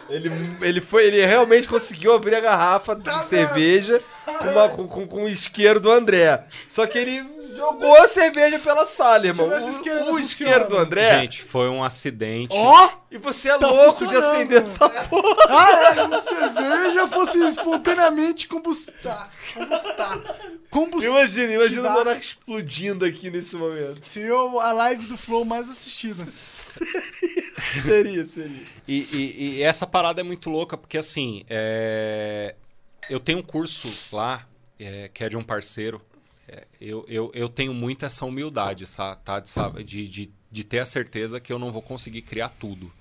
Ele, ele, foi, ele realmente conseguiu abrir a garrafa Tá de cerveja com, uma, com, com, com o isqueiro do André. Só que ele jogou a cerveja pela sala, irmão. Isqueiro O, o isqueiro do. André. Gente, foi um acidente. Ó! e você é tá louco de acender essa porra. Ah, é, a cerveja fosse espontaneamente combustar. Combustar. Combustar. Imagina, imagina o Monark explodindo aqui nesse momento. Seria a live do Flow mais assistida. Seria, seria. E, e- e essa parada é muito louca, porque assim, é, eu tenho um curso lá, é, que é de um parceiro. É, eu, eu, eu tenho muito essa humildade, sa- tá? De, sabe, de, de, de ter a certeza que eu não vou conseguir criar tudo.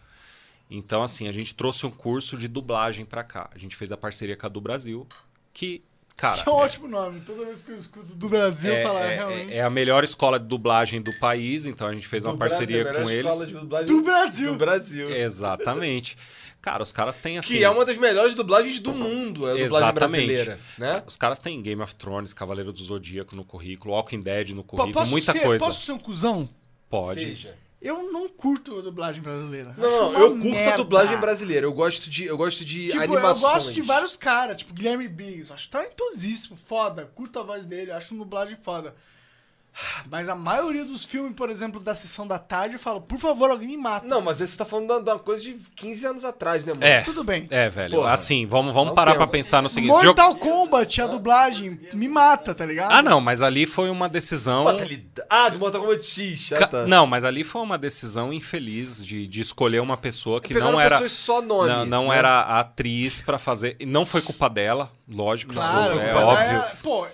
Então, assim, a gente trouxe um curso de dublagem pra cá. A gente fez a parceria com a do Brasil, que, cara. Que é um ótimo nome. Toda vez que eu escuto do Brasil, é, eu falo, é- é, realmente. é- é a melhor escola de dublagem do país, então a gente fez uma Do parceria Brasil, a com melhor eles. escola de dublagem Do Brasil. Do Brasil. Exatamente. Cara, os caras têm assim. Que é uma das melhores dublagens do mundo, é a dublagem Exatamente. brasileira, né? Os caras têm Game of Thrones, Cavaleiro do Zodíaco no currículo, Walking Dead no currículo, posso muita ser, coisa. Posso ser um cuzão? Pode. Seja. Eu não curto a dublagem brasileira. Não, não, eu curto a merda. dublagem brasileira. Eu gosto de, eu gosto de Tipo, animações. eu gosto de vários caras, tipo Guilherme Briggs, eu acho talentosíssimo, foda, curto a voz dele, acho dublagem foda. Mas a maioria dos filmes, por exemplo, da sessão da tarde, eu falo, por favor, alguém me mata. Não, mas você tá falando da uma coisa de 15 anos atrás, né, mano? É. Tudo bem. É, velho. Porra. Assim, vamos, vamos Não parar uma- pensar no seguinte. jogo- Mortal Kombat, a dublagem, me mata, tá ligado? Ah, não, mas ali foi uma decisão. Fatalidade. Ah, do Mortal Kombat X. Ah, tá. Não, mas ali foi uma decisão infeliz de, de escolher uma pessoa que não era. pessoas só nome, não não né? era a atriz pra fazer. e Não foi culpa dela, lógico, Claro, isso é mas óbvio. é- pô,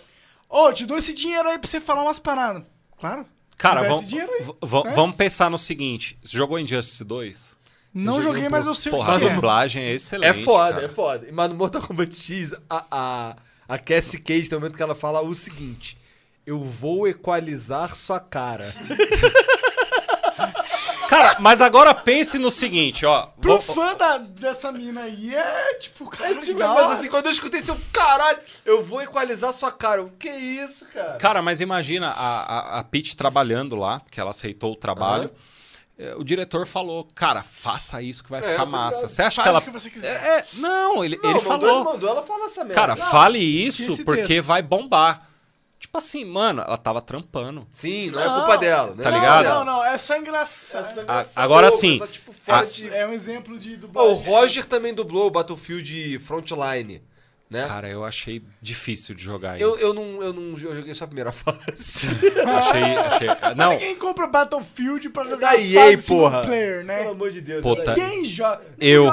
ô, te dou esse dinheiro aí pra você falar umas paradas. Claro. Cara, vamos, esse dinheiro aí, v- v- né? vamos pensar no seguinte: você jogou Injustice 2? Não joguei, mas eu sei Porra, o a que é. dublagem é É excelente. foda, cara. é foda. Mas no Mortal Kombat X, a, a, a Cassie Cage tem um momento que ela fala o seguinte: Eu vou equalizar sua cara. Cara, mas agora pense no seguinte, ó. Pro vou- fã da- dessa mina aí, é tipo, cara, Tipo, legal. mas assim, quando eu escutei isso, eu, caralho, eu vou equalizar sua cara. O que é isso, cara? Cara, mas imagina a, a, a Peach trabalhando lá, que ela aceitou o trabalho. É, O diretor falou, cara, faça isso que vai É, ficar massa. ligado. Você acha Faz que ela. que você quiser. É, é, não, ele, Não, ele mandou, falou. Ele mandou ela falar essa merda. Cara, Não. fale isso porque texto. vai bombar. Tipo assim, mano, ela tava trampando. Sim, não, é culpa dela. Né? Tá Não, ligado? Não, não, é só engraçado. A- essa agora louca, sim, só, tipo, de- É um exemplo de dublagem. o Roger também dublou o Battlefield Frontline, né? Cara, eu achei difícil de jogar eu, eu, não, eu não eu joguei só a primeira fase. achei, achei. Não, Ninguém compra Battlefield pra jogar da EA, fase porra. player, né? Pelo amor de Deus. É EA. Ninguém joga. eu,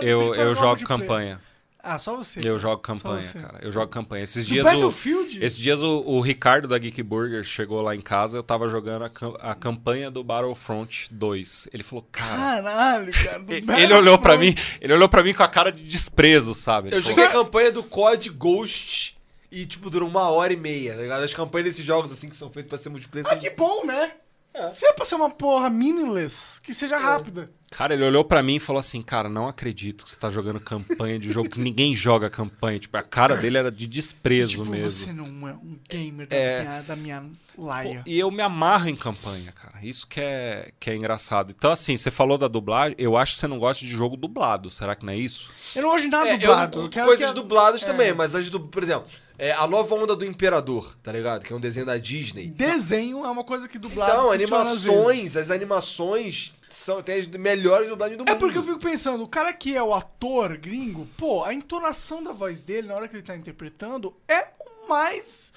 eu, eu jogo campanha. Ah, só você. Eu jogo campanha, cara. Eu jogo campanha. Esses dias o, Battlefield? esses dias o, o Ricardo da Geek Burger chegou lá em casa, eu tava jogando a, a campanha do Battlefront 2. Ele falou, cara, Caralho, cara. ele, olhou pra mim, ele olhou para mim com a cara de desprezo, sabe? Ele Eu falou, joguei a campanha do COD Ghost e, tipo, durou uma hora e meia, tá ligado? As campanhas desses jogos, assim, que são feitos pra ser multiplayer, Ah, são... que bom, né? É. Se é pra ser uma porra meaningless, que seja rápida. Cara, ele olhou pra mim e falou assim: Cara, não acredito que você tá jogando campanha de jogo que ninguém joga campanha. Tipo, a cara dele era de desprezo tipo, mesmo. você não é um gamer da, É. minha, da minha laia. E eu me amarro em campanha, cara. Isso que é, que é engraçado. Então, assim, você falou da dublagem. Eu acho que você não gosta de jogo dublado. Será que não é isso? Eu não gosto de nada É, eu dublado. não curto quero coisas que a- dubladas é. também, mas as do, por exemplo, é, a nova onda do Imperador, tá ligado? Que é um desenho da Disney. Desenho é uma coisa que dublado Então, animações, vezes. as animações são tem as melhores dublagens do mundo. É porque eu fico pensando, o cara que é o ator gringo, pô, a entonação da voz dele na hora que ele tá interpretando é o mais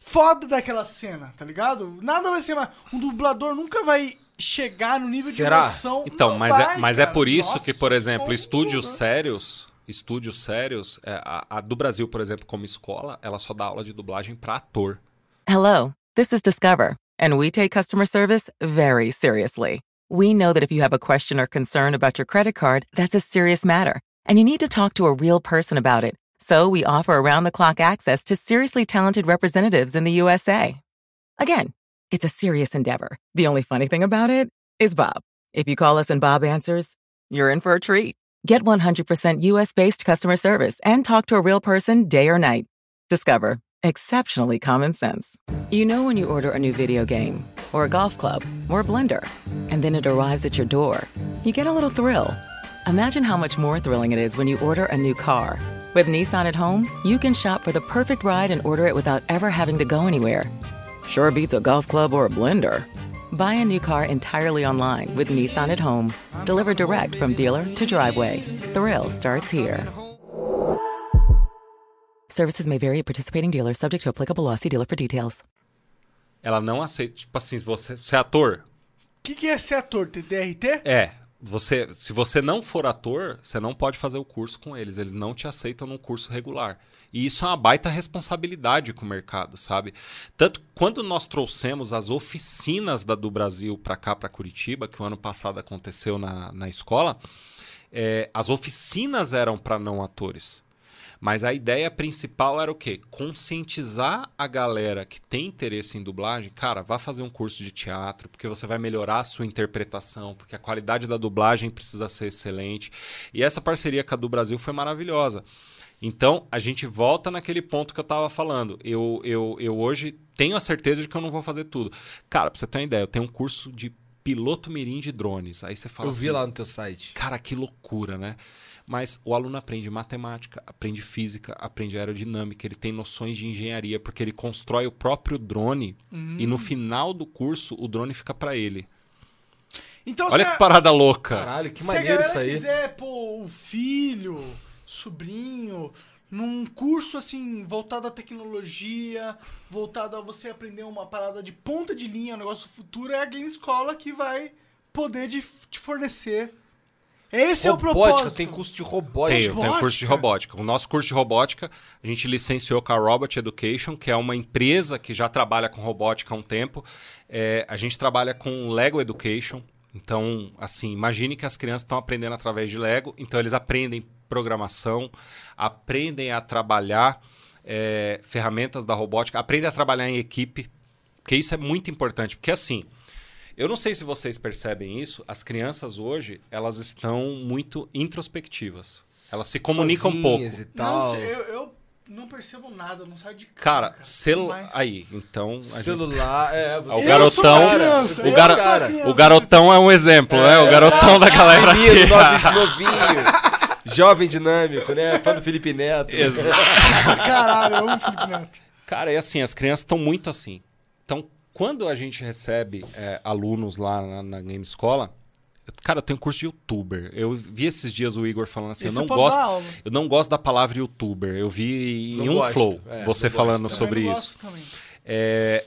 foda daquela cena, tá ligado? Nada vai ser mais. Um dublador nunca vai chegar no nível Será? de emoção. Então, Não mas, vai, é, mas é cara. por isso Nossa, que, por exemplo, estúdios sérios, estúdios sérios, a, do Brasil, por exemplo, como escola, ela só dá aula de dublagem pra ator. Hello, this is Discover, and we take customer service very seriously. We know that if you have a question or concern about your credit card, that's a serious matter, and you need to talk to a real person about it. So we offer around the clock access to seriously talented representatives in the USA. Again, it's a serious endeavor. The only funny thing about it is Bob. If you call us and Bob answers, you're in for a treat. Get 100% US based customer service and talk to a real person day or night. Discover exceptionally common sense. You know when you order a new video game, or a golf club, or a blender, and then it arrives at your door, you get a little thrill. Imagine how much more thrilling it is when you order a new car. With Nissan at home, you can shop for the perfect ride and order it without ever having to go anywhere. Sure beats a golf club or a blender. Buy a new car entirely online with Nissan at home. Delivered direct from dealer to driveway. Thrill starts here. Services may vary at participating dealers, subject to applicable law. See dealer for details. Ela não aceita, tipo assim, você, você é ator? O que, que é ser ator? Ter DRT? É. Você, se você não for ator, você não pode fazer o curso com eles. Eles não te aceitam num curso regular. E isso é uma baita responsabilidade com o mercado, sabe? Tanto quando nós trouxemos as oficinas da do Brasil para cá, para Curitiba, que o ano passado aconteceu na, na escola, é, as oficinas eram para não atores. Mas a ideia principal era o quê? Conscientizar a galera que tem interesse em dublagem. Cara, vá fazer um curso de teatro, porque você vai melhorar a sua interpretação, porque a qualidade da dublagem precisa ser excelente. E essa parceria com a do Brasil foi maravilhosa. Então, a gente volta naquele ponto que eu tava falando. Eu, eu, eu hoje tenho a certeza de que eu não vou fazer tudo. Cara, pra você ter uma ideia, eu tenho um curso de piloto mirim de drones. Aí você fala Eu vi assim, lá no teu site. Cara, que loucura, né? Mas o aluno aprende matemática, aprende física, aprende aerodinâmica, ele tem noções de engenharia, porque ele constrói o próprio drone e no final do curso o drone fica pra ele. Então, Olha se a- que parada louca. Caralho, que se maneiro isso aí. quiser pôr o filho, sobrinho, num curso assim, voltado à tecnologia, voltado a você aprender uma parada de ponta de linha, um negócio futuro, é a Game Escola que vai poder de- te fornecer. Esse é o Robótica, propósito. tem curso de robótica. Tem, tenho curso de robótica. O nosso curso de robótica, a gente licenciou com a Robot Education, que é uma empresa que já trabalha com robótica há um tempo. É, a gente trabalha com Lego Education. Então, assim, imagine que as crianças estão aprendendo através de Lego. Então, eles aprendem programação, aprendem a trabalhar é, ferramentas da robótica, aprendem a trabalhar em equipe. Porque isso é muito importante. Porque, assim, eu não sei se vocês percebem isso, as crianças hoje, elas estão muito introspectivas. Elas se comunicam um pouco. E Não, tal. sei, eu, eu não percebo nada, não saio de casa. Cara, celular. Aí, então. a gente- Celular, é. você- O Eu garotão. criança, o, uma criança. o garotão é um exemplo, né? O garotão da galera Menino, aqui. novinho, novinho. Jovem dinâmico, né? Fã do Felipe Neto. Exato. Caralho, eu amo o Felipe Neto. Cara, é assim, as crianças estão muito assim. Então, quando a gente recebe é, alunos lá na, na Game Escola, cara, eu tenho curso de youtuber. Eu vi esses dias o Igor falando assim, eu não gosto, eu não gosto da palavra youtuber. Eu vi em Não um gosto, flow é, você falando gosto, sobre isso. gosto também. É,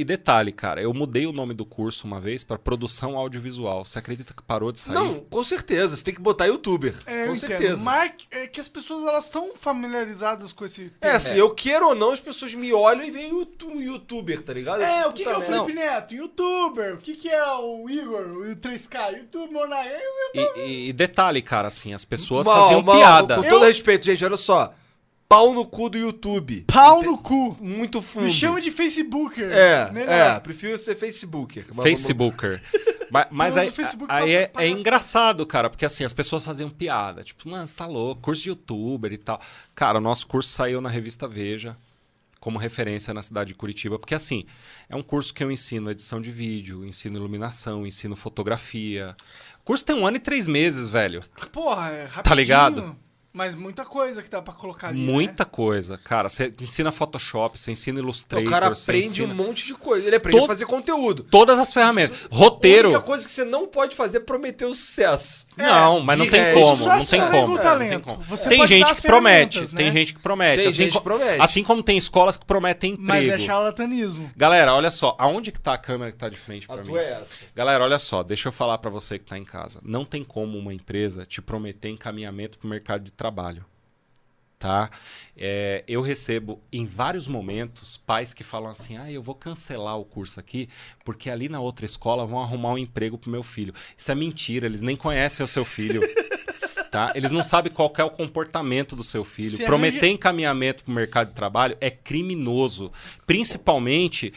E detalhe, cara, eu mudei o nome do curso uma vez para produção audiovisual. Você acredita que parou de sair? Não, com certeza. Você tem que botar youtuber. É, eu com certeza. Mark, é que as pessoas elas estão familiarizadas com esse É, termo. assim, eu queiro ou não, as pessoas me olham e veem o tu- youtuber, tá ligado? É, o que, que é o Felipe Neto? Youtuber. O que, que é o Igor? O 3K? YouTube, Monark? E, e- e detalhe, cara, assim, as pessoas Mal, faziam mal, piada. Com todo respeito, gente, olha só. Pau no cu do YouTube. Pau no cu. Muito fundo. Me chama de Facebooker. É, Melhor. é, prefiro ser Facebooker. Facebooker. Mas, mas aí, Facebook aí é, é engraçado, cara, porque assim, as pessoas faziam piada. Tipo, mano, você tá louco, curso de youtuber e tal. Cara, o nosso curso saiu na revista Veja como referência na cidade de Curitiba, porque assim, é um curso que eu ensino edição de vídeo, ensino iluminação, ensino fotografia. O curso tem um ano e três meses, velho. Porra, é rapidinho. Tá ligado? Mas muita coisa que dá pra colocar ali, né? Muita coisa, cara. Você ensina Photoshop, você ensina Illustrator, o cara você aprende ensina um monte de coisa. Ele aprende Todo- a fazer conteúdo. todas as ferramentas. Roteiro. A única coisa que você não pode fazer é prometer o sucesso. Não, mas não tem resto, como, só não tem como. o é, talento. não tem como. Você tem gente que promete, ferramentas, tem né? gente que promete. Tem assim, gente que promete. assim como tem escolas que prometem emprego. Mas é charlatanismo. Galera, olha só, aonde que tá a câmera que tá de frente A pra mim? tua é essa. Galera, olha só, deixa eu falar pra você que tá em casa. Não tem como uma empresa te prometer encaminhamento pro mercado de trabalho. Tá? É, eu recebo em vários momentos pais que falam assim: ah, eu vou cancelar o curso aqui, porque ali na outra escola vão arrumar um emprego pro meu filho. Isso é mentira, eles nem conhecem o seu filho. Tá? Eles não sabem qual é o comportamento do seu filho. Se Prometer arranja- encaminhamento para o mercado de trabalho é criminoso, principalmente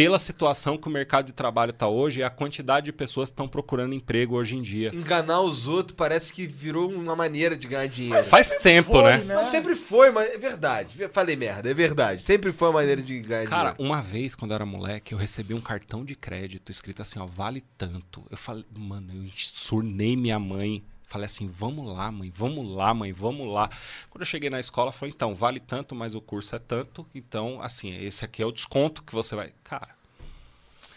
pela situação que o mercado de trabalho está hoje e a quantidade de pessoas que estão procurando emprego hoje em dia. Enganar os outros parece que virou uma maneira de ganhar dinheiro. Faz tempo, foi, né? né? Mas sempre foi, mas é verdade. Falei merda, é verdade. Sempre foi uma maneira de ganhar Cara, dinheiro. uma vez, quando eu era moleque, eu recebi um cartão de crédito escrito assim, ó, vale tanto. Eu falei, mano, eu surnei minha mãe. Falei assim, vamos lá, mãe, vamos lá, mãe, vamos lá. Quando eu cheguei na escola, falei, então, vale tanto, mas o curso é tanto. Então, assim, esse aqui é o desconto que você vai. Cara,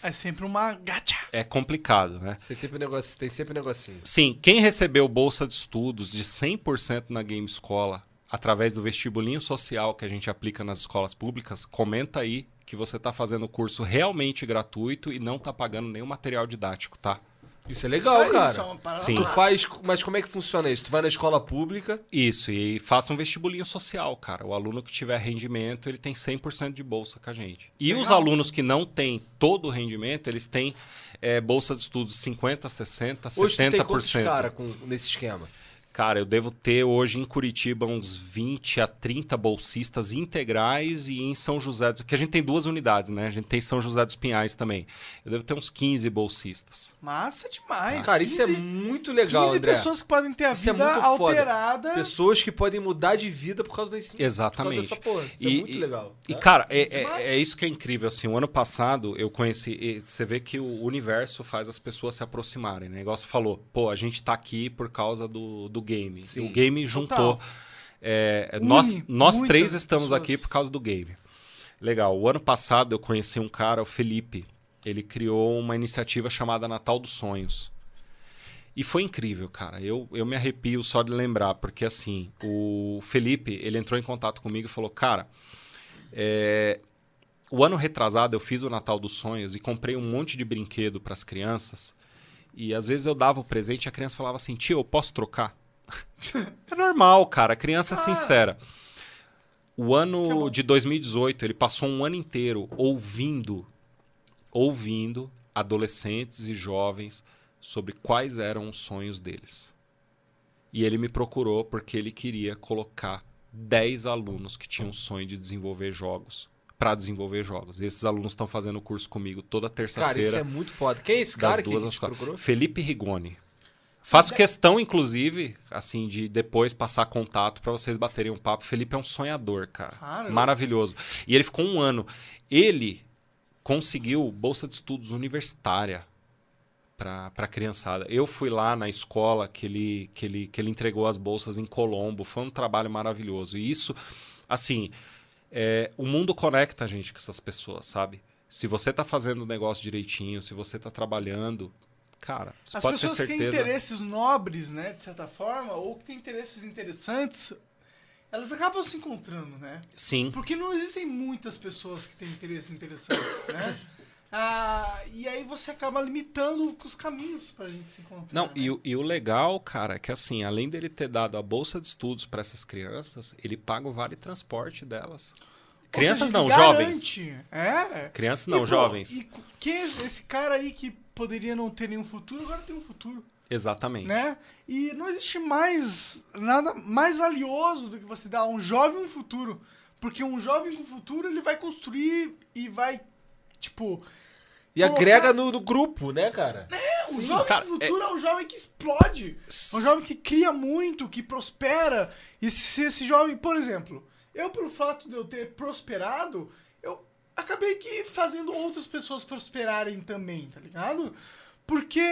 É sempre uma gacha. é complicado, né? Você tem, negócio, tem sempre um negocinho. Sim, quem recebeu bolsa de estudos de 100% na Game Escola, através do vestibulinho social que a gente aplica nas escolas públicas, comenta aí que você está fazendo o curso realmente gratuito e não está pagando nenhum material didático, tá? Isso é legal, Isso aí, cara. isso é Sim. Tu faz. Mas como é que funciona isso? Tu vai na escola pública. Isso, e faça um vestibulinho social, cara. O aluno que tiver rendimento, ele tem 100% de bolsa com a gente. E os alunos que não têm todo o rendimento, eles têm eh, bolsa de estudos 50%, 60%, Hoje tu tem 70%. quantos cara com, nesse esquema? Cara, eu devo ter hoje em Curitiba uns 20 a 30 bolsistas integrais e em São José, dos- que a gente tem duas unidades, né? A gente tem São José dos Pinhais também. Eu devo ter uns 15 bolsistas. Massa demais. Cara, isso é 15 muito legal, 15 André. pessoas que podem ter a Isso é vida muito foda. alterada. Pessoas que podem mudar de vida por causa desse. Exatamente. Por causa dessa porra. Isso é muito legal. E, tá? cara, é, é, é isso que é incrível. Assim, o ano passado eu conheci. e Você vê que o universo faz as pessoas se aproximarem. Né? Igual você falou, pô, a gente tá aqui por causa do, do game. Sim. O game juntou. é, nós nós três estamos pessoas. aqui por causa do game. Legal. O ano passado eu conheci um cara, o Felipe. Ele criou uma iniciativa chamada Natal dos Sonhos. E foi incrível, cara. Eu, eu me arrepio só de lembrar, porque assim, o Felipe, ele entrou em contato comigo e falou, cara, é, o ano retrasado eu fiz o Natal dos Sonhos e comprei um monte de brinquedo para as crianças. E às vezes eu dava o presente e a criança falava assim, tio, eu posso trocar? é normal, cara. Criança é sincera. O ano de 2018, ele passou um ano inteiro ouvindo, ouvindo adolescentes e jovens sobre quais eram os sonhos deles. E ele me procurou porque ele queria colocar 10 alunos que tinham o sonho de desenvolver jogos para desenvolver jogos. E esses alunos estão fazendo o curso comigo toda Cara, isso terça-feira. é muito foda. Quem é esse cara que, duas que às te procurou? Felipe Rigoni. Faço questão, inclusive, assim, de depois passar contato para vocês baterem um papo. Felipe é um sonhador, cara. Maravilhoso. E ele ficou um ano. Ele conseguiu bolsa de estudos universitária para a criançada. Eu fui lá na escola que ele, que, ele, que ele entregou as bolsas em Colombo. Foi um trabalho maravilhoso. E isso, assim, é, o mundo conecta a gente com essas pessoas, sabe? Se você tá fazendo o negócio direitinho, se você tá trabalhando, cara, você As pode ter pessoas que têm interesses nobres, né, de certa forma, ou que têm interesses interessantes, elas acabam se encontrando, né? Sim. Porque não existem muitas pessoas que têm interesses interessantes, né? Ah, e aí você acaba limitando os caminhos pra gente se encontrar. Não, né? e, o- e o legal, cara, é que assim, além dele ter dado a bolsa de estudos para essas crianças, ele paga o vale transporte delas. Crianças seja, não, jovens. É. Crianças E, não, pô, jovens. E quem é esse cara aí que poderia não ter nenhum futuro, agora tem um futuro, Exatamente. né? E não existe mais nada mais valioso do que você dar a um jovem um futuro. Porque um jovem com futuro, ele vai construir e vai, tipo... E colocar- agrega no, no grupo, né, cara? É, É, o Sim, jovem cara, do futuro é... um jovem que explode. É um jovem que cria muito, que prospera. E se esse jovem, por exemplo, eu, pelo fato de eu ter prosperado, eu acabei que fazendo outras pessoas prosperarem também, tá ligado? Porque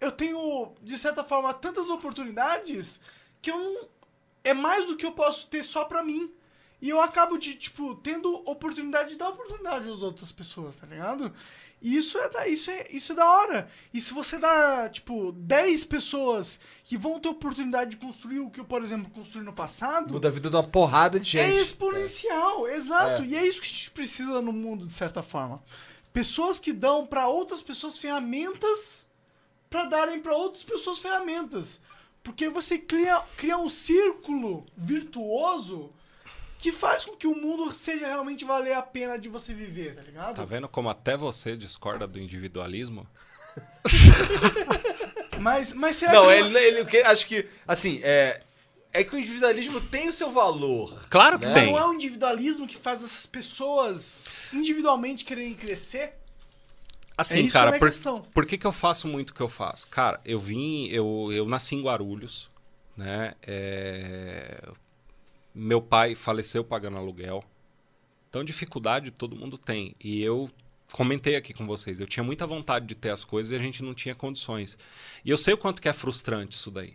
eu tenho, de certa forma, tantas oportunidades que eu não. É mais do que eu posso ter só pra mim. E eu acabo de, tipo, tendo oportunidade de dar oportunidade às outras pessoas, tá ligado? E isso é, da, isso, é, isso é da hora. E se você dá, tipo, 10 pessoas que vão ter oportunidade de construir o que eu, por exemplo, construí no passado. Muda a vida de uma porrada de gente. É exponencial, exato. É. E é isso que a gente precisa no mundo, de certa forma. Pessoas que dão pra outras pessoas ferramentas pra darem pra outras pessoas ferramentas. Porque você cria, cria um círculo virtuoso que faz com que o mundo seja realmente valer a pena de você viver, tá ligado? Tá vendo como até você discorda do individualismo? Mas, mas será Não, que ele, ele, ele- acho que, assim, é, é que o individualismo tem o seu valor. Claro que Né? tem. não é o individualismo que faz essas pessoas individualmente quererem crescer? Assim, É isso a cara, minha por, questão. por que, que eu faço muito o que eu faço? Cara, eu vim, eu, eu nasci em Guarulhos, né? É, Meu pai faleceu pagando aluguel. Então, dificuldade todo mundo tem. E eu comentei aqui com vocês, eu tinha muita vontade de ter as coisas e a gente não tinha condições. E eu sei o quanto que é frustrante isso daí.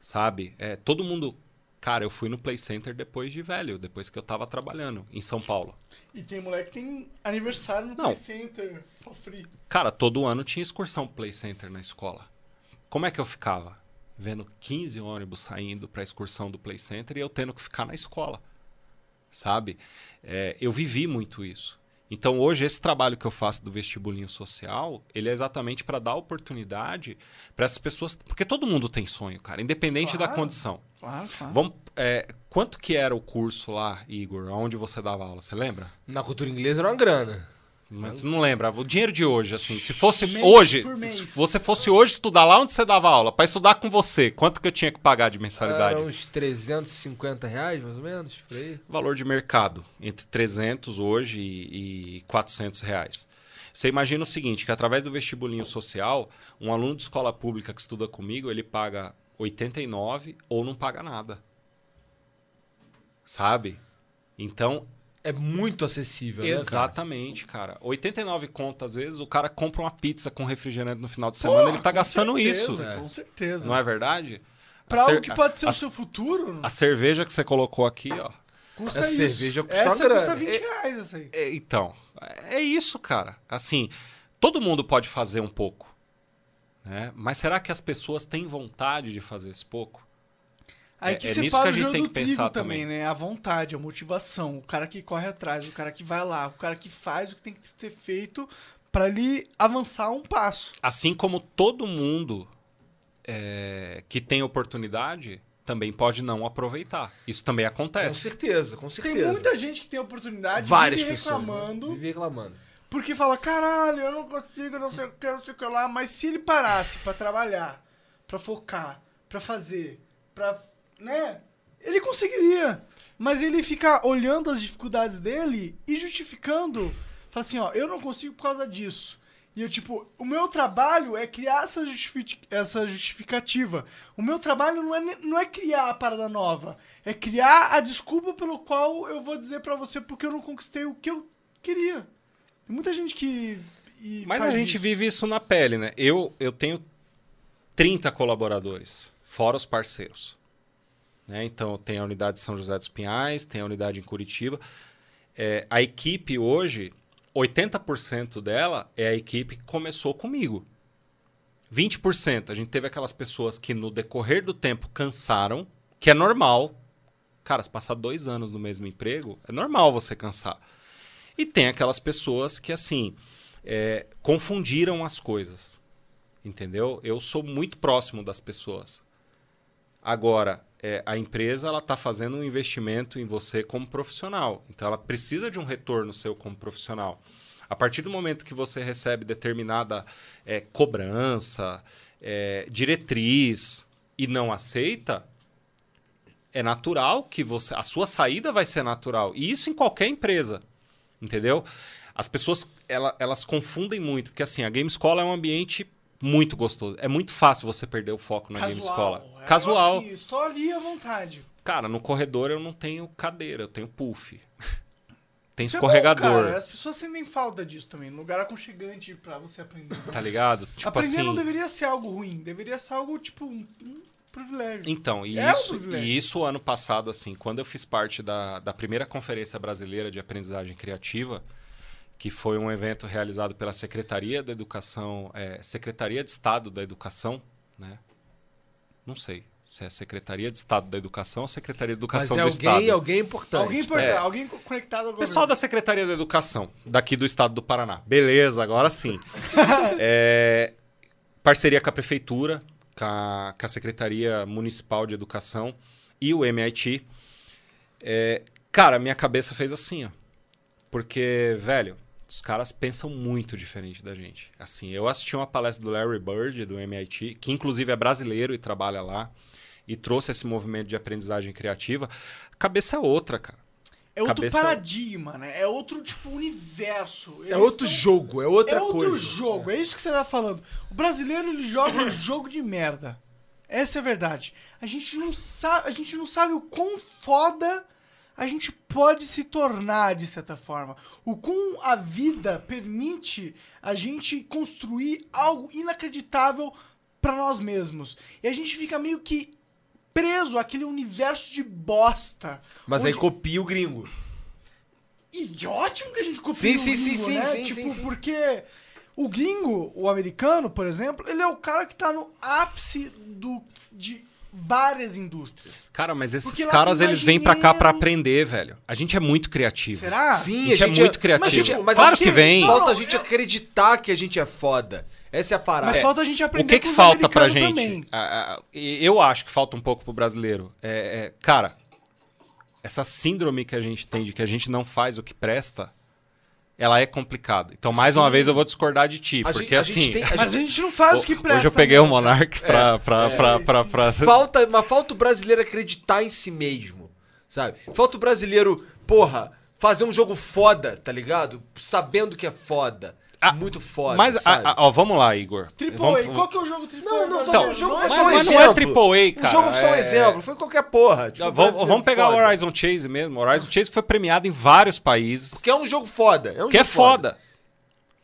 Sabe? É, todo mundo. Cara, eu fui no Play Center depois de velho, depois que eu tava trabalhando em São Paulo. E tem moleque que tem aniversário no Não. Play Center, for free. Cara, todo ano tinha excursão Play Center na escola. Como é que eu ficava? Vendo 15 ônibus saindo pra excursão do Play Center e eu tendo que ficar na escola. Sabe? É, eu vivi muito isso. Então hoje esse trabalho que eu faço do vestibulinho social, ele é exatamente para dar oportunidade para essas pessoas, porque todo mundo tem sonho, cara, independente da Claro. condição. Claro, claro. Vamos, é, quanto que era o curso lá, Igor, onde você dava aula? Você lembra? Na cultura inglesa era uma grana. Mas tu não lembra? O dinheiro de hoje, assim, se fosse Mês hoje, se você fosse hoje estudar lá onde você dava aula, pra estudar com você, quanto que eu tinha que pagar de mensalidade? Era uns 350 reais, mais ou menos, por aí. Valor de mercado, entre 300 hoje e, e 400 reais. Você imagina o seguinte, que através do vestibulinho social, um aluno de escola pública que estuda comigo, ele paga 89 ou não paga nada. Sabe? Então, É muito acessível, né, cara? Exatamente, cara. 89 conto, às vezes, o cara compra uma pizza com refrigerante no final de semana, Pô, ele tá gastando certeza, isso. Com certeza. Não é verdade? Pra A algo cer- que pode ser a, o seu futuro, a cerveja que você colocou aqui, ó. custa essa isso. cerveja custa Essa grana. custa 20 reais, essa aí. É, então, é isso, cara. Assim, todo mundo pode fazer um pouco. Né? Mas será que as pessoas têm vontade de fazer esse pouco? Aí É- que é fala que a o gente jogo tem do que trigo pensar também, também. né? A vontade, a motivação, o cara que corre atrás, o cara que vai lá, o cara que faz o que tem que ser feito pra ele avançar um passo. Assim como todo mundo é, que tem oportunidade também pode não aproveitar. Isso também Com acontece. certeza, com certeza. Tem muita gente que tem oportunidade Várias vive pessoas. reclamando, Né? Vive reclamando. porque fala, caralho, eu não consigo, não sei o que, não sei o que lá, mas se ele parasse pra trabalhar, pra focar, pra fazer, pra, né, ele conseguiria. Mas ele fica olhando as dificuldades dele e justificando, fala assim, ó, eu não consigo por causa disso. E eu, tipo, o meu trabalho é criar essa, essa justificativa. O meu trabalho não é, não é criar a parada nova. É criar a desculpa pelo qual eu vou dizer pra você porque eu não conquistei o que eu queria. Tem muita gente que. Mas a gente isso. vive isso na pele, né? Eu, eu tenho 30 colaboradores, fora os parceiros. Né? Então, tem a unidade de São José dos Pinhais, tem a unidade em Curitiba. É, a equipe hoje, 80% dela é a equipe que começou comigo. 20%, a gente teve aquelas pessoas que no decorrer do tempo cansaram, que é normal. Cara, se passar dois anos no mesmo emprego, é normal você cansar. E tem aquelas pessoas que, assim, é, confundiram as coisas. Entendeu? Eu sou muito próximo das pessoas. Agora, é, a empresa ela está fazendo um investimento em você como profissional. Então, ela precisa de um retorno seu como profissional. A partir do momento que você recebe determinada é, cobrança, é, diretriz e não aceita, é natural que você, a sua saída vai ser natural. E isso em qualquer empresa, entendeu? As pessoas ela- elas confundem muito, porque assim a Game Escola é um ambiente muito gostoso. É muito fácil você perder o foco na game escola. É um Casual. assim, estou ali à vontade. Cara, no corredor eu não tenho cadeira, eu tenho puff. Tem Isso é bom, escorregador. As pessoas sentem falta disso também. Um lugar aconchegante pra você aprender. tá ligado? Tipo aprender assim. não deveria ser algo ruim. Deveria ser algo, tipo, um, um privilégio. Então, e, É um isso, privilégio. e isso ano passado, assim, quando eu fiz parte da, da primeira conferência brasileira de aprendizagem criativa, que foi um evento realizado pela Secretaria da Educação, é, Secretaria de Estado da Educação, né? Não sei se é Secretaria de Estado da Educação ou Secretaria de Mas Educação é do alguém, Estado. alguém importante. Alguém, por- É. alguém co- conectado ao Pessoal governo. da Secretaria da Educação, daqui do estado do Paraná. Beleza, agora sim. É, parceria com a Prefeitura, com a, com a Secretaria Municipal de Educação e o MIT. É, cara, minha cabeça fez assim, ó. Porque, velho, os caras pensam muito diferente da gente. Assim, eu assisti uma palestra do Larry Bird, do MIT, que inclusive é brasileiro e trabalha lá, e trouxe esse movimento de aprendizagem criativa. A cabeça é outra, cara. É outro Cabeça- paradigma, né? É outro, tipo, universo. É Eles outro tão- jogo, é outra é outro coisa. jogo, é. isso que você tá falando. O brasileiro, ele joga um jogo de merda. Essa é a verdade. A gente não sabe, a gente não sabe o quão foda a gente pode se tornar, de certa forma. O quão a vida permite a gente construir algo inacreditável pra nós mesmos. E a gente fica meio que preso àquele universo de bosta. Mas aí onde- copia o gringo. e ótimo que a gente copia Sim, o sim, sim, gringo, sim, né? sim, tipo, sim, sim. porque o gringo, o americano, por exemplo, ele é o cara que tá no ápice do, de várias indústrias. Cara, mas esses Porque caras, eles vêm pra cá pra dinheiro. aprender, velho. A gente é muito criativo. Será? Sim, A gente é muito criativo. Mas, gente, mas Claro a gente- que vem. Falta a gente acreditar que a gente é foda. Essa é a parada. Mas É. falta a gente O aprender que que com os falta pra gente? Ah, ah, e eu acho que falta um pouco pro brasileiro. É, é, cara, essa síndrome que a gente tem de que a gente não faz o que presta, ela é complicada. Então, mais uma Sim. vez, eu vou discordar de ti. A porque gente- a gente assim. tem- a Mas a gente não faz o que presta. Hoje eu peguei né? o Monark pra, pra, pra, pra, pra- Falta, mas falta o brasileiro acreditar em si mesmo, sabe? Falta o brasileiro, porra, fazer um jogo foda, tá ligado? Sabendo que é foda. Muito foda, Mas, sabe? a- a- ó, vamos lá, Igor. Triple Vamos- A, qual que é o jogo Triple Não, A? não, Então, o jogo não é só um mas não exemplo. é triple A, cara, O jogo foi um é- exemplo, foi qualquer porra. Tipo, Ah, vamos, vamos pegar o foda. Horizon Chase mesmo. O Horizon Chase foi premiado em vários países. Porque é um jogo foda. É um que é jogo foda.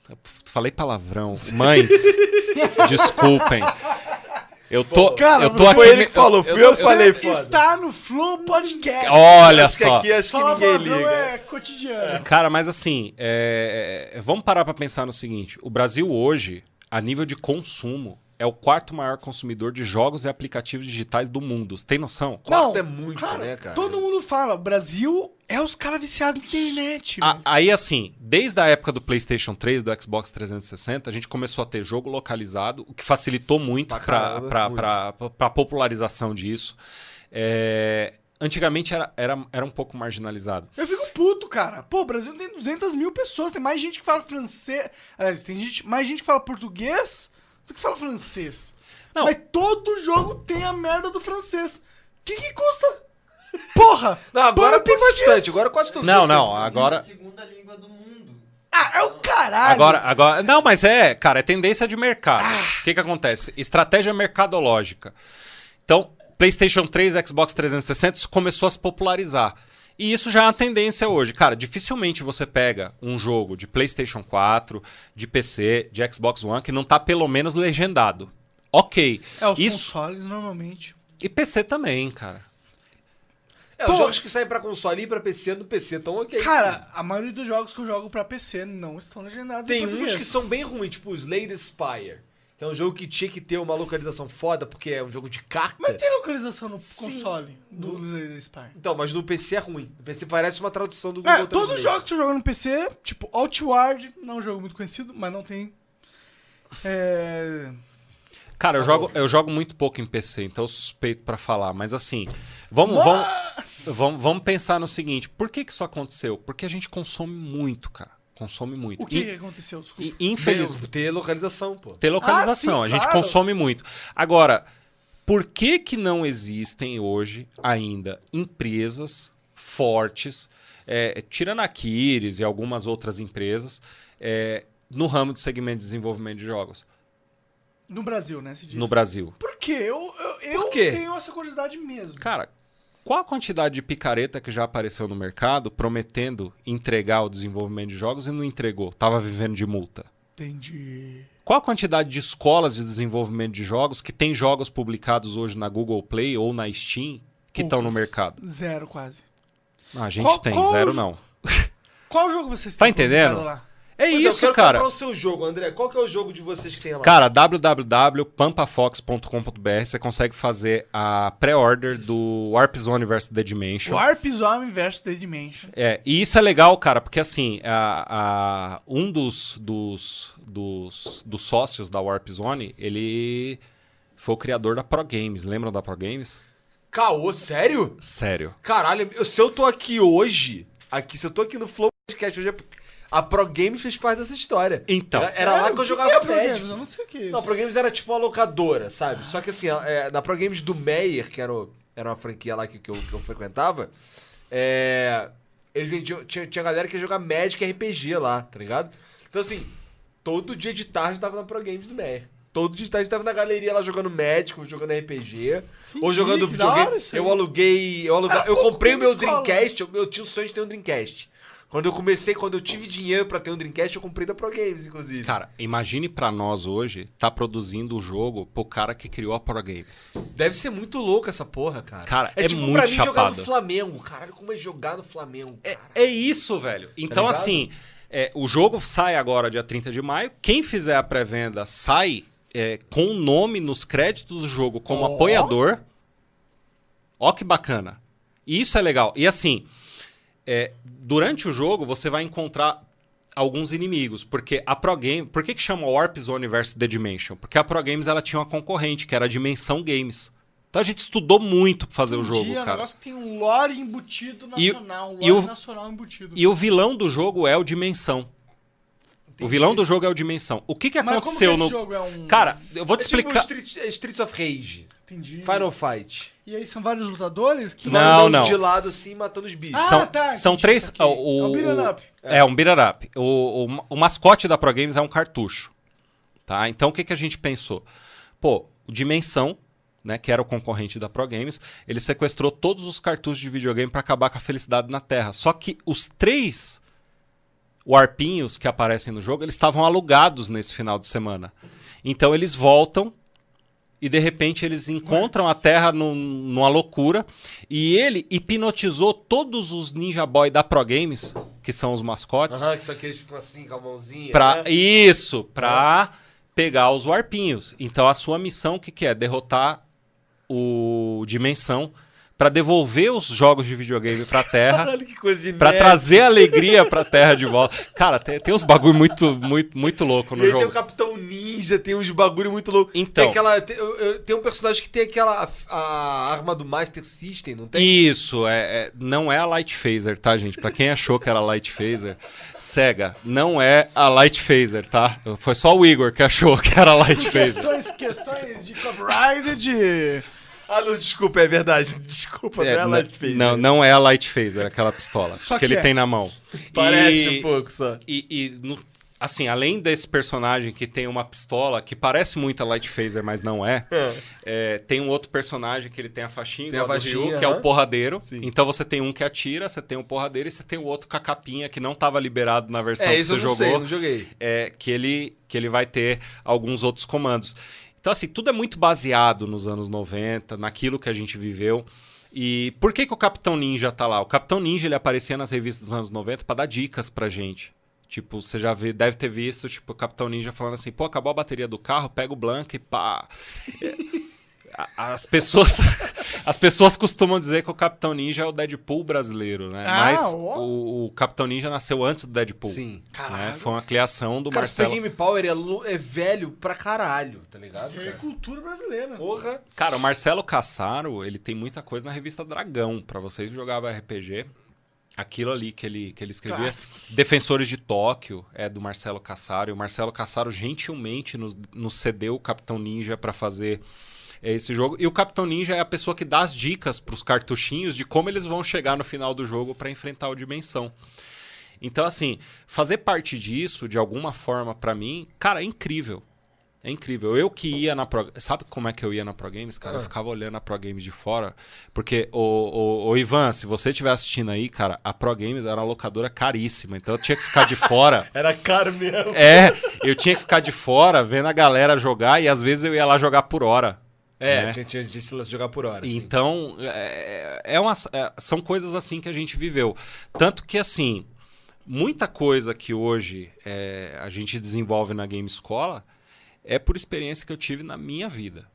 foda. Falei palavrão. Mães, desculpem. Eu tô, Cara, eu tô foi aqui. ele me- que falou, fui eu que Você falei foda. está no Flow Podcast. Olha Acho que só. aqui acho que Falar ninguém liga. é cotidiano. Cara, mas assim, é, é, vamos parar pra pensar no seguinte: o Brasil hoje, a nível de consumo, é o quarto maior consumidor de jogos e aplicativos digitais do mundo. Você tem noção? Quarto é muito, né, cara? Todo mundo fala, Brasil é os caras viciados na internet. A- aí, assim, desde a época do PlayStation 3, do Xbox 360, a gente começou a ter jogo localizado, o que facilitou muito Pra para a popularização disso. É, antigamente era, era, era um pouco marginalizado. Eu fico puto, cara. Pô, o Brasil tem 200 mil pessoas, tem mais gente que fala francês. Aliás, tem gente, mais gente que fala português do que fala francês. Não. Mas todo jogo tem a merda do francês. O que, que custa? Porra! Não, agora tem bastante. Agora quase todo Não, não, tem. agora. Segunda língua do mundo. Ah, é o caralho! Agora, agora. Não, mas é, cara, é tendência de mercado. Ah. O que, que acontece? Estratégia mercadológica. Então, PlayStation 3, Xbox 360 isso começou a se popularizar. E isso já é uma tendência hoje. Cara, dificilmente você pega um jogo de PlayStation 4, de PC, de Xbox One que não tá pelo menos legendado. Ok. É, os isso. consoles normalmente. E PC também, cara. É, os jogos que saem pra console e pra PC no PC estão ok. Cara, a maioria dos jogos que eu jogo pra PC não estão legendados tem em uns que são bem ruins, tipo o Slade Spire. Que é um jogo que tinha que ter uma localização foda, porque é um jogo de carta. Mas tem localização no console do Slay Spy. Então, mas no PC é ruim. No PC parece uma tradução do É, Google todos os jogos que eu jogo no PC, tipo Outward, não é um jogo muito conhecido, mas não tem. É. Cara, eu jogo, eu jogo muito pouco em PC, então eu suspeito pra falar. Mas assim, vamos, vamos, vamos, vamos pensar no seguinte: por que, que isso aconteceu? Porque a gente consome muito, cara. Consome muito. O que, E- que aconteceu? Desculpa. e, infeliz... Ter- Ter localização, pô. ter localização, Ah, a sim, gente claro. consome muito. Agora, por que que não existem hoje ainda empresas fortes, é, tirando a Kiris e algumas outras empresas, é, no ramo de segmento de desenvolvimento de jogos? No Brasil, né? Se diz. no Brasil. Por quê? Eu, eu, eu Por quê? tenho essa curiosidade mesmo. Cara, qual a quantidade de picareta que já apareceu no mercado prometendo entregar o desenvolvimento de jogos e não entregou? Tava vivendo de multa. Entendi. Qual a quantidade de escolas de desenvolvimento de jogos que tem jogos publicados hoje na Google Play ou na Steam que estão no mercado? Zero, quase. Ah, a gente Qual- tem, qual zero não. Qual jogo vocês Tá têm entendendo? publicado lá? É Pois eu isso, quero cara. comprar o seu jogo, André. Qual que é o jogo de vocês que tem lá? Cara, www.pampafox.com.br você consegue fazer a pré-order do Warp Zone vs The Dimension. Warp Zone vs The Dimension. É, e isso é legal, cara, porque assim, a, a- um dos, dos, dos, dos sócios da Warp Zone, ele foi o criador da Pro Games. Lembram da Pro Games? Caô, sério? Sério. Caralho, eu- se eu tô aqui hoje, aqui, se eu tô aqui no Flow Podcast hoje, é a Pro Games fez parte dessa história. Então. Era, era lá que eu jogava que é Pro Magic. Games? Eu não sei o que é isso. Não, a Pro Games era tipo uma locadora, sabe? Só que assim, é, na Pro Games do Meyer, que era, o- era uma franquia lá que, que, eu, que eu frequentava, é, eles vendiam. Tinha, tinha galera que ia jogar Magic RPG lá, tá ligado? Então assim, todo dia de tarde eu tava na Pro Games do Meyer. Todo dia de tarde eu tava na galeria lá jogando Magic, ou jogando RPG, ou jogando hora videogame. Eu aluguei. Eu, aluguei, Ah, eu comprei o meu escola, Dreamcast, eu, eu tinha o sonho de ter um Dreamcast. Quando eu comecei, quando eu tive dinheiro pra ter um Dreamcast, eu comprei da Pro Games, inclusive. Cara, imagine pra nós hoje tá produzindo o jogo pro cara que criou a Pro Games. Deve ser muito louco essa porra, cara. Cara, é tipo muito pra mim jogar no Flamengo. Caralho, como é jogar no Flamengo, cara. É isso, velho. Então, ligado? assim, é, o jogo sai agora dia 30 de maio. Quem fizer a pré-venda sai é, com o nome nos créditos do jogo como Ó. apoiador. Ó que bacana. Isso é legal. E assim, é, durante o jogo você vai encontrar alguns inimigos, porque a Pro Game, por que que chama Warp Zone versus The Dimension? Porque a Pro Games ela tinha uma concorrente, que era a Dimensão Games. Então a gente estudou muito pra fazer o jogo, Entendi, é um cara. negócio que tem um lore embutido E o- nacional. um e lore o- nacional embutido. E o vilão do jogo é o Dimensão. O vilão do jogo é o Dimensão. O que que Mas como aconteceu que esse no jogo é um... Cara, eu vou te É tipo explicar. Street- é Streets of Rage. Entendi. Final Fight. E aí são vários lutadores que... Não, não. de lado assim, matando os bichos. Ah, são, tá, são três. O, É um beat 'em up. É, um beat 'em up. O, o, o mascote da Pro Games é um cartucho. Tá? Então o que, que a gente pensou? Pô, o Dimensão, né, que era o concorrente da Pro Games, ele sequestrou todos os cartuchos de videogame para acabar com a felicidade na Terra. Só que os três warpinhos que aparecem no jogo, eles estavam alugados nesse final de semana. Então eles voltam e de repente eles encontram a Terra num- numa loucura e ele hipnotizou todos os Ninja Boy da Pro Games, que são os mascotes, Aham, que só que eles ficam assim, com a mãozinha. pra, né? isso, pra pegar os warpinhos. Então a sua missão o que, que é? Derrotar o Dimensão pra devolver os jogos de videogame pra Terra. Caralho, que coisa de Pra nerd. trazer alegria pra Terra de volta. Cara, tem, tem uns bagulho muito, muito, muito louco no E aí tem o jogo. Capitão Ninja, tem uns bagulho muito louco. Então. Tem, aquela, tem, tem um personagem que tem aquela a, a arma do Master System, não tem? Isso, é, é- não é a Light Phaser, tá, gente? Pra quem achou que era a Light Phaser, cega, não é a Light Phaser, tá? Foi só o Igor que achou que era a Light Phaser. Questões, questões de copyright, de... Ah, não, desculpa, é verdade. Desculpa, É, não é a Light Phaser. Não, não é a Light Phaser, aquela pistola Só que, que ele é. tem na mão. Parece E- um pouco só. E, e, no- assim, além desse personagem que tem uma pistola que parece muito a Light Phaser, mas não é, é, tem um outro personagem que ele tem a faixinha, Tem a Ryu, que é o porradeiro. Sim. Então você tem um que atira, você tem o porradeiro e você tem o outro com a capinha que não estava liberado na versão É, que você eu não jogou. sei, não joguei. é, que, ele, que ele vai ter alguns outros comandos. Então, assim, tudo é muito baseado nos anos 90, naquilo que a gente viveu. E por que, que o Capitão Ninja tá lá? O Capitão Ninja ele aparecia nas revistas dos anos 90 pra dar dicas pra gente. Tipo, você já vê, deve ter visto, tipo, o Capitão Ninja falando assim, pô, acabou a bateria do carro, pega o Blank e pá. As pessoas, as pessoas costumam dizer que o Capitão Ninja é o Deadpool brasileiro, né? Ah, Mas ó. o, o Capitão Ninja nasceu antes do Deadpool. Sim. Né? Caralho. Foi uma criação do Cara, Super Marcelo. Game Power é, é velho pra caralho, tá ligado? É Cara? cultura brasileira. Porra. Cara, o Marcelo Cassaro, ele tem muita coisa na revista Dragão. Pra vocês que jogavam RPG, aquilo ali que ele, que ele escrevia. Clássicos. Defensores de Tóquio é do Marcelo Cassaro. E o Marcelo Cassaro gentilmente nos, nos cedeu o Capitão Ninja pra fazer é, esse jogo. E o Capitão Ninja é a pessoa que dá as dicas pros cartuchinhos de como eles vão chegar no final do jogo pra enfrentar o Dimensão. Então, assim, fazer parte disso, de alguma forma, pra mim, cara, é incrível. É incrível. Eu que ia na Pro... Sabe como é que eu ia na Pro Games, cara? Ah. Eu ficava olhando a Pro Games de fora. Porque, o, o, o Ivan, se você estiver assistindo aí, cara, a Pro Games era uma locadora caríssima. Então eu tinha que ficar de fora. Era caro mesmo. É, eu tinha que ficar de fora vendo a galera jogar e às vezes eu ia lá jogar por hora. É, né? tinha, tinha, tinha esse lance de jogar por hora. assim. Então, é, é uma, é, são coisas assim que a gente viveu. Tanto que, assim, muita coisa que hoje é, a gente desenvolve na Game Escola é por experiência que eu tive na minha vida.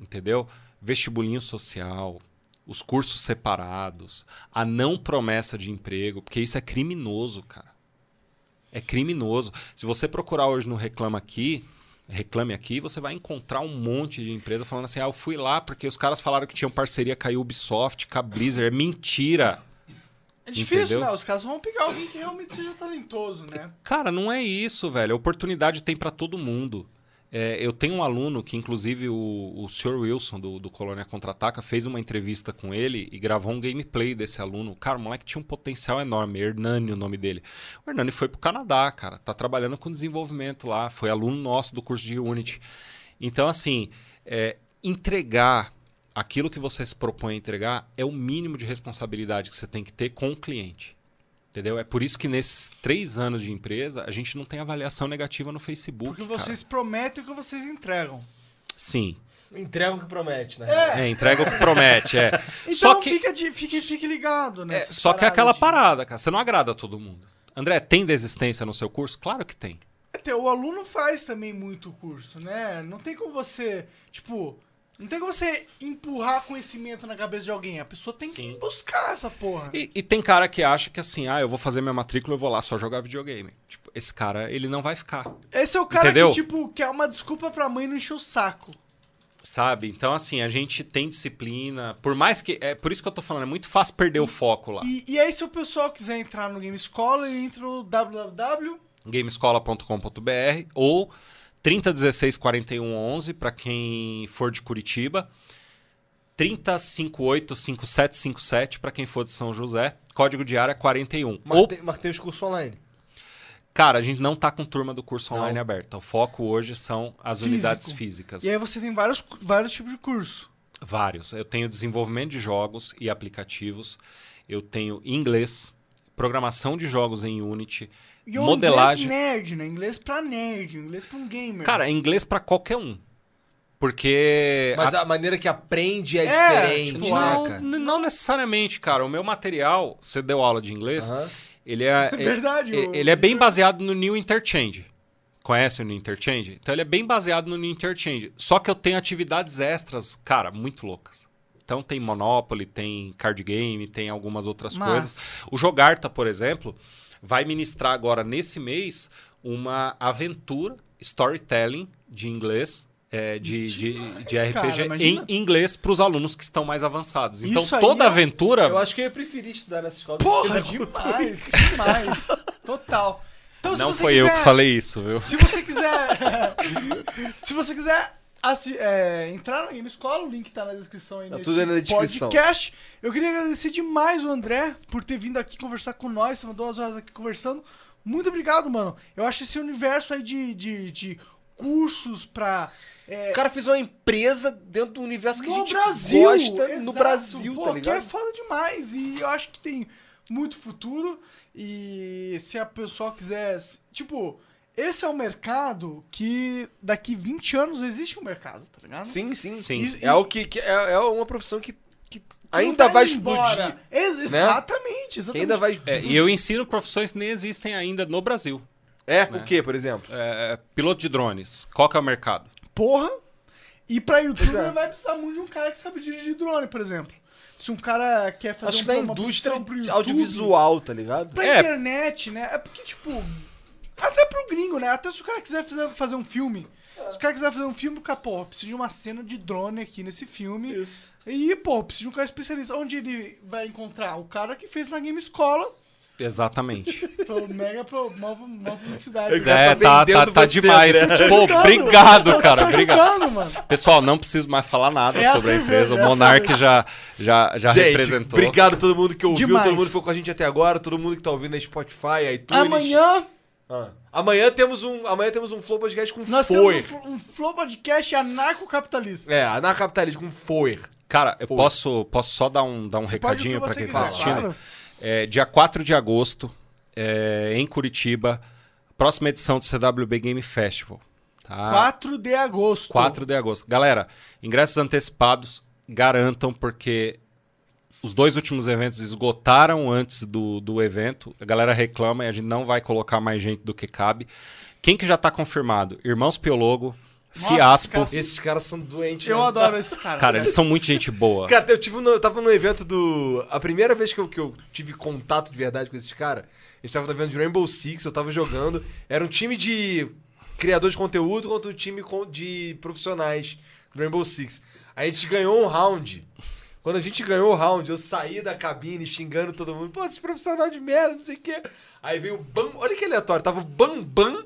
Entendeu? Vestibulinho social, os cursos separados, a não promessa de emprego, porque isso é criminoso, cara. É criminoso. Se você procurar hoje no Reclama Aqui, Reclame Aqui, você vai encontrar um monte de empresa falando assim: ah, eu fui lá porque os caras falaram que tinham parceria com a Ubisoft, com a Blizzard. É mentira. É difícil, Entendeu? né? Os caras vão pegar alguém que realmente seja talentoso, né? Cara, não é isso, velho. Oportunidade tem pra todo mundo. É, eu tenho um aluno que, inclusive, o, o Sr. Wilson, do, do Colônia Contra-Ataca, fez uma entrevista com ele e gravou um gameplay desse aluno. Cara, o moleque tinha um potencial enorme. Hernani, o nome dele. O Hernani foi pro Canadá, cara. Tá trabalhando com desenvolvimento lá. Foi aluno nosso do curso de Unity. Então, assim, é, entregar aquilo que você se propõe a entregar é o mínimo de responsabilidade que você tem que ter com o cliente. Entendeu? É por isso que nesses três anos de empresa, a gente não tem avaliação negativa no Facebook. Porque cara. vocês prometem o que vocês entregam. Sim. Entrega o que promete, né? É, entrega o que promete, é. Então só que, fica, de, fique, fique ligado, né? é, só que é aquela parada, cara. Você não agrada a todo mundo. André, tem desistência no seu curso? Claro que tem. Até o aluno faz também muito curso, né? Não tem como você, tipo, não tem como você empurrar conhecimento na cabeça de alguém. A pessoa tem que buscar essa porra. E, e tem cara que acha que assim, ah, eu vou fazer minha matrícula, eu vou lá só jogar videogame. Tipo, esse cara, ele não vai ficar. Esse é o cara Entendeu? que, tipo, quer uma desculpa pra mãe não encher o saco. Sabe? Então, assim, a gente tem disciplina. Por mais que. É por isso que eu tô falando, é muito fácil perder o foco lá. E, e aí, se o pessoal quiser entrar no Game Escola, ele entra no www. gamescola.com.br ou 3016 4111 para quem for de Curitiba. 3058 5757 para quem for de São José. Código de área 41. Mas, Ou, tem, mas tem os cursos online. cara, a gente não tá com turma do curso online aberta. O foco hoje são as Físico. unidades físicas. E aí você tem vários, vários tipos de curso. Vários. Eu tenho desenvolvimento de jogos e aplicativos. Eu tenho inglês, programação de jogos em Unity, E modelagem. inglês nerd, né? Inglês pra nerd, inglês pra um gamer. Cara, é inglês pra qualquer um. Porque. Mas a, maneira que aprende é, diferente, tipo, né, não, não necessariamente, cara. O meu material, você deu aula de inglês, ele é. É verdade, Ele, o- ele é bem baseado no New Interchange. Conhece o New Interchange? Então ele é bem baseado no New Interchange. Só que eu tenho atividades extras, cara, muito loucas. Então tem Monopoly, tem card game, tem algumas outras Massa. coisas. O Jogarta, por exemplo, vai ministrar agora nesse mês uma aventura, storytelling de inglês, é, de, de, de cara, RPG imagina. em inglês para os alunos que estão mais avançados. Então Isso toda é- aventura. Eu acho que eu ia preferir estudar nessa escola. Porra, demais, demais. Total. Então, se Não você foi eu quiser- que falei isso, viu? Se você quiser. se você quiser assi- é, entrar na Game Escola, o link tá na descrição aí Tá tudo aí na descrição. podcast. Eu queria agradecer demais o André por ter vindo aqui conversar com nós. Estamos duas horas aqui conversando. Muito obrigado, mano. Eu acho esse universo aí de, de, de cursos pra. é, O cara fez uma empresa dentro do universo que a no gente Brasil, gosta no exato, Brasil, pô, tá Que ligado? é foda demais. E eu acho que tem muito futuro. E se a pessoa quiser. Tipo, esse é um mercado que daqui 20 anos existe um mercado, tá ligado? Sim, sim, sim. E- É algo que, que é, é uma profissão que, que Que ainda vai explodir. Ex- né? Exatamente, Que exatamente. ainda vai É, e eu ensino profissões que nem existem ainda no Brasil. É, né? o que, por exemplo? É, piloto de drones. Qual que é o mercado? Porra. E pra youtuber é. vai precisar muito de um cara que sabe dirigir drone, por exemplo. Se um cara quer fazer Acho um- que na uma indústria YouTube, audiovisual, tá ligado? Pra É. internet, né? É porque, tipo. Até pro gringo, né? Até se o cara quiser fazer, fazer um filme. Se o cara quiser fazer um filme, cara, pô, precisa de uma cena de drone aqui nesse filme. E, pô, precisa de um cara especialista. Onde ele vai encontrar? O cara que fez na Game Escola. Exatamente. Foi mega pro, uma, uma publicidade. O É, tá tá, tá, tá você, demais. André. Pô, obrigado, tô cara. Obrigado. mano. Pessoal, não preciso mais falar nada É a sobre a cerveja, empresa. O é a Monark já, já, já Gente, representou. obrigado a todo mundo que ouviu, Demais. todo mundo que ficou com a gente até agora, todo mundo que tá ouvindo na Spotify, iTunes. Amanhã Ah. Amanhã temos um, amanhã temos um Flow Podcast com Nós Foer. temos um, um Flow Podcast anarcocapitalista. É, anarcapitalismo com Foer. Cara, eu Foi. posso, posso só dar um, dar um Você recadinho pra você quem quiser, tá assistindo? claro. É, dia 4 de agosto, é, em Curitiba, próxima edição do CWB Game Festival. Tá? 4 de agosto. 4 de agosto. Galera, ingressos antecipados, garantam, porque os dois últimos eventos esgotaram antes do, do evento. A galera reclama e a gente não vai colocar mais gente do que cabe. Quem que já tá confirmado? Irmãos Piologo, Nossa, Fiaspo. cara- Esses caras são doentes. Eu né? adoro esses caras. Cara, eles são muito gente boa. Cara, eu, tive no, eu tava no evento do. A primeira vez que eu, que eu tive contato de verdade com esses caras, a gente tava no evento de Rainbow Six, eu tava jogando. Era um time de criadores de conteúdo contra um time de profissionais do Rainbow Six. A gente ganhou um round. Quando a gente ganhou o round, eu saí da cabine xingando todo mundo. Pô, esse profissional de merda, não sei o quê. Aí veio o Bam. Olha que aleatório, tava o Bambam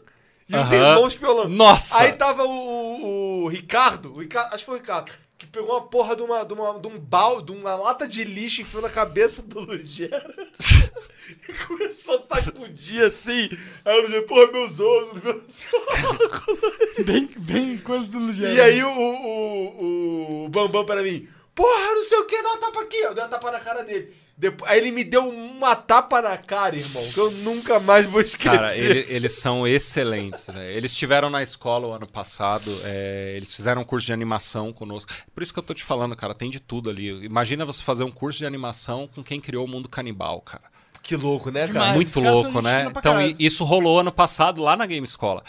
e os Aham. irmãos Piolão. Nossa! Aí tava o, o- o Ricardo, o Ricardo, acho que foi o Ricardo, que pegou uma porra de uma, de uma, de um balde, de uma lata de lixo e enfiou na cabeça do Lugera. e começou a sacudir assim. Aí o Lugera, porra, meus olhos, meus olhos. Bem, bem coisa do Lugero. E aí o, o, o Bambam pra mim, porra, não sei o que, dá uma tapa aqui. Eu dei uma tapa na cara dele. Depois, aí ele me deu uma tapa na cara, irmão, que eu nunca mais vou esquecer. Cara, ele- eles são excelentes. né? Eles estiveram na escola o ano passado, é, eles fizeram um curso de animação conosco. Por isso que eu tô te falando, cara, tem de tudo ali. Imagina você fazer um curso de animação com quem criou o mundo canibal, cara. Que louco, né, cara? Demais. Muito louco, né? Então, isso rolou ano passado lá na Game Escola.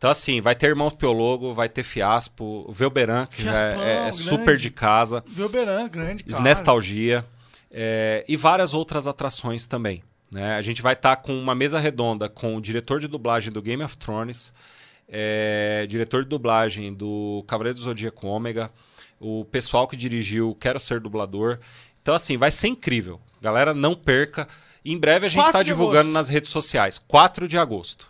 Então, assim, vai ter Irmãos Piologo, vai ter Fiaspo, o Velberan, que já é- Fiaspão, é, é grande. super de casa, Velberan, grande, cara. Snestalgia, é, e várias outras atrações também. Né? A gente vai estar com uma mesa redonda com o diretor de dublagem do Game of Thrones, é, diretor de dublagem do Cavaleiro do Zodíaco Ômega, o pessoal que dirigiu Quero Ser Dublador. Então, assim, vai ser incrível. Galera, não perca. Em breve a gente 4 está divulgando agosto. nas redes sociais. 4 de agosto.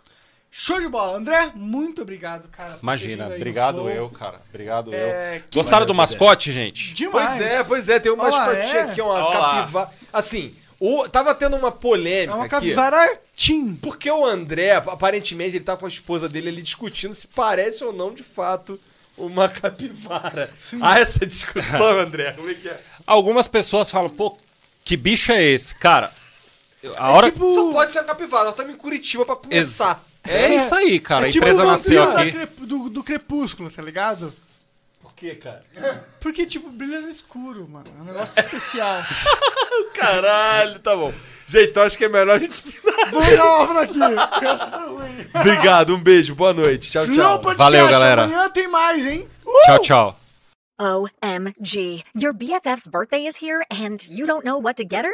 Show de bola. André, muito obrigado, cara. Imagina, obrigado eu, cara. Obrigado É, eu. Gostaram do mais- mascote, gente? Demais. Pois é, pois é, tem uma lá, mascotinha é. aqui, uma Olha lá. capivara. Assim, o, tava tendo uma polêmica É uma aqui. capivara Tim. Porque o André, aparentemente, ele tá com a esposa dele ali discutindo se parece ou não, de fato, uma capivara. Há essa discussão, André. Como é que é? Algumas pessoas falam, pô, que bicho é esse? Cara, a hora. tipo- Só pode ser uma capivara. Nós estamos em Curitiba pra começar. É isso aí, cara. é a tipo empresa o nasceu aqui. Do, do Crepúsculo, tá ligado? Por quê, cara? Porque, tipo, brilha no escuro, mano. É um negócio especial. Caralho, tá bom. Gente, então acho que é melhor a gente... Vamos dar uma por aqui. Obrigado, um beijo, boa noite. Tchau, tchau. Podcast, Valeu, galera. Amanhã tem mais, hein? Tchau, tchau. OMG. Your BFF's birthday is here and you don't know what to get her?